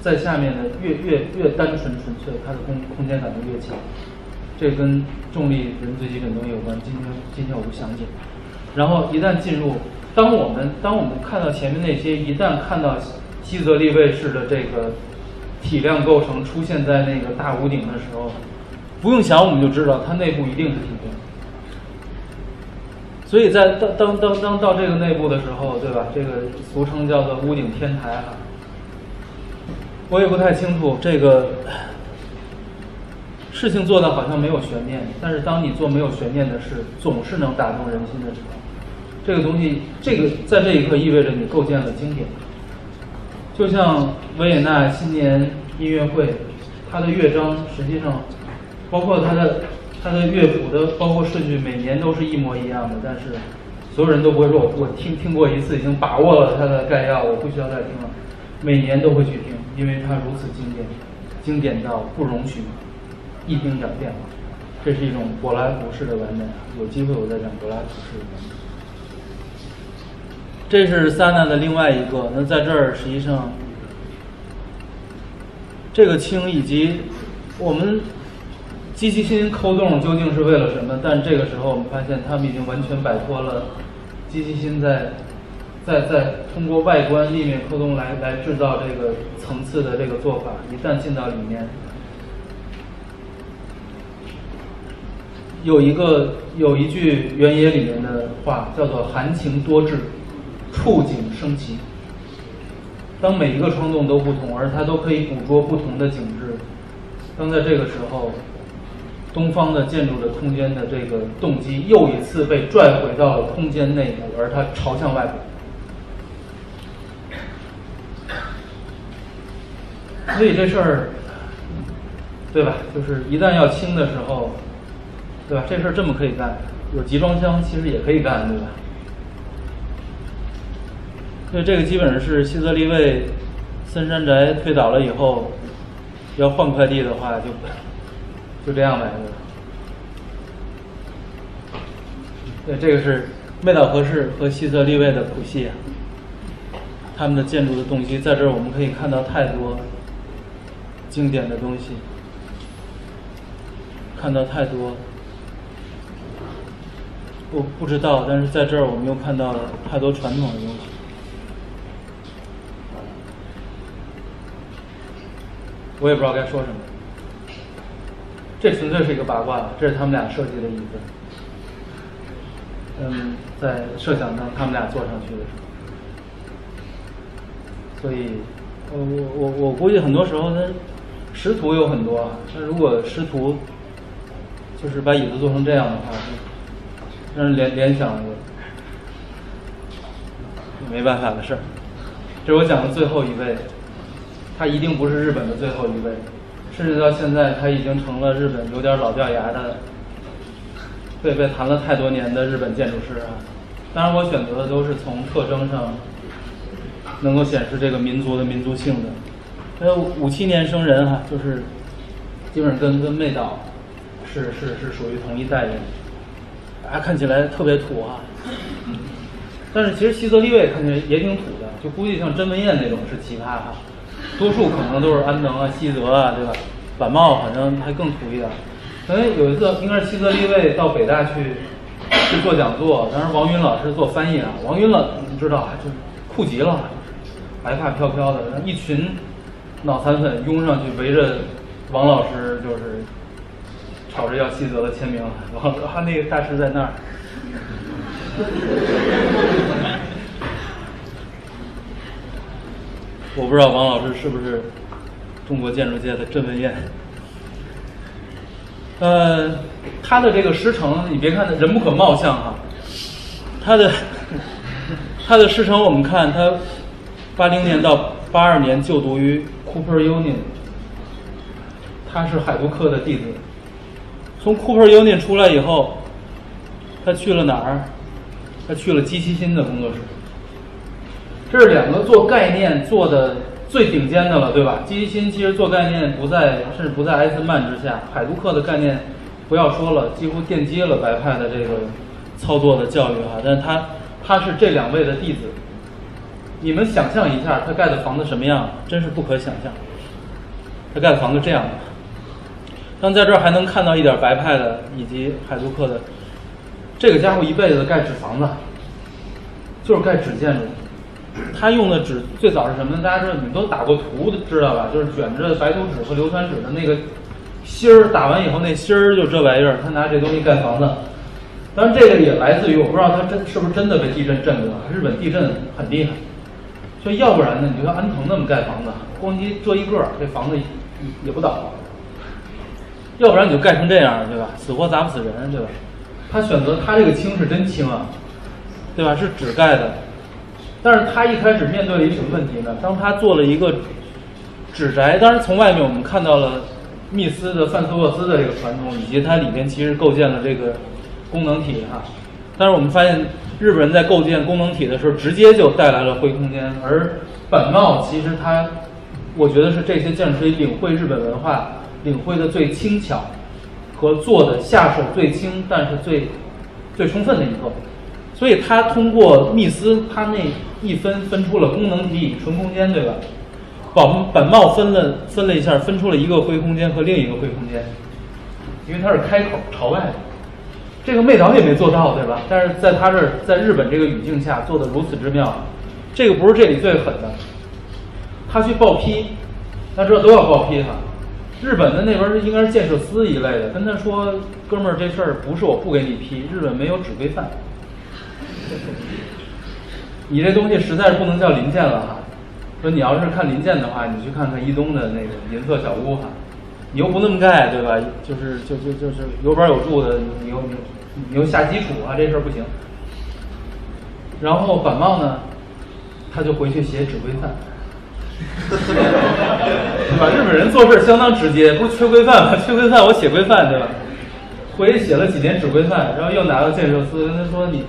在下面的越越越单纯纯粹，它的空空间感就越强。这跟重力人最基本东西有关。今天今天我不详解。然后一旦进入，当我们当我们看到前面那些，一旦看到西泽利卫士的这个体量构成出现在那个大屋顶的时候。不用想，我们就知道它内部一定是梯形。所以在当当当当到这个内部的时候，对吧？这个俗称叫做屋顶天台哈。我也不太清楚这个事情做的好像没有悬念，但是当你做没有悬念的事，总是能打动人心的时候，这个东西，这个在这一刻意味着你构建了经典。就像维也纳新年音乐会，它的乐章实际上。包括它的它的乐谱的包括顺序，每年都是一模一样的，但是所有人都不会说，我我听听过一次，已经把握了它的概要，我不需要再听了。每年都会去听，因为它如此经典，经典到不容许一丁点变化。这是一种柏拉图式的完美。有机会我再讲柏拉图式的完美。这是萨纳的另外一个。那在这儿实际上，这个轻以及我们。机器心抠洞究竟是为了什么？但这个时候我们发现，他们已经完全摆脱了机器心在在在通过外观立面抠洞来来制造这个层次的这个做法。一旦进到里面，有一个有一句原野里面的话叫做“含情多志，触景生情”。当每一个窗洞都不同，而它都可以捕捉不同的景致，当在这个时候。东方的建筑的空间的这个动机又一次被拽回到了空间内部，而它朝向外部。所以这事儿，对吧？就是一旦要清的时候，对吧？这事儿这么可以干，有集装箱其实也可以干，对吧？所以这个基本上是西泽立卫森山宅推倒了以后，要换快递的话就。就这样呗，对，这个是麦岛和世和西泽立卫的谱系，他们的建筑的动机在这儿我们可以看到太多经典的东西，看到太多，我不知道，但是在这儿我们又看到了太多传统的东西，我也不知道该说什么。这纯粹是一个八卦，这是他们俩设计的椅子。嗯，在设想中，他们俩坐上去的时候，所以，我我我我估计很多时候，那师徒有很多，那如果师徒就是把椅子做成这样的话，让人联联想，没办法的事儿。这是我讲的最后一位，他一定不是日本的最后一位。甚至到现在，他已经成了日本有点老掉牙的，被被谈了太多年的日本建筑师啊。当然，我选择的都是从特征上能够显示这个民族的民族性的。还有五七年生人哈，就是基本上跟跟妹岛是是是属于同一代人，啊，看起来特别土啊。但是其实西泽立卫看起来也挺土的，就估计像甄文燕那种是奇葩哈。多数可能都是安藤啊、西泽啊，对吧？板茂反正还更土一点。哎，有一次应该是西泽立卫到北大去去做讲座，当时王云老师做翻译啊。王云老你知道，就酷极了，白发飘飘的，一群脑残粉拥上去围着王老师，就是吵着要西泽的签名。王他那个大师在那儿。我不知道王老师是不是中国建筑界的郑文燕。呃，他的这个师承，你别看他人不可貌相哈，他的他的师承，我们看他八零年到八二年就读于 Cooper Union，他是海图克的弟子。从 Cooper Union 出来以后，他去了哪儿？他去了基希新的工作室。这是两个做概念做的最顶尖的了，对吧？基希新其实做概念不在，甚至不在埃森曼之下。海图克的概念不要说了，几乎奠基了白派的这个操作的教育哈。但是他他是这两位的弟子。你们想象一下，他盖的房子什么样？真是不可想象。他盖的房子这样的。但在这儿还能看到一点白派的以及海图克的。这个家伙一辈子盖纸房子，就是盖纸建筑。他用的纸最早是什么呢？大家知道，你们都打过图，知道吧？就是卷着白图纸和硫酸纸的那个芯儿，打完以后那芯儿就这玩意儿。他拿这东西盖房子。当然，这个也来自于我不知道他真是不是真的被地震震过。日本地震很厉害，所以要不然呢？你就像安藤那么盖房子，咣叽这一个，这房子也不倒。要不然你就盖成这样，对吧？死活砸不死人，对吧？他选择他这个轻是真轻啊，对吧？是纸盖的。但是他一开始面对了一什么问题呢？当他做了一个纸宅，当然从外面我们看到了密斯的范斯沃斯的这个传统，以及它里面其实构建了这个功能体哈。但是我们发现日本人在构建功能体的时候，直接就带来了灰空间。而本茂其实他，我觉得是这些建筑师领会日本文化领会的最轻巧和做的下手最轻，但是最最充分的一个。所以他通过密斯，他那一分分出了功能体与纯空间，对吧？本本茂分了分了一下，分出了一个灰空间和另一个灰空间，因为它是开口朝外的。这个妹岛也没做到，对吧？但是在他这儿，在日本这个语境下做的如此之妙，这个不是这里最狠的。他去报批，他知道都要报批哈。日本的那边应该是建设司一类的，跟他说：“哥们儿，这事儿不是我不给你批，日本没有纸规范。” 你这东西实在是不能叫临建了哈。说你要是看临建的话，你去看看一东的那个银色小屋哈。你又不那么盖，对吧？就是就就就是有板有柱的，你又你又下基础啊，这事儿不行。然后板茂呢，他就回去写指挥范，对吧？日本人做事相当直接，不是缺规范吗？缺规范我写规范，对吧？回去写了几年指挥范，然后又拿到建设司，跟他说你。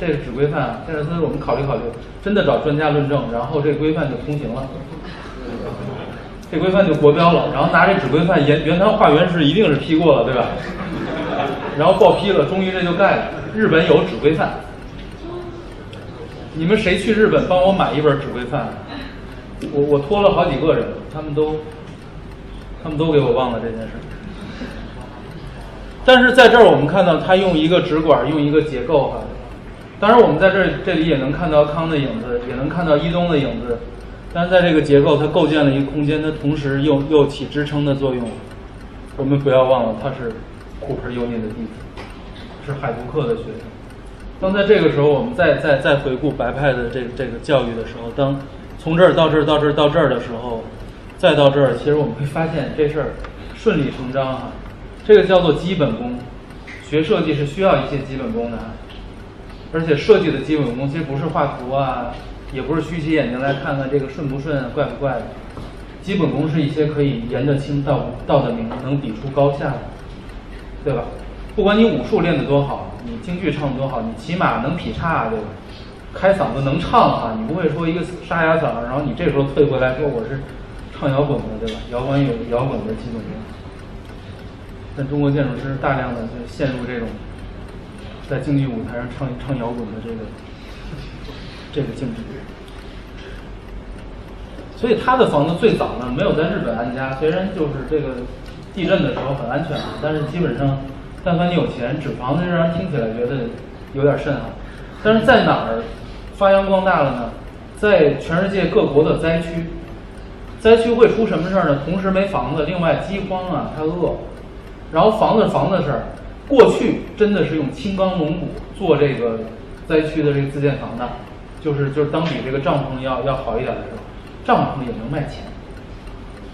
这个指规范，现在所以我们考虑考虑，真的找专家论证，然后这规范就通行了，这规范就国标了，然后拿这指规范原原汤化原式，一定是批过了，对吧？然后报批了，终于这就盖了。日本有指规范，你们谁去日本帮我买一本指规范？我我托了好几个人，他们都他们都给我忘了这件事。但是在这儿我们看到他用一个纸管，用一个结构哈。当然，我们在这这里也能看到康的影子，也能看到伊东的影子。但是在这个结构，它构建了一个空间，它同时又又起支撑的作用。我们不要忘了，他是库珀尤尼的弟子，是海图克的学生。当在这个时候，我们再再再回顾白派的这个这个教育的时候，当从这儿到这儿到这儿到这儿的时候，再到这儿，其实我们会发现这事儿顺理成章哈。这个叫做基本功，学设计是需要一些基本功的。而且设计的基本功其实不是画图啊，也不是虚起眼睛来看看这个顺不顺、怪不怪的。基本功是一些可以言得清道道的明、能比出高下的，对吧？不管你武术练得多好，你京剧唱得多好，你起码能劈叉，对吧？开嗓子能唱啊，你不会说一个沙哑嗓，然后你这时候退回来说我是唱摇滚的，对吧？摇滚有摇滚的基本功。但中国建筑师大量的就陷入这种。在京剧舞台上唱唱摇滚的这个这个境地，所以他的房子最早呢没有在日本安家，虽然就是这个地震的时候很安全，但是基本上，但凡你有钱，纸房子让人听起来觉得有点瘆啊。但是在哪儿发扬光大了呢？在全世界各国的灾区，灾区会出什么事儿呢？同时没房子，另外饥荒啊，他饿，然后房子房子事儿。过去真的是用青钢龙骨做这个灾区的这个自建房的，就是就是当比这个帐篷要要好一点的时候，帐篷也能卖钱，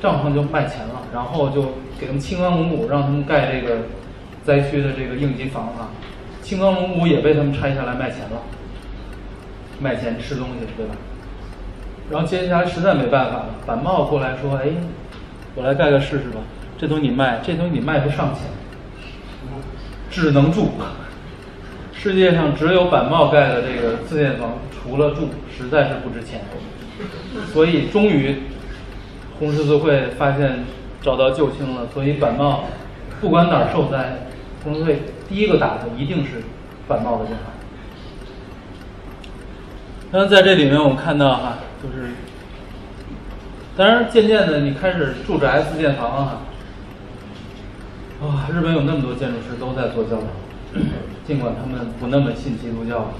帐篷就卖钱了，然后就给他们青钢龙骨，让他们盖这个灾区的这个应急房啊，青钢龙骨也被他们拆下来卖钱了，卖钱吃东西，对吧？然后接下来实在没办法了，板茂过来说：“哎，我来盖个试试吧，这东西你卖，这东西你卖不上钱，只能住。世界上只有板帽盖的这个自建房，除了住，实在是不值钱。所以终于红十字会发现找到救星了，所以板帽不管哪儿受灾，红十字会第一个打的一定是板帽的电话。当然，在这里面我们看到哈，就是，当然渐渐的你开始住宅自建房啊，哇，日本有那么多建筑师都在做教堂，尽管他们不那么信基督教。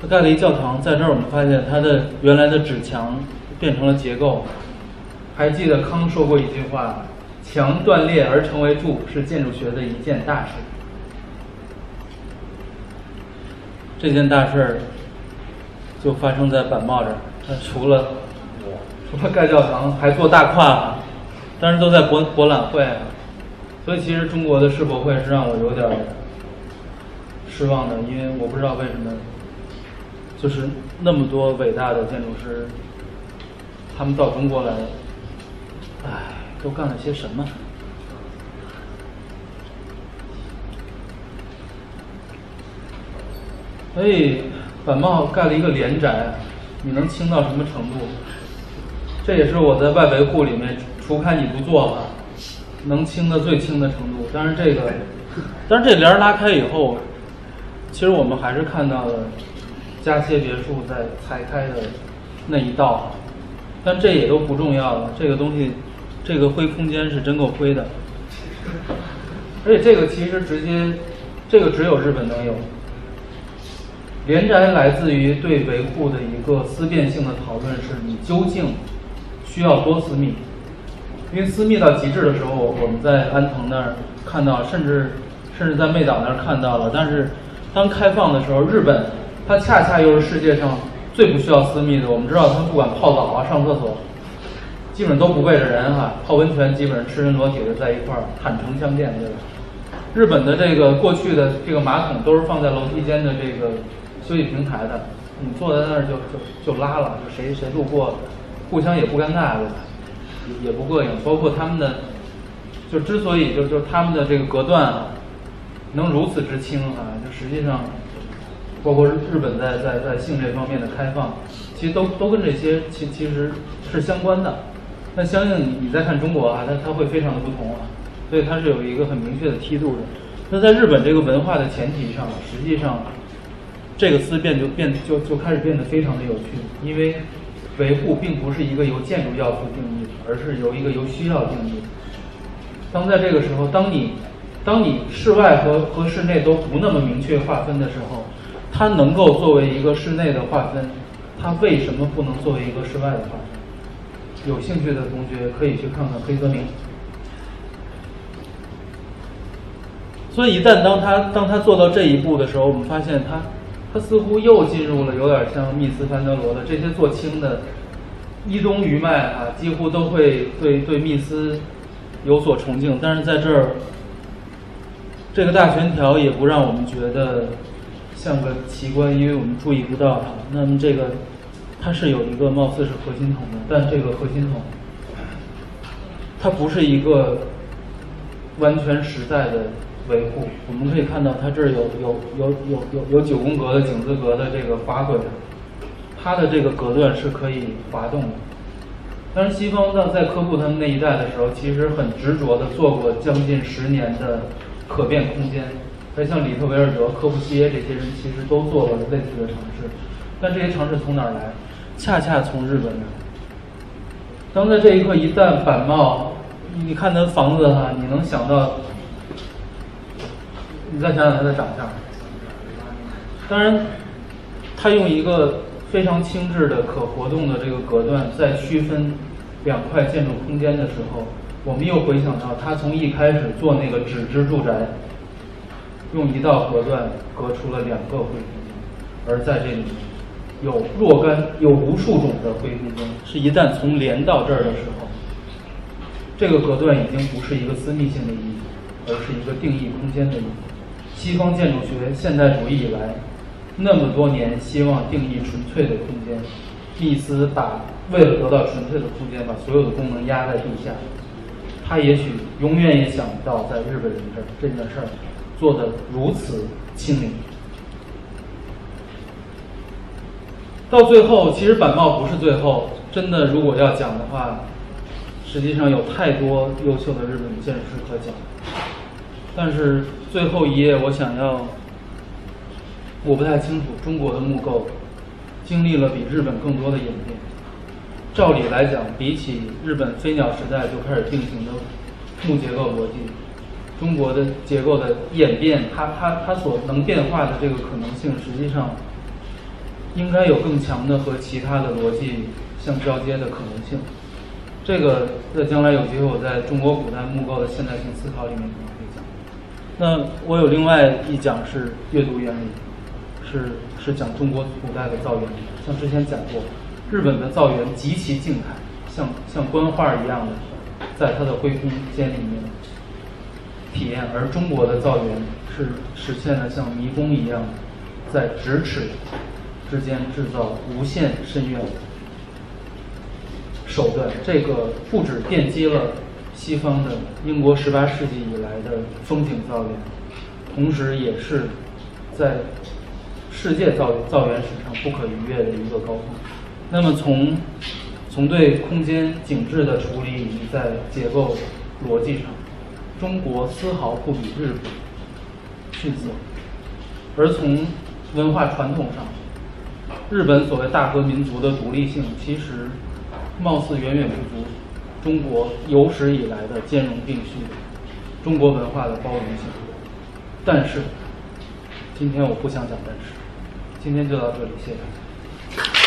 他盖了一教堂，在这儿我们发现他的原来的纸墙变成了结构。还记得康说过一句话：“墙断裂而成为柱，是建筑学的一件大事。”这件大事儿就发生在板茂这儿。他除了除了盖教堂，还做大胯啊，当时都在博博览会啊。所以其实中国的世博会是让我有点失望的，因为我不知道为什么，就是那么多伟大的建筑师，他们到中国来，唉，都干了些什么？所以板茂盖了一个连宅，你能轻到什么程度？这也是我在外维护里面，除开你不做吧，能轻的最轻的程度。但是这个，但是这帘拉开以后，其实我们还是看到了加歇别墅在裁开的那一道，但这也都不重要了。这个东西，这个灰空间是真够灰的，而且这个其实直接，这个只有日本能有。连宅来自于对维护的一个思辨性的讨论，是你究竟需要多私密？因为私密到极致的时候，我们在安藤那儿看到，甚至甚至在妹岛那儿看到了。但是当开放的时候，日本它恰恰又是世界上最不需要私密的。我们知道，他们不管泡澡啊、上厕所，基本都不背着人哈，泡温泉基本上赤身裸体的在一块儿坦诚相见，对吧？日本的这个过去的这个马桶都是放在楼梯间的这个。休息平台的，你坐在那儿就就就拉了，就谁谁路过，互相也不尴尬，对吧？也也不膈应。包括他们的，就之所以就就他们的这个隔断啊，能如此之轻啊，就实际上，包括日本在在在性这方面的开放，其实都都跟这些其其实是相关的。那相应你你再看中国啊，它它会非常的不同啊，所以它是有一个很明确的梯度的。那在日本这个文化的前提上，实际上。这个思辨就变就就开始变得非常的有趣，因为维护并不是一个由建筑要素定义的，而是由一个由需要定义。当在这个时候，当你当你室外和和室内都不那么明确划分的时候，它能够作为一个室内的划分，它为什么不能作为一个室外的划分？有兴趣的同学可以去看看黑泽明。所以一旦当他当他做到这一步的时候，我们发现他。他似乎又进入了有点像密斯潘德罗的这些做轻的一东余脉啊，几乎都会对对密斯有所崇敬。但是在这儿，这个大悬条也不让我们觉得像个奇观，因为我们注意不到它。那么这个它是有一个貌似是核心筒的，但这个核心筒它不是一个完全实在的。维护，我们可以看到它这儿有有有有有有九宫格的井字格的这个滑轨，它的这个隔断是可以滑动的。当然，西方在在科布他们那一代的时候，其实很执着的做过将近十年的可变空间。那像里特维尔德、科布西耶这些人，其实都做过类似的尝试。但这些尝试从哪儿来？恰恰从日本来。当在这一刻一旦板茂，你看他房子哈，你能想到。你再想想它的长相，当然，它用一个非常轻质的可活动的这个隔断，在区分两块建筑空间的时候，我们又回想到他从一开始做那个纸质住宅，用一道隔断隔出了两个灰空间，而在这里，有若干、有无数种的灰空间，是一旦从连到这儿的时候，这个隔断已经不是一个私密性的意义，而是一个定义空间的意义。西方建筑学现代主义以来，那么多年希望定义纯粹的空间，密斯把为了得到纯粹的空间，把所有的功能压在地下。他也许永远也想不到，在日本人这儿这件事儿做得如此亲民。到最后，其实板茂不是最后，真的如果要讲的话，实际上有太多优秀的日本建筑师可讲。但是最后一页，我想要，我不太清楚中国的木构经历了比日本更多的演变。照理来讲，比起日本飞鸟时代就开始定型的木结构逻辑，中国的结构的演变，它它它所能变化的这个可能性，实际上。应该有更强的和其他的逻辑相交接的可能性。这个在将来有机会我在中国古代木构的现代性思考里面。那我有另外一讲是阅读原理，是是讲中国古代的造园。像之前讲过，日本的造园极其静态，像像观画一样的，在它的灰空间里面体验；而中国的造园是实现了像迷宫一样，在咫尺。之间制造无限深渊手段，这个不止奠基了西方的英国十八世纪以来的风景造园，同时也是在世界造造园史上不可逾越的一个高峰。那么从从对空间景致的处理以及在结构逻辑上，中国丝毫不比日本逊色，而从文化传统上。日本所谓大和民族的独立性，其实貌似远远不足中国有史以来的兼容并蓄，中国文化的包容性。但是，今天我不想讲但是，今天就到这里，谢谢大家。